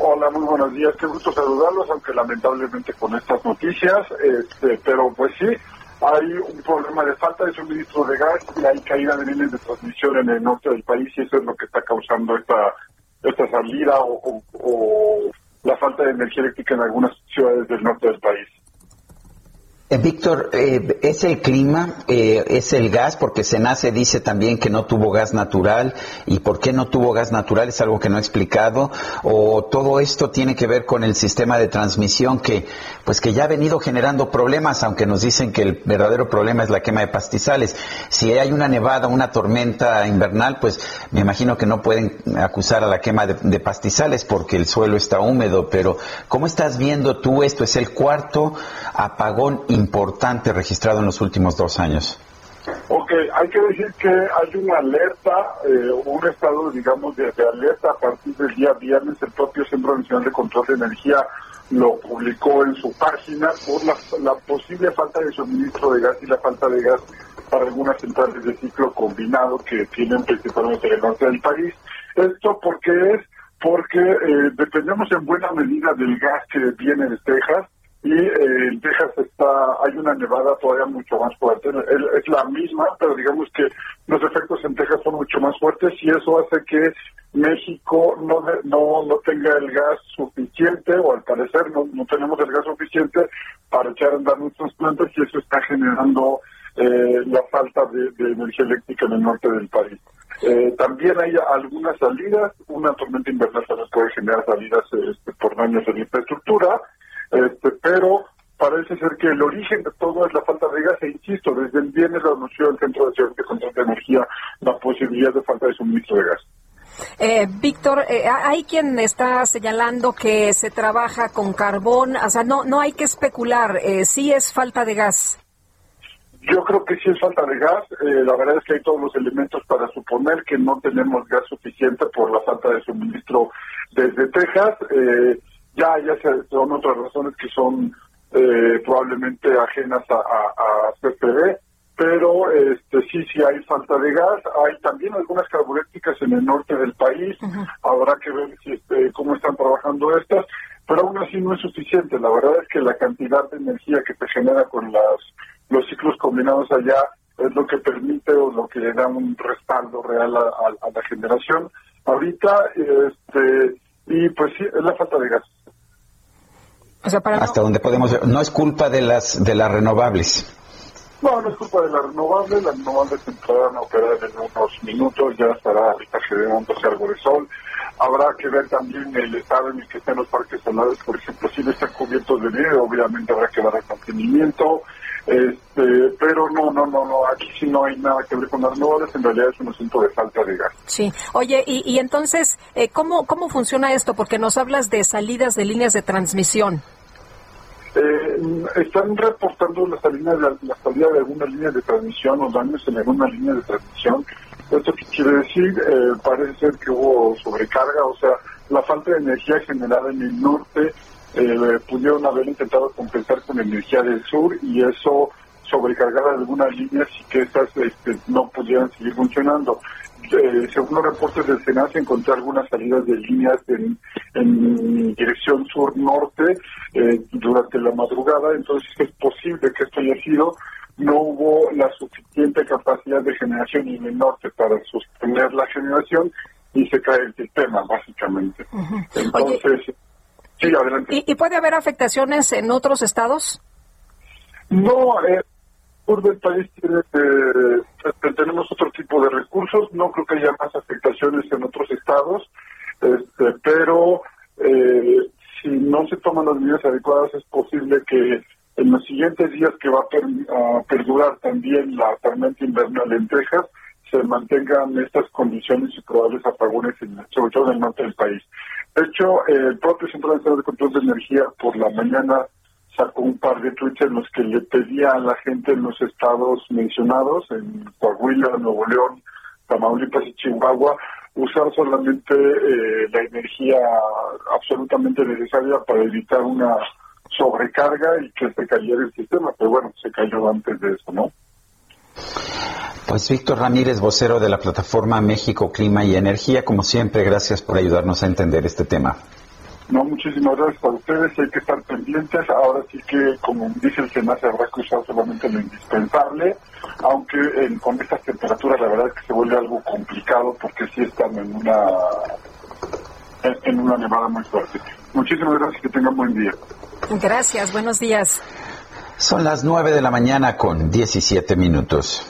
Hola, muy buenos días. Qué gusto saludarlos, aunque lamentablemente con estas noticias, este, pero pues sí, hay un problema de falta de suministro de gas y hay caída de líneas de transmisión en el norte del país y eso es lo que está causando esta esta salida o, o- o la falta de energía eléctrica en algunas ciudades del norte del país. Eh, Víctor, eh, ¿es el clima, eh, es el gas? Porque Senace dice también que no tuvo gas natural. ¿Y por qué no tuvo gas natural? Es algo que no ha explicado. ¿O todo esto tiene que ver con el sistema de transmisión que, pues que ya ha venido generando problemas, aunque nos dicen que el verdadero problema es la quema de pastizales? Si hay una nevada, una tormenta invernal, pues me imagino que no pueden acusar a la quema de, pastizales porque el suelo está húmedo. Pero, ¿cómo estás viendo tú esto? Es el cuarto apagón importante registrado en los últimos dos años. Ok, hay que decir que hay una alerta, eh, un estado, digamos, de, alerta a partir del día viernes. El propio Centro Nacional de Control de Energía lo publicó en su página por la, la posible falta de suministro de gas y la falta de gas para algunas centrales de ciclo combinado que tienen principalmente en el norte del país. Esto porque es porque eh, dependemos en buena medida del gas que viene de Texas y eh, en Texas está hay una nevada todavía mucho más fuerte Es- la misma pero digamos que los efectos en Texas son mucho más fuertes y eso hace que México no no no tenga el gas suficiente o al parecer no, no tenemos el gas suficiente para echar a andar nuestras plantas y eso está generando eh, la falta de, de energía eléctrica en el norte del país. Eh, también hay algunas salidas, una tormenta invernal también puede generar salidas este, por daños en infraestructura, este, pero parece ser que el origen de todo es la falta de gas e insisto, desde el viernes lo anunció el Centro de Control de Energía la posibilidad de falta de suministro de gas. Eh, Víctor, eh, hay quien está señalando que se trabaja con carbón, o sea, no, no hay que especular, eh, sí es falta de gas. Yo creo que sí es falta de gas. Eh, la verdad es que hay todos los elementos para suponer que no tenemos gas suficiente por la falta de suministro desde Texas. Eh, ya, ya se- son otras razones que son eh, probablemente ajenas a, a, a pero este, sí, sí hay falta de gas. Hay también algunas carburéticas en el norte del país. Habrá que ver si, este, cómo están trabajando estas, pero aún así no es suficiente. La verdad es que la cantidad de energía que se genera con las los ciclos combinados allá es lo que permite o lo que le da un respaldo real a, a- a la generación. Ahorita, este, y pues sí, es la falta de gas. O sea, para Hasta donde podemos ver. No es culpa de las de las renovables. No, no es culpa de la renovable, la renovable entrarán a operar en unos minutos, ya estará ahorita generándose algo de sol. Habrá que ver también el estado en el que están los parques solares, por ejemplo, si no están cubiertos de nieve, obviamente habrá que dar el mantenimiento, este, pero no, no, no, no, aquí sí no hay nada que ver con las renovables, en realidad es un asunto de falta de gas. Sí. Oye, y, y entonces, eh, ¿cómo, ¿cómo funciona esto? Porque nos hablas de salidas de líneas de transmisión. Eh, están reportando la salida, de, la salida de algunas líneas de transmisión o daños en algunas líneas de transmisión. ¿Esto qué quiere decir? Eh, parece ser que hubo sobrecarga, o sea, la falta de energía generada en el norte eh, pudieron haber intentado compensar con energía del sur y eso sobrecargar algunas líneas y que estas este, no pudieran seguir funcionando. Eh, según los reportes del SENAS, encontré algunas salidas de líneas en, en dirección sur-norte eh, durante la madrugada, entonces es posible que esto haya sido, no hubo la suficiente capacidad de generación en el norte para sostener la generación y se cae el sistema, básicamente. Entonces, sí, adelante. ¿Y, y puede haber afectaciones en otros estados? No, eh, sur del país tiene, eh, tenemos otro tipo de recursos, no creo que haya más afectaciones en otros estados, este, pero eh, si no se toman las medidas adecuadas es posible que en los siguientes días que va a, per- a perdurar también la tormenta invernal en Texas, se mantengan estas condiciones y probables apagones, en, sobre todo en el norte del país. De hecho, el propio Centro de Control de Energía por la mañana sacó un par de tweets en los que le pedía a la gente en los estados mencionados, en Coahuila, Nuevo León, Tamaulipas y Chihuahua, usar solamente eh, la energía absolutamente necesaria para evitar una sobrecarga y que se cayera el sistema, pero bueno, se cayó antes de eso, ¿no? Pues Víctor Ramírez, vocero de la plataforma México Clima y Energía, como siempre, gracias por ayudarnos a entender este tema. No, muchísimas gracias a ustedes. Hay que estar pendientes. Ahora sí que, como dice el Senado, se habrá que usar solamente lo indispensable, aunque en- con estas temperaturas la verdad es que se vuelve algo complicado porque sí están en una en, en una nevada muy fuerte. Muchísimas gracias. Que tengan buen día. Gracias, buenos días. Son las 9 de la mañana con 17 minutos.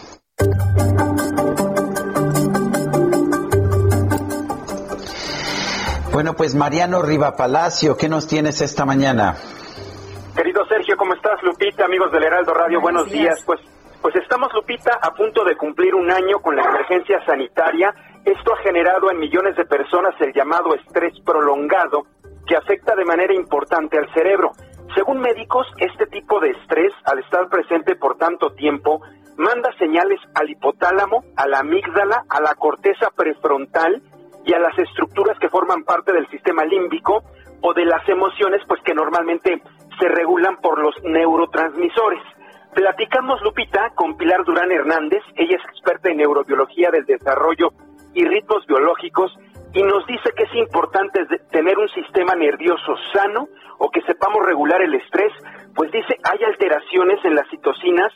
Bueno, pues Mariano Riva Palacio, ¿qué nos tienes esta mañana? Querido Sergio, ¿cómo estás? Lupita, amigos del Heraldo Radio, buenos, días. Pues, pues estamos, Lupita, a punto de cumplir un año con la emergencia sanitaria. Esto ha generado en millones de personas el llamado estrés prolongado, que afecta de manera importante al cerebro. Según médicos, este tipo de estrés, al estar presente por tanto tiempo, manda señales al hipotálamo, a la amígdala, a la corteza prefrontal y a las estructuras que forman parte del sistema límbico o de las emociones, pues que normalmente se regulan por los neurotransmisores. Platicamos, Lupita, con Pilar Durán Hernández, ella es experta en neurobiología del desarrollo y ritmos biológicos, y nos dice que es importante tener un sistema nervioso sano o que sepamos regular el estrés, pues dice hay alteraciones en las citocinas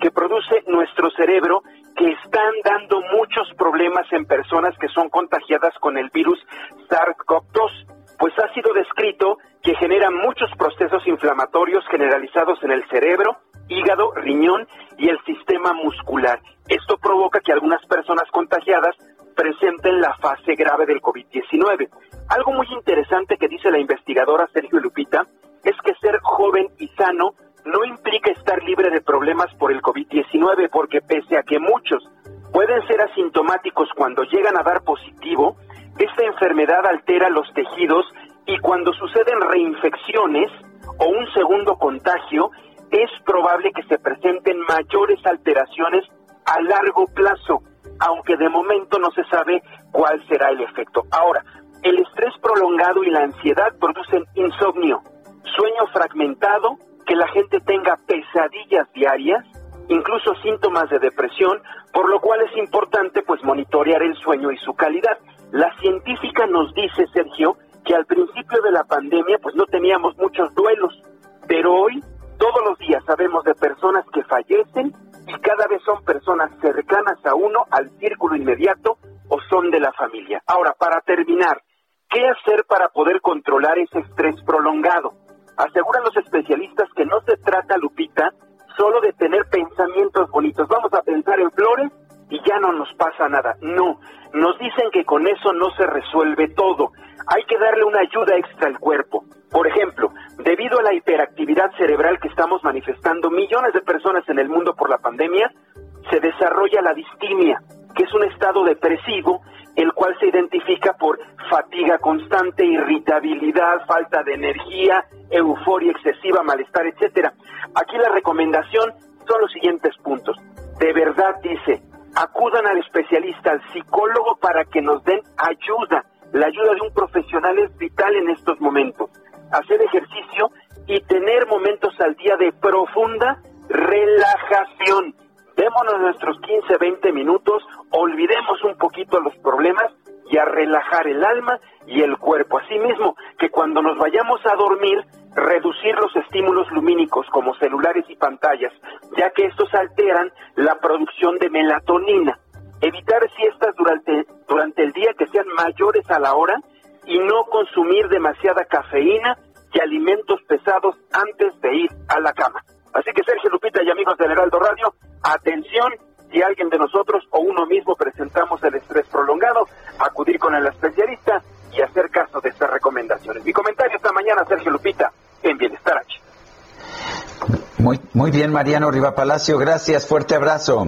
que produce nuestro cerebro que están dando muchos problemas en personas que son contagiadas con el virus SARS-CoV-2, pues ha sido descrito que genera muchos procesos inflamatorios generalizados en el cerebro, hígado, riñón y el sistema muscular. Esto provoca que algunas personas contagiadas presenten la fase grave del COVID-19. Algo muy interesante que dice la investigadora Sergio Lupita es que ser joven y sano no implica estar libre de problemas por el COVID-19, porque pese a que muchos pueden ser asintomáticos cuando llegan a dar positivo, esta enfermedad altera los tejidos y cuando suceden reinfecciones o un segundo contagio, es probable que se presenten mayores alteraciones a largo plazo, aunque de momento no se sabe cuál será el efecto. Ahora, el estrés prolongado y la ansiedad producen insomnio, sueño fragmentado, que la gente tenga pesadillas diarias, incluso síntomas de depresión, por lo cual es importante pues monitorear el sueño y su calidad. La científica nos dice, Sergio, que al principio de la pandemia pues no teníamos muchos duelos, pero hoy todos los días sabemos de personas que fallecen y cada vez son personas cercanas a uno, al círculo inmediato o son de la familia. Ahora, para terminar, ¿qué hacer para poder controlar ese estrés prolongado? Aseguran los especialistas que no se trata, Lupita, solo de tener pensamientos bonitos. Vamos a pensar en flores y ya no nos pasa nada. No, nos dicen que con eso no se resuelve todo. Hay que darle una ayuda extra al cuerpo. Por ejemplo, debido a la hiperactividad cerebral que estamos manifestando millones de personas en el mundo por la pandemia, se desarrolla la distimia, que es un estado depresivo, el cual se identifica por fatiga constante, irritabilidad, falta de energía, euforia excesiva, malestar, etcétera. Aquí la recomendación son los siguientes puntos. De verdad dice, acudan al especialista, al psicólogo para que nos den ayuda. La ayuda de un profesional es vital en estos momentos. Hacer ejercicio y tener momentos al día de profunda relajación. Démonos nuestros 15, 20 minutos, olvidemos un poquito los problemas y a relajar el alma y el cuerpo. Asimismo, que cuando nos vayamos a dormir, reducir los estímulos lumínicos como celulares y pantallas, ya que estos alteran la producción de melatonina. Evitar siestas durante, durante el día que sean mayores a la hora y no consumir demasiada cafeína y alimentos pesados antes de ir a la cama. Así que Sergio Lupita y amigos del Heraldo Radio, atención, si alguien de nosotros o uno mismo presentamos el estrés prolongado, acudir con el especialista y hacer caso de estas recomendaciones. Mi comentario esta mañana, Sergio Lupita, en Bienestar H. Muy, muy bien, Mariano Riva Palacio, gracias, fuerte abrazo.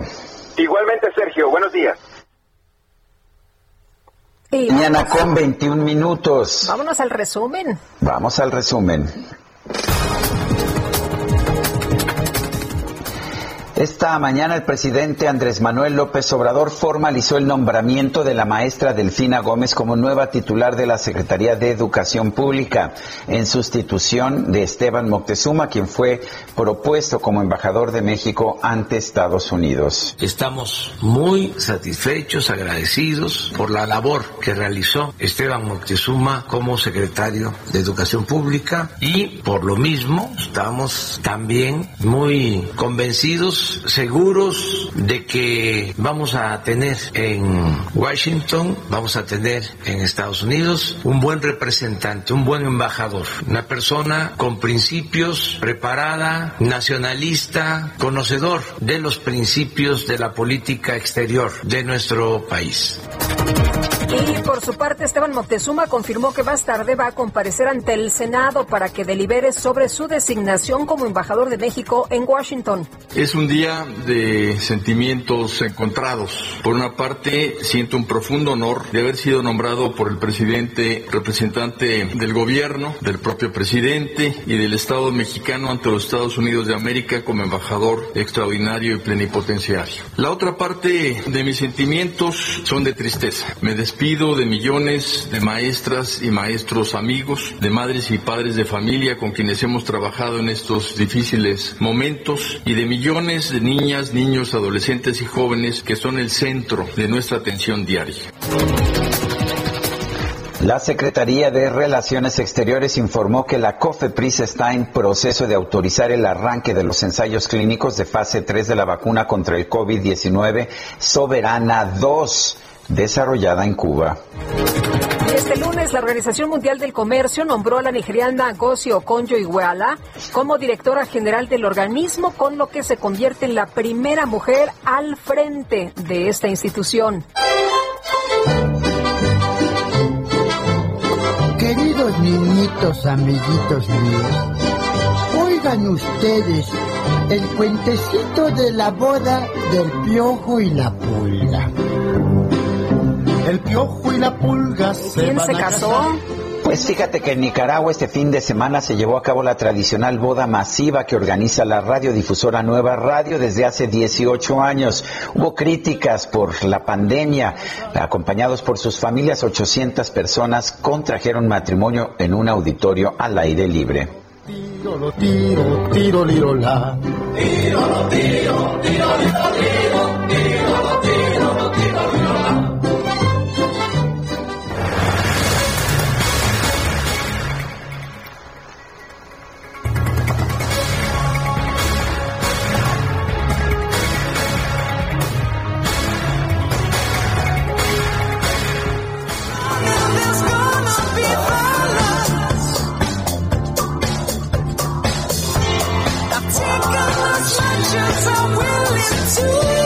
Igualmente, Sergio, buenos días. Mañana con 21 minutos. Vámonos al resumen. Vamos al resumen. Esta mañana el presidente Andrés Manuel López Obrador formalizó el nombramiento de la maestra Delfina Gómez como nueva titular de la Secretaría de Educación Pública, en sustitución de Esteban Moctezuma, quien fue propuesto como embajador de México ante Estados Unidos. Estamos muy satisfechos, agradecidos por la labor que realizó Esteban Moctezuma como secretario de Educación Pública y por lo mismo estamos también muy convencidos seguros de que vamos a tener en Washington, vamos a tener en Estados Unidos un buen representante, un buen embajador, una persona con principios, preparada, nacionalista, conocedor de los principios de la política exterior de nuestro país. Y por su parte, Esteban Moctezuma confirmó que más tarde va a comparecer ante el Senado para que delibere sobre su designación como embajador de México en Washington. Es un día de sentimientos encontrados. Por una parte, siento un profundo honor de haber sido nombrado por el presidente representante del gobierno, del propio presidente y del Estado mexicano ante los Estados Unidos de América como embajador extraordinario y plenipotenciario. La otra parte de mis sentimientos son de tristeza. Me despido de millones de maestras y maestros amigos, de madres y padres de familia con quienes hemos trabajado en estos difíciles momentos y de millones de niñas, niños, adolescentes y jóvenes que son el centro de nuestra atención diaria. La Secretaría de Relaciones Exteriores informó que la COFEPRIS está en proceso de autorizar el arranque de los ensayos clínicos de fase 3 de la vacuna contra el COVID-19 Soberana 2 desarrollada en Cuba. Este lunes, la Organización Mundial del Comercio nombró a la nigeriana Ngozi Okonjo-Iweala como directora general del organismo, con lo que se convierte en la primera mujer al frente de esta institución. Queridos niñitos, amiguitos míos, oigan ustedes el cuentecito de la boda del piojo y la pulga. El piojo y la pulga se ¿Quién van se a casó? Pues fíjate que en Nicaragua este fin de semana se llevó a cabo la tradicional boda masiva que organiza la radiodifusora Nueva Radio desde hace 18 años. Hubo críticas por la pandemia. Acompañados por sus familias, 800 personas contrajeron matrimonio en un auditorio al aire libre. Tiro, lo tiro, tiro, liro, la. Tiro, lo tiro, tiro, liro, tiro, Sergio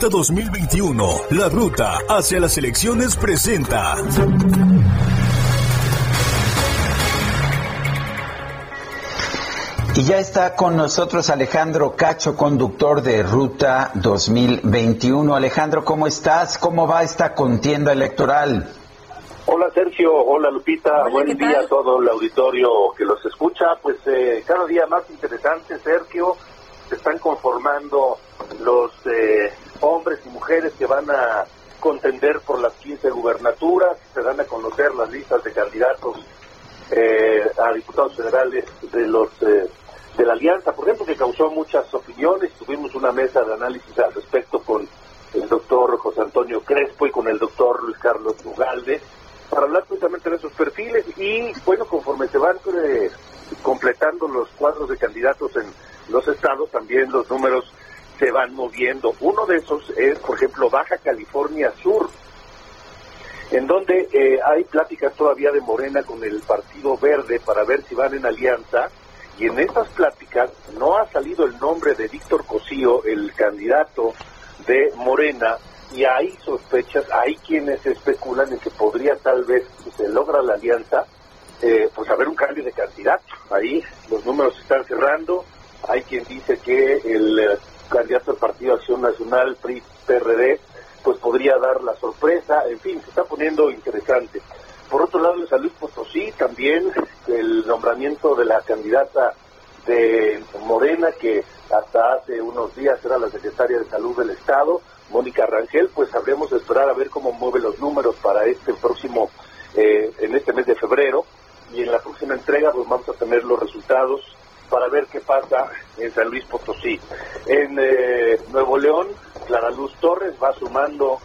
Ruta 2021, la ruta hacia las elecciones presenta. Y ya está con nosotros Alejandro Cacho, conductor de Ruta 2021. Alejandro, ¿cómo estás? ¿Cómo va esta contienda electoral? Hola Sergio, hola Lupita, buen día a todo el auditorio que los escucha. Pues eh, cada día más interesante, Sergio, se están conformando los eh, hombres y mujeres que van a contender por las 15 gubernaturas, se dan a conocer las listas de candidatos eh, a diputados federales de los eh, de la alianza, por ejemplo, que causó muchas opiniones. Tuvimos una mesa de análisis al respecto con el doctor José Antonio Crespo y con el doctor Luis Carlos Ugalde. para hablar precisamente de esos perfiles y bueno, conforme se van eh, completando los cuadros de candidatos en los estados, también los números se van moviendo. Uno de esos es, por ejemplo, Baja California Sur, en donde eh, hay pláticas todavía de Morena con el Partido Verde para ver si van en alianza. Y en esas pláticas no ha salido el nombre de Víctor Cosío, el candidato de Morena, y hay sospechas, hay quienes especulan en que podría tal vez, si se logra la alianza, eh, pues haber un cambio de candidato. Ahí los números se están cerrando, hay quien dice que el candidato del Partido Acción Nacional, PRI, PRD, pues podría dar la sorpresa, en fin, se está poniendo interesante. Por otro lado, en San Luis Potosí también el nombramiento de la candidata de Morena, que hasta hace unos días era la secretaria de Salud del Estado, Mónica Rangel, pues habremos de esperar a ver cómo mueve los números para este próximo, eh, en este mes de febrero, y en la próxima entrega pues vamos a tener los resultados para ver qué pasa en San Luis Potosí. En eh, Nuevo León, Clara Luz Torres va sumando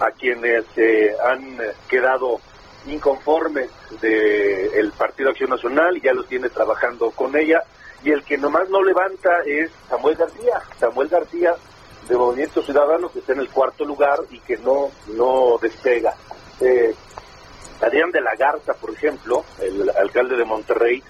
a quienes eh, han quedado inconformes del Partido Acción Nacional ya los tiene trabajando con ella. Y el que nomás no levanta es Samuel García. Samuel García de Movimiento Ciudadano que está en el cuarto lugar y que no, no despega. Eh, Adrián de la Garza, por ejemplo, el alcalde de Monterrey,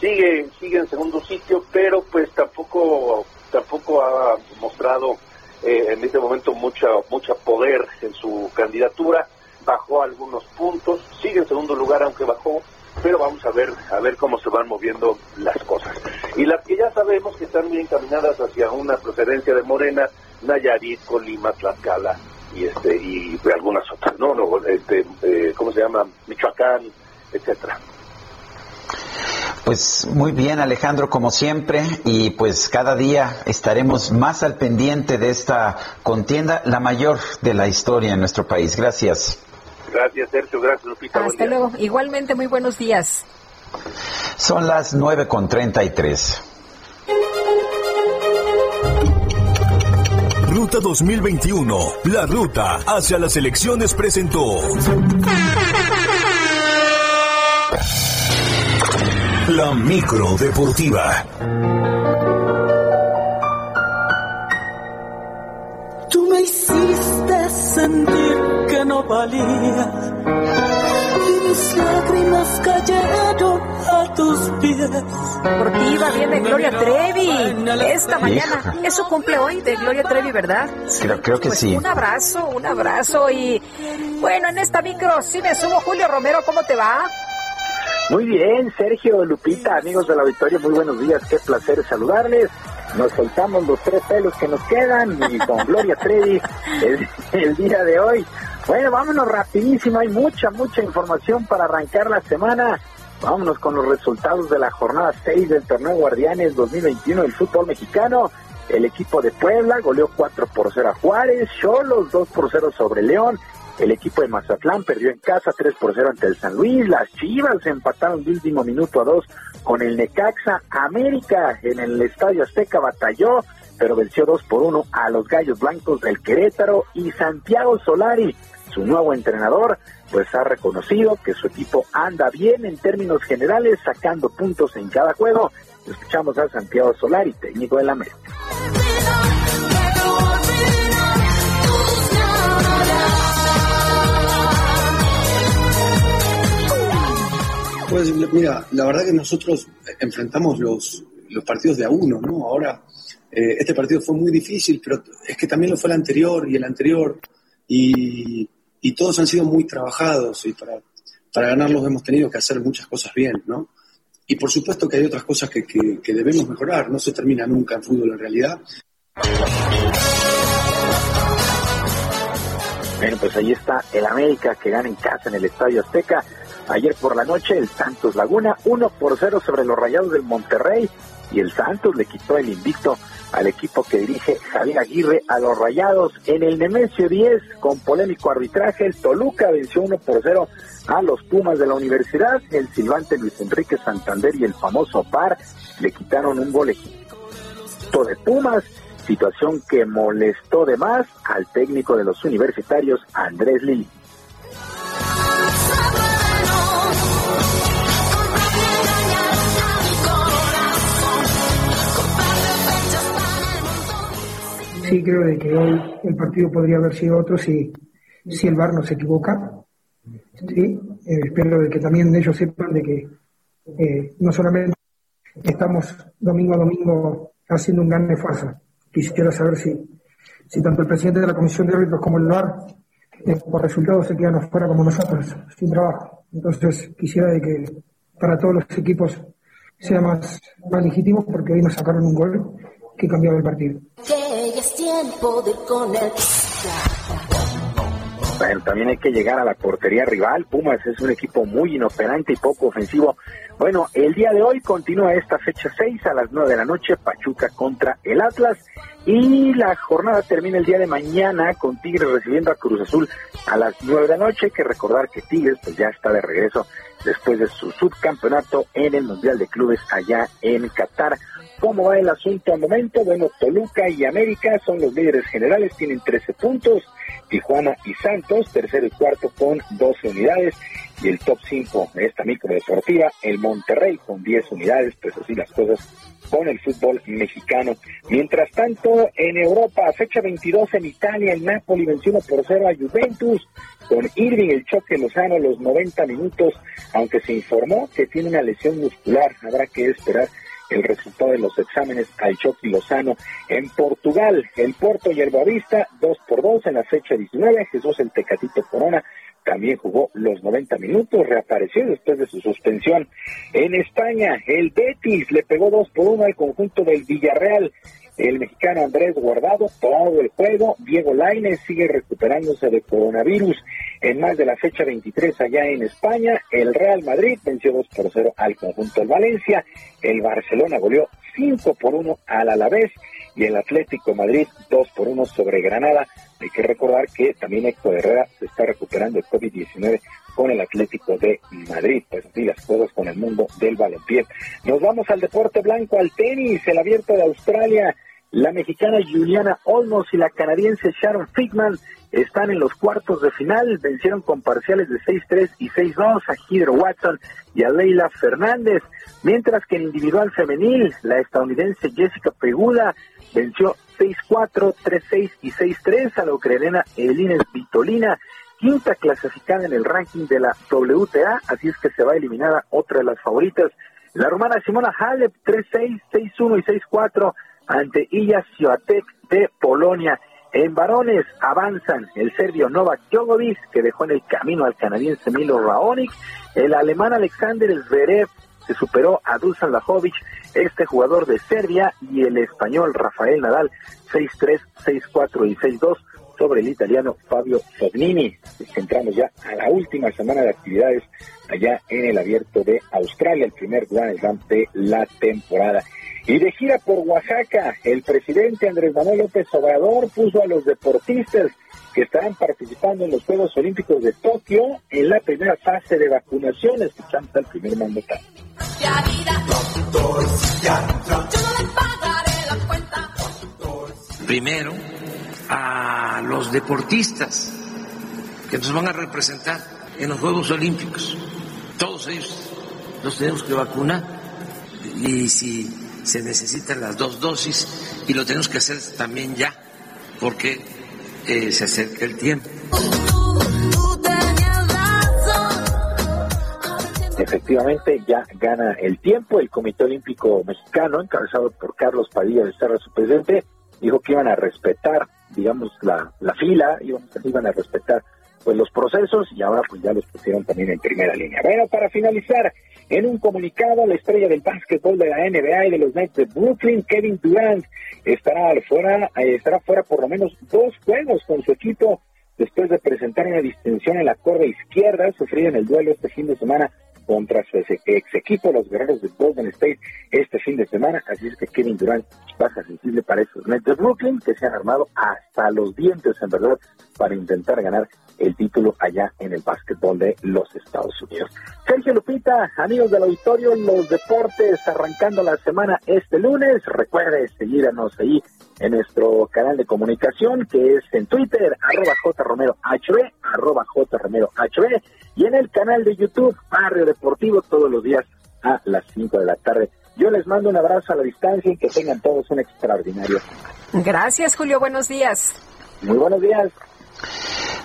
sigue sigue en segundo sitio, pero pues tampoco tampoco ha mostrado eh, en este momento mucha mucha poder en su candidatura, bajó algunos puntos, sigue en segundo lugar aunque bajó, pero vamos a ver a ver cómo se van moviendo las cosas. Y las que ya sabemos que están muy encaminadas hacia una procedencia de Morena, Nayarit, Colima, Tlaxcala y este y algunas otras, no, no, este, eh, ¿cómo se llama? Michoacán, etcétera. Pues muy bien, Alejandro, como siempre, y pues cada día estaremos más al pendiente de esta contienda, la mayor de la historia en nuestro país. Gracias. Gracias, Sergio. Gracias, Lupita. Hasta luego. Igualmente, muy buenos días. Son las nueve con treinta y tres. Ruta 2021, la ruta hacia las elecciones presentó. La micro deportiva. Tú me hiciste sentir que no valía y mis lágrimas cayeron a tus pies. Deportiva viene Gloria Trevi esta mañana. Hija. Eso cumple hoy de Gloria Trevi, ¿verdad? Creo, creo que Pues sí. un abrazo, un abrazo y bueno, en esta micro sí me sumo Julio Romero, ¿cómo te va? Muy bien, Sergio, Lupita, amigos del auditorio, muy buenos días, qué placer saludarles. Nos soltamos los tres pelos que nos quedan y con Gloria Trevi el, el día de hoy. Bueno, vámonos rapidísimo, hay mucha, mucha información para arrancar la semana. Vámonos con los resultados de la jornada 6 del torneo Guardianes 2021 del fútbol mexicano. El equipo de Puebla goleó 4 por 0 a Juárez, Cholos 2 por 0 sobre León, el equipo de Mazatlán perdió en casa 3 por 0 ante el San Luis. Las Chivas empataron de último minuto a 2 con el Necaxa. América en el Estadio Azteca batalló, pero venció 2 por 1 a los Gallos Blancos del Querétaro. Y Santiago Solari, su nuevo entrenador, pues ha reconocido que su equipo anda bien en términos generales, sacando puntos en cada juego. Escuchamos a Santiago Solari, técnico del América. Pues mira, la verdad que nosotros enfrentamos los, los partidos de a uno, ¿no? Ahora, eh, este partido fue muy difícil, pero es que también lo fue el anterior y el anterior, y, y todos han sido muy trabajados, y para, para ganarlos hemos tenido que hacer muchas cosas bien, ¿no? Y por supuesto que hay otras cosas que, que, que debemos mejorar, no se termina nunca en fútbol en realidad. Bueno, pues ahí está el América que gana en casa en el Estadio Azteca. Ayer por la noche el Santos Laguna 1 por 0 sobre los Rayados del Monterrey y el Santos le quitó el invicto al equipo que dirige Javier Aguirre a los Rayados en el Nemesio 10 con polémico arbitraje. El Toluca venció 1 por 0 a los Pumas de la Universidad. El silbante Luis Enrique Santander y el famoso Par le quitaron un gol de Pumas, situación que molestó de más al técnico de los universitarios, Andrés Lili. Sí creo de que hoy el partido podría haber sido otro si, si el VAR no se equivoca. Sí, eh, espero de que también ellos sepan de que eh, no solamente estamos domingo a domingo haciendo un gran esfuerzo. Quisiera saber si, si tanto el presidente de la Comisión de Árbitros como el VAR, eh, por resultados, se quedan afuera como nosotros, sin trabajo. Entonces, quisiera de que para todos los equipos sea más, más legítimo, porque hoy nos sacaron un gol que cambiaba el partido. Que ya es tiempo de ir con el Bueno, también hay que llegar a la portería rival. Pumas es un equipo muy inoperante y poco ofensivo. Bueno, el día de hoy continúa esta fecha 6 a las 9 de la noche, Pachuca contra el Atlas. Y la jornada termina el día de mañana con Tigres recibiendo a Cruz Azul a las 9 de la noche. Hay que recordar que Tigres pues ya está de regreso después de su subcampeonato en el Mundial de Clubes allá en Qatar. ¿Cómo va el asunto al momento? Bueno, Toluca y América son los líderes generales, tienen 13 puntos. Tijuana y Santos, tercero y cuarto con 12 unidades. Y el top 5 de esta micro deportiva, el Monterrey con 10 unidades, pues así las cosas con el fútbol mexicano. Mientras tanto, en Europa, fecha 22 en Italia, el Napoli venció 1 por 0 a Juventus con Irving el choque Lozano los 90 minutos, aunque se informó que tiene una lesión muscular, habrá que esperar el resultado de los exámenes al Chucky Lozano. En Portugal, el Porto y el Boavista, 2 por 2 en la fecha 19, Jesús el Tecatito Corona también jugó los 90 minutos, reapareció después de su suspensión. En España, el Betis le pegó 2 por 1 al conjunto del Villarreal. El mexicano Andrés Guardado, todo el juego. Diego Lainez sigue recuperándose de coronavirus. En más de la fecha 23 allá en España, el Real Madrid venció 2 por 0 al conjunto del Valencia. El Barcelona goleó 5 por 1 al Alavés y el Atlético Madrid 2 por 1 sobre Granada. Hay que recordar que también Héctor Herrera se está recuperando el COVID-19 con el Atlético de Madrid. Pues así las cosas con el mundo del balompié. Nos vamos al deporte blanco, al tenis, el abierto de Australia. La mexicana Juliana Olmos y la canadiense Sharon Figman están en los cuartos de final. Vencieron con parciales de 6-3 y 6-2 a Hidro Watson y a Leila Fernández. Mientras que en individual femenil, la estadounidense Jessica Pegula venció 6-4, 3-6 y 6-3 a la ucraniana Elines Vitolina, quinta clasificada en el ranking de la WTA, así es que se va eliminada otra de las favoritas. La romana Simona Halep 3-6, 6-1 y 6-4 ante Illa Swiatek de Polonia. En varones avanzan el serbio Novak Djokovic, que dejó en el camino al canadiense Milo Raonic, el alemán Alexander Zverev, que superó a Dusan Lajovic, este jugador de Serbia, y el español Rafael Nadal, 6-3, 6-4 y 6-2 sobre el italiano Fabio Fognini. Entramos ya a la última semana de actividades allá en el abierto de Australia, el primer Grand Slam de la temporada. Y de gira por Oaxaca, el presidente Andrés Manuel López Obrador puso a los deportistas que estarán participando en los Juegos Olímpicos de Tokio en la primera fase de vacunación. Escuchamos al primer mandatario. Primero, a los deportistas que nos van a representar en los Juegos Olímpicos. Todos ellos los tenemos que vacunar y si se necesitan las dos dosis y lo tenemos que hacer también ya porque eh, se acerca el tiempo. Efectivamente, ya gana el tiempo. El Comité Olímpico Mexicano, encabezado por Carlos Padilla de Serra, su presidente, dijo que iban a respetar, digamos, la, la fila, iban, iban a respetar pues los procesos y ahora pues ya los pusieron también en primera línea. Bueno, para finalizar, en un comunicado, la estrella del básquetbol de la NBA y de los Nets de Brooklyn, Kevin Durant, estará fuera, eh, estará fuera por lo menos dos juegos con su equipo después de presentar una distensión en la corda izquierda sufrida en el duelo este fin de semana contra su ex equipo, los guerreros de Golden State, este fin de semana. Así es que Kevin Durant baja sensible para esos Nets de Brooklyn que se han armado hasta los dientes, en verdad, para intentar ganar el título allá en el básquetbol de los Estados Unidos. Sergio Lupita, amigos del auditorio, los deportes arrancando la semana este lunes. Recuerde seguirnos ahí en nuestro canal de comunicación que es en Twitter, arroba jromerohb, arroba jromerohb y en el canal de YouTube Barrio Deportivo todos los días a las 5 de la tarde Yo les mando un abrazo a la distancia y que tengan todos un extraordinario. Gracias, Julio. Buenos días. Muy buenos días.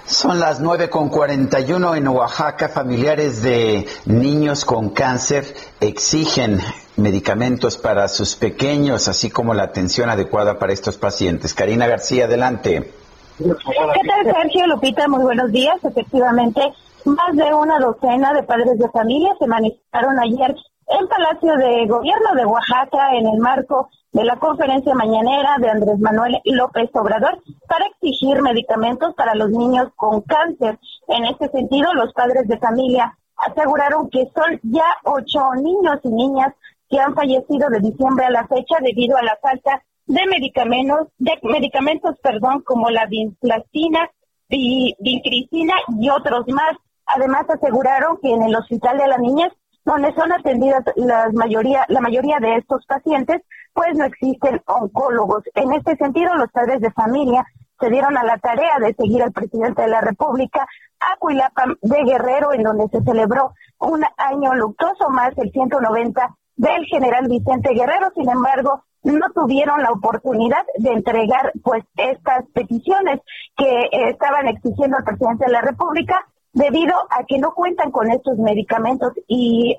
Son las 9 con 41 en Oaxaca. Familiares de niños con cáncer exigen medicamentos para sus pequeños, así como la atención adecuada para estos pacientes. Karina García, adelante. ¿Qué tal, Sergio Lupita? Muy buenos días. Efectivamente, más de una docena de padres de familia se manifestaron ayer en Palacio de Gobierno de Oaxaca en el marco de la conferencia mañanera de Andrés Manuel López Obrador para exigir medicamentos para los niños con cáncer. En este sentido, los padres de familia aseguraron que son ya ocho niños y niñas que han fallecido de diciembre a la fecha debido a la falta de medicamentos, de medicamentos, perdón, como la vinplastina, vincristina y otros más. Además aseguraron que en el Hospital de la Niñez, donde son atendidas la mayoría, la mayoría de estos pacientes, pues no existen oncólogos. En este sentido, los padres de familia se dieron a la tarea de seguir al presidente de la República a Cuilapa de Guerrero, en donde se celebró un año luctuoso más, el 190 del general Vicente Guerrero. Sin embargo, no tuvieron la oportunidad de entregar pues estas peticiones que estaban exigiendo al presidente de la República debido a que no cuentan con estos medicamentos y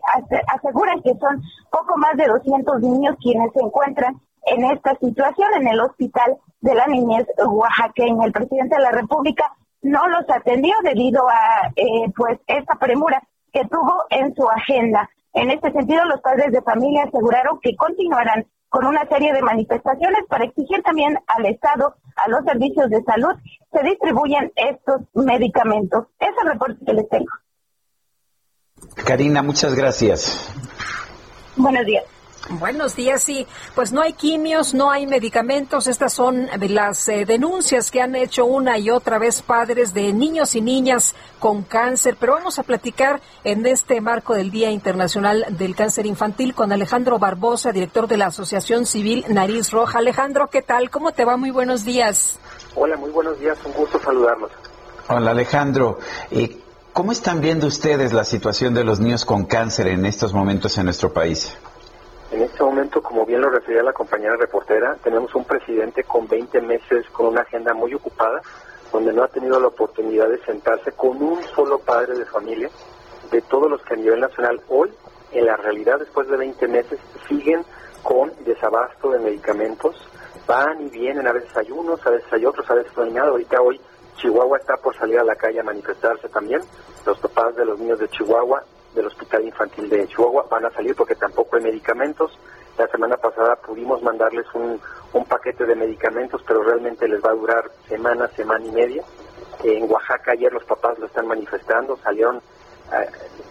aseguran que son poco más de 200 niños quienes se encuentran en esta situación en el hospital de la niñez oaxaqueña. El presidente de la República no los atendió debido a eh, pues esta premura que tuvo en su agenda. En este sentido, los padres de familia aseguraron que continuarán con una serie de manifestaciones para exigir también al Estado, a los servicios de salud, se distribuyan estos medicamentos. Ese es el reporte que les tengo. Karina, muchas gracias. Buenos días. Buenos días, sí. Pues no hay quimios, no hay medicamentos. Estas son las eh, denuncias que han hecho una y otra vez padres de niños y niñas con cáncer. Pero vamos a platicar en este marco del Día Internacional del Cáncer Infantil con Alejandro Barbosa, director de la Asociación Civil Nariz Roja. Alejandro, ¿qué tal? ¿Cómo te va? Muy buenos días. Hola, muy buenos días. Un gusto saludarlos. Hola, Alejandro. Eh, ¿Cómo están viendo ustedes la situación de los niños con cáncer en estos momentos en nuestro país? En este momento, como bien lo refería la compañera reportera, tenemos un presidente con 20 meses con una agenda muy ocupada, donde no ha tenido la oportunidad de sentarse con un solo padre de familia, de todos los que a nivel nacional hoy, en la realidad, después de 20 meses, siguen con desabasto de medicamentos, van y vienen, a veces hay unos, a veces hay otros, a veces no hay nada. Ahorita hoy Chihuahua está por salir a la calle a manifestarse también. Los papás de los niños de Chihuahua del Hospital Infantil de Chihuahua van a salir porque tampoco hay medicamentos. La semana pasada pudimos mandarles un, un paquete de medicamentos, pero realmente les va a durar semana, semana y media. En Oaxaca ayer los papás lo están manifestando, salieron eh,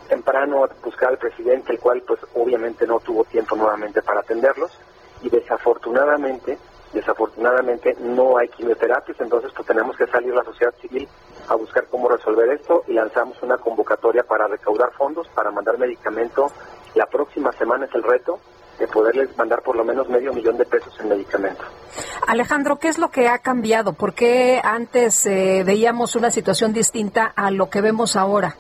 temprano a buscar al presidente, el cual pues obviamente no tuvo tiempo nuevamente para atenderlos y desafortunadamente, desafortunadamente no hay quimioterapias, entonces pues tenemos que salir la sociedad civil a buscar cómo resolver esto y lanzamos una convocatoria para recaudar fondos, para mandar medicamento. La próxima semana es el reto de poderles mandar por lo menos medio millón de pesos en medicamento. Alejandro, ¿qué es lo que ha cambiado? ¿Por qué antes eh, veíamos una situación distinta a lo que vemos ahora?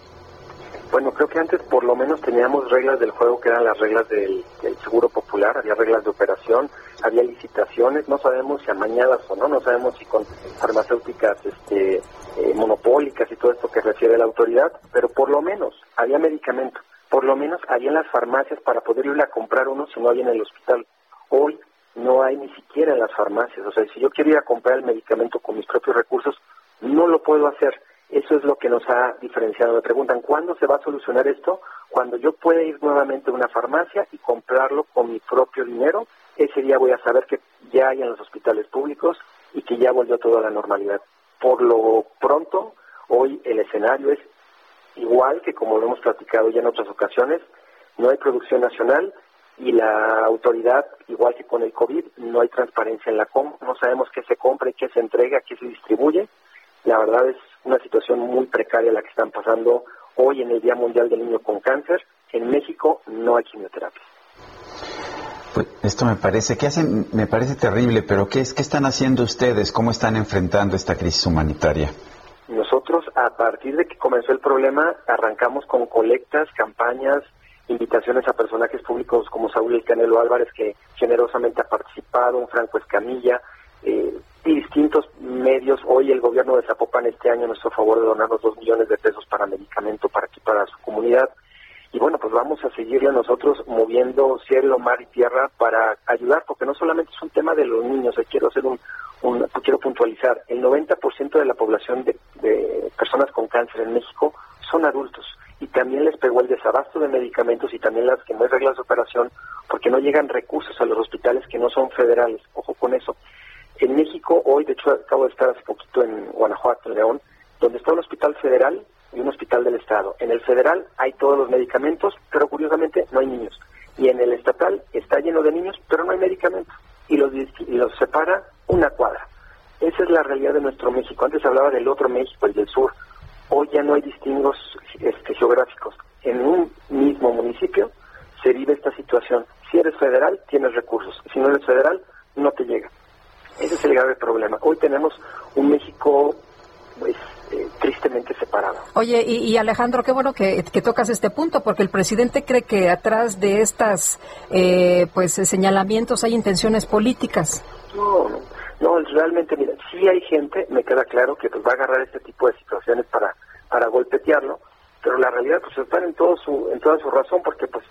Bueno, creo que antes por lo menos teníamos reglas del juego que eran las reglas del, seguro popular, había reglas de operación, había licitaciones, no sabemos si amañadas o no, no sabemos si con farmacéuticas este, eh, monopólicas y todo esto que refiere la autoridad, pero por lo menos había medicamento, por lo menos había en las farmacias para poder ir a comprar uno si no había en el hospital. Hoy no hay ni siquiera en las farmacias, o sea, si yo quiero ir a comprar el medicamento con mis propios recursos, no lo puedo hacer. Eso es lo que nos ha diferenciado. Me preguntan, ¿cuándo se va a solucionar esto? Cuando yo pueda ir nuevamente a una farmacia y comprarlo con mi propio dinero, ese día voy a saber que ya hay en los hospitales públicos y que ya volvió todo a la normalidad. Por lo pronto, hoy el escenario es igual que como lo hemos platicado ya en otras ocasiones, no hay producción nacional y la autoridad, igual que con el COVID, no hay transparencia en la compra, no sabemos qué se compra, qué se entrega, qué se distribuye. La verdad es una situación muy precaria la que están pasando hoy en el Día Mundial del Niño con Cáncer. En México no hay quimioterapia. Pues esto me parece que hacen, me parece terrible, pero ¿qué es qué están haciendo ustedes? ¿Cómo están enfrentando esta crisis humanitaria? Nosotros, a partir de que comenzó el problema, arrancamos con colectas, campañas, invitaciones a personajes públicos como Saúl El Canelo Álvarez, que generosamente ha participado, un Franco Escamilla, y distintos medios. Hoy el gobierno de Zapopan este año nos hizo favor de donarnos dos millones de pesos para medicamento para aquí, para su comunidad. Y bueno, pues vamos a seguirle nosotros moviendo cielo, mar y tierra para ayudar, porque no solamente es un tema de los niños, eh, quiero hacer un, un quiero puntualizar, el 90% de la población de, de personas con cáncer en México son adultos y también les pegó el desabasto de medicamentos y también las que no hay reglas de operación porque no llegan recursos a los hospitales que no son federales. Ojo con eso. En México, hoy, de hecho, acabo de estar hace poquito en Guanajuato, León, donde está un hospital federal y un hospital del Estado. En el federal hay todos los medicamentos, pero curiosamente no hay niños. Y en el estatal está lleno de niños, pero no hay medicamentos. Y los, y los separa una cuadra. Esa es la realidad de nuestro México. Antes hablaba del otro México, el del sur. Hoy ya no hay distingos este, geográficos. En un mismo municipio se vive esta situación. Si eres federal, tienes recursos. Si no eres federal, no te llega. Ese es el grave problema. Hoy tenemos un México pues, eh, tristemente separado. Oye, y, y Alejandro, qué bueno que, que tocas este punto, porque el presidente cree que atrás de estas eh, pues señalamientos hay intenciones políticas. No, no, no, realmente, mira, sí hay gente, me queda claro, que pues va a agarrar este tipo de situaciones para, para golpetearlo, pero la realidad pues está en todo su, en toda su razón, porque pues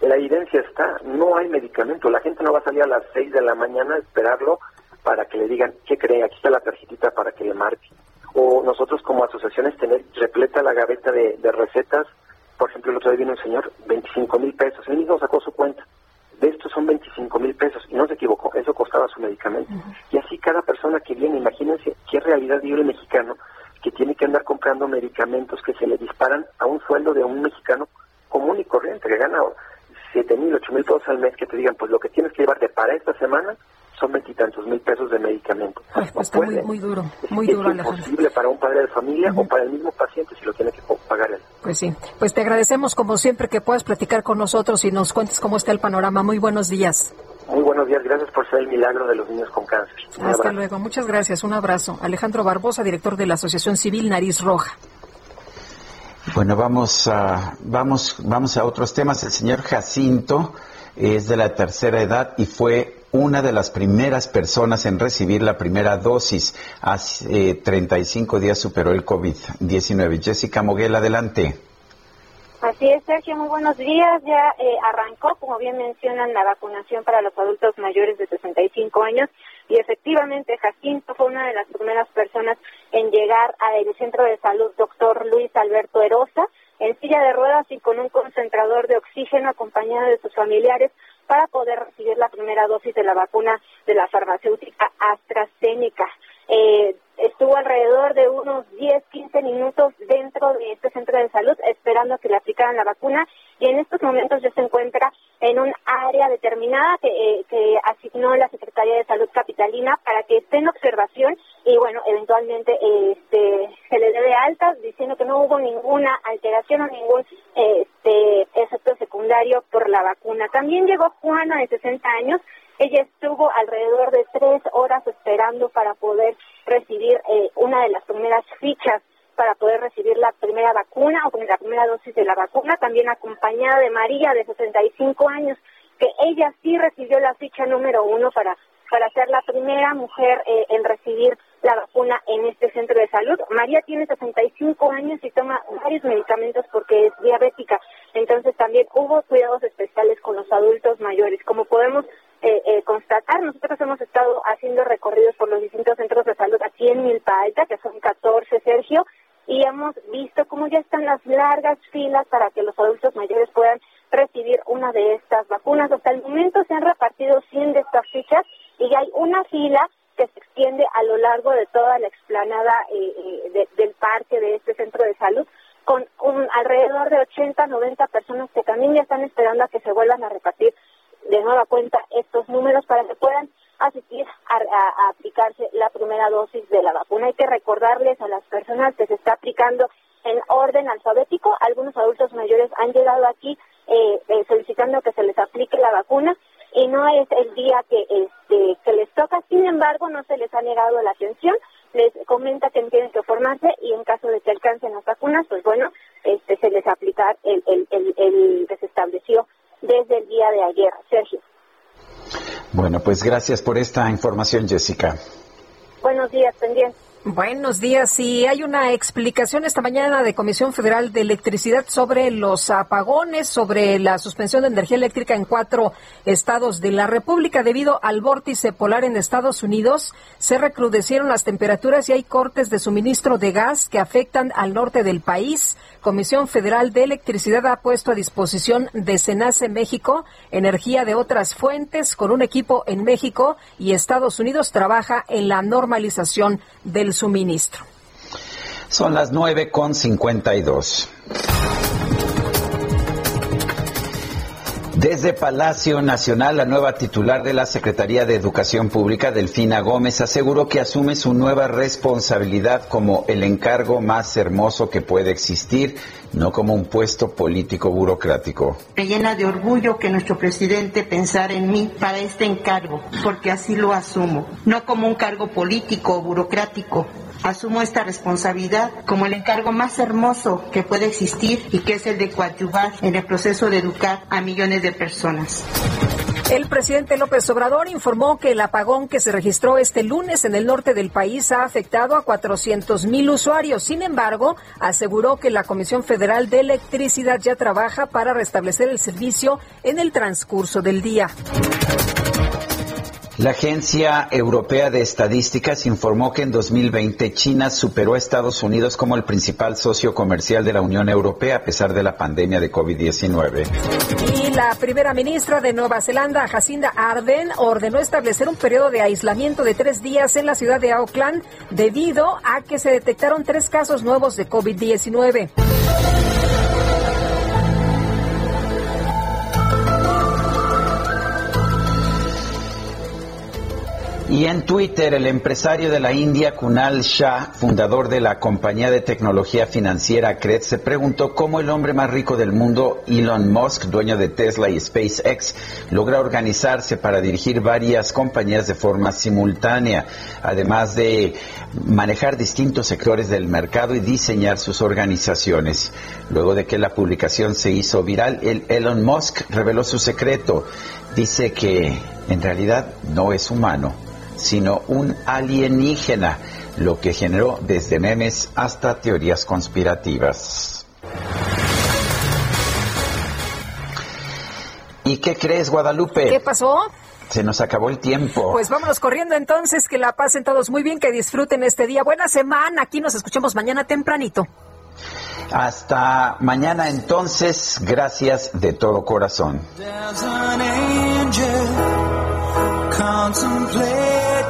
la evidencia está, no hay medicamento, la gente no va a salir a las 6 de la mañana a esperarlo para que le digan, ¿qué cree? Aquí está la tarjetita para que le marque. O nosotros como asociaciones tener repleta la gaveta de, de recetas, por ejemplo, el otro día vino un señor, 25 mil pesos, él mismo sacó su cuenta, de estos son 25 mil pesos, y no se equivocó, eso costaba su medicamento. Y así cada persona que viene, imagínense qué realidad vive el mexicano, que tiene que andar comprando medicamentos que se le disparan a un sueldo de un mexicano común y corriente, que gana 7 mil, 8 mil pesos al mes, que te digan, pues lo que tienes que llevarte para esta semana son veintitantos mil pesos de medicamento. Ay, pues está muy, muy duro, muy es duro, Alejandro. imposible para un padre de familia o para el mismo paciente si lo tiene que pagar él. Pues sí, pues te agradecemos como siempre que puedas platicar con nosotros y nos cuentes cómo está el panorama. Muy buenos días. Muy buenos días, gracias por ser el milagro de los niños con cáncer. Un Hasta abrazo. luego, muchas gracias, un abrazo. Alejandro Barbosa, director de la Asociación Civil Nariz Roja. Bueno, vamos a, vamos, vamos a otros temas. El señor Jacinto es de la tercera edad y fue una de las primeras personas en recibir la primera dosis. Hace eh, 35 días superó el COVID-19. Jessica Moguel, adelante. Así es, Sergio, muy buenos días. Ya eh, arrancó, como bien mencionan, la vacunación para los adultos mayores de 65 años y efectivamente Jacinto fue una de las primeras personas en llegar al centro de salud doctor Luis Alberto Erosa en silla de ruedas y con un concentrador de oxígeno acompañado de sus familiares para poder recibir la primera dosis de la vacuna de la farmacéutica AstraZeneca. Eh, estuvo alrededor de unos 10, 15 minutos dentro de este centro de salud esperando que le aplicaran la vacuna y en estos momentos ya se encuentra en un área determinada que, eh, que asignó la Secretaría de Salud Capitalina para que esté en observación y bueno, eventualmente este, se le dé de alta diciendo que no hubo ninguna alteración o ningún este, efecto secundario por la vacuna. También llegó Juana de 60 años, ella estuvo alrededor de tres horas esperando para poder recibir eh, una de las primeras fichas para poder recibir la primera vacuna o la primera dosis de la vacuna, también acompañada de María de 65 años, que ella sí recibió la ficha número uno para, para ser la primera mujer eh, en recibir la vacuna en este centro de salud. María tiene 65 años y toma varios medicamentos porque es diabética, entonces también hubo cuidados especiales con los adultos mayores. Como podemos eh, eh, constatar, nosotros hemos estado haciendo recorridos por los distintos centros de salud aquí en Milpa Alta, que son 14, Sergio, y hemos visto cómo ya están las largas filas para que los adultos mayores puedan recibir una de estas vacunas. Hasta el momento se han repartido 100 de estas fichas y hay una fila que se extiende a lo largo de toda la explanada eh, eh, de- del parque de este centro de salud con un, alrededor de 80, 90 personas que también ya están esperando a que se vuelvan a repartir de nueva cuenta estos números para que puedan asistir a aplicarse la primera dosis de la vacuna. Hay que recordarles a las personas que se está aplicando en orden alfabético. Algunos adultos mayores han llegado aquí eh, eh, solicitando que se les aplique la vacuna y no es el día que, este, que les toca. Sin embargo, no se les ha negado la atención. Les comenta que tienen que formarse y en caso de que alcancen las vacunas, pues bueno, este, se les aplicar el, el, el, el- les restableció desde el día de ayer. Sergio. Bueno, pues gracias por esta información, Jessica. Buenos días, pendiente. Buenos días. Y hay una explicación esta mañana de Comisión Federal de Electricidad sobre los apagones, sobre la suspensión de energía eléctrica en cuatro estados de la República debido al vórtice polar en Estados Unidos. Se recrudecieron las temperaturas y hay cortes de suministro de gas que afectan al norte del país. Comisión Federal de Electricidad ha puesto a disposición de Senace México energía de otras fuentes con un equipo en México y Estados Unidos trabaja en la normalización del suministro. Son las 9.52. Desde Palacio Nacional, la nueva titular de la Secretaría de Educación Pública, Delfina Gómez, aseguró que asume su nueva responsabilidad como el encargo más hermoso que puede existir, no como un puesto político burocrático. Me llena de orgullo que nuestro presidente pensara en mí para este encargo, porque así lo asumo, no como un cargo político o burocrático. Asumo esta responsabilidad como el encargo más hermoso que puede existir y que es el de coadyuvar en el proceso de educar a millones de personas. El presidente López Obrador informó que el apagón que se registró este lunes en el norte del país ha afectado a 400 mil usuarios. Sin embargo, aseguró que la Comisión Federal de Electricidad ya trabaja para restablecer el servicio en el transcurso del día. La Agencia Europea de Estadísticas informó que en 2020 China superó a Estados Unidos como el principal socio comercial de la Unión Europea a pesar de la pandemia de COVID-19. Y la primera ministra de Nueva Zelanda, Jacinda Ardern, ordenó establecer un periodo de aislamiento de tres días en la ciudad de Auckland debido a que se detectaron tres casos nuevos de COVID-19. Y en Twitter, el empresario de la India, Kunal Shah, fundador de la compañía de tecnología financiera Cred, se preguntó cómo el hombre más rico del mundo, Elon Musk, dueño de Tesla y SpaceX, logra organizarse para dirigir varias compañías de forma simultánea, además de manejar distintos sectores del mercado y diseñar sus organizaciones. Luego de que la publicación se hizo viral, el Elon Musk reveló su secreto. Dice que en realidad no es humano sino un alienígena, lo que generó desde memes hasta teorías conspirativas. ¿Y qué crees, Guadalupe? ¿Qué pasó? Se nos acabó el tiempo. Pues vámonos corriendo entonces, que la pasen todos muy bien, que disfruten este día. Buena semana, aquí nos escuchamos mañana tempranito. Hasta mañana entonces, gracias de todo corazón.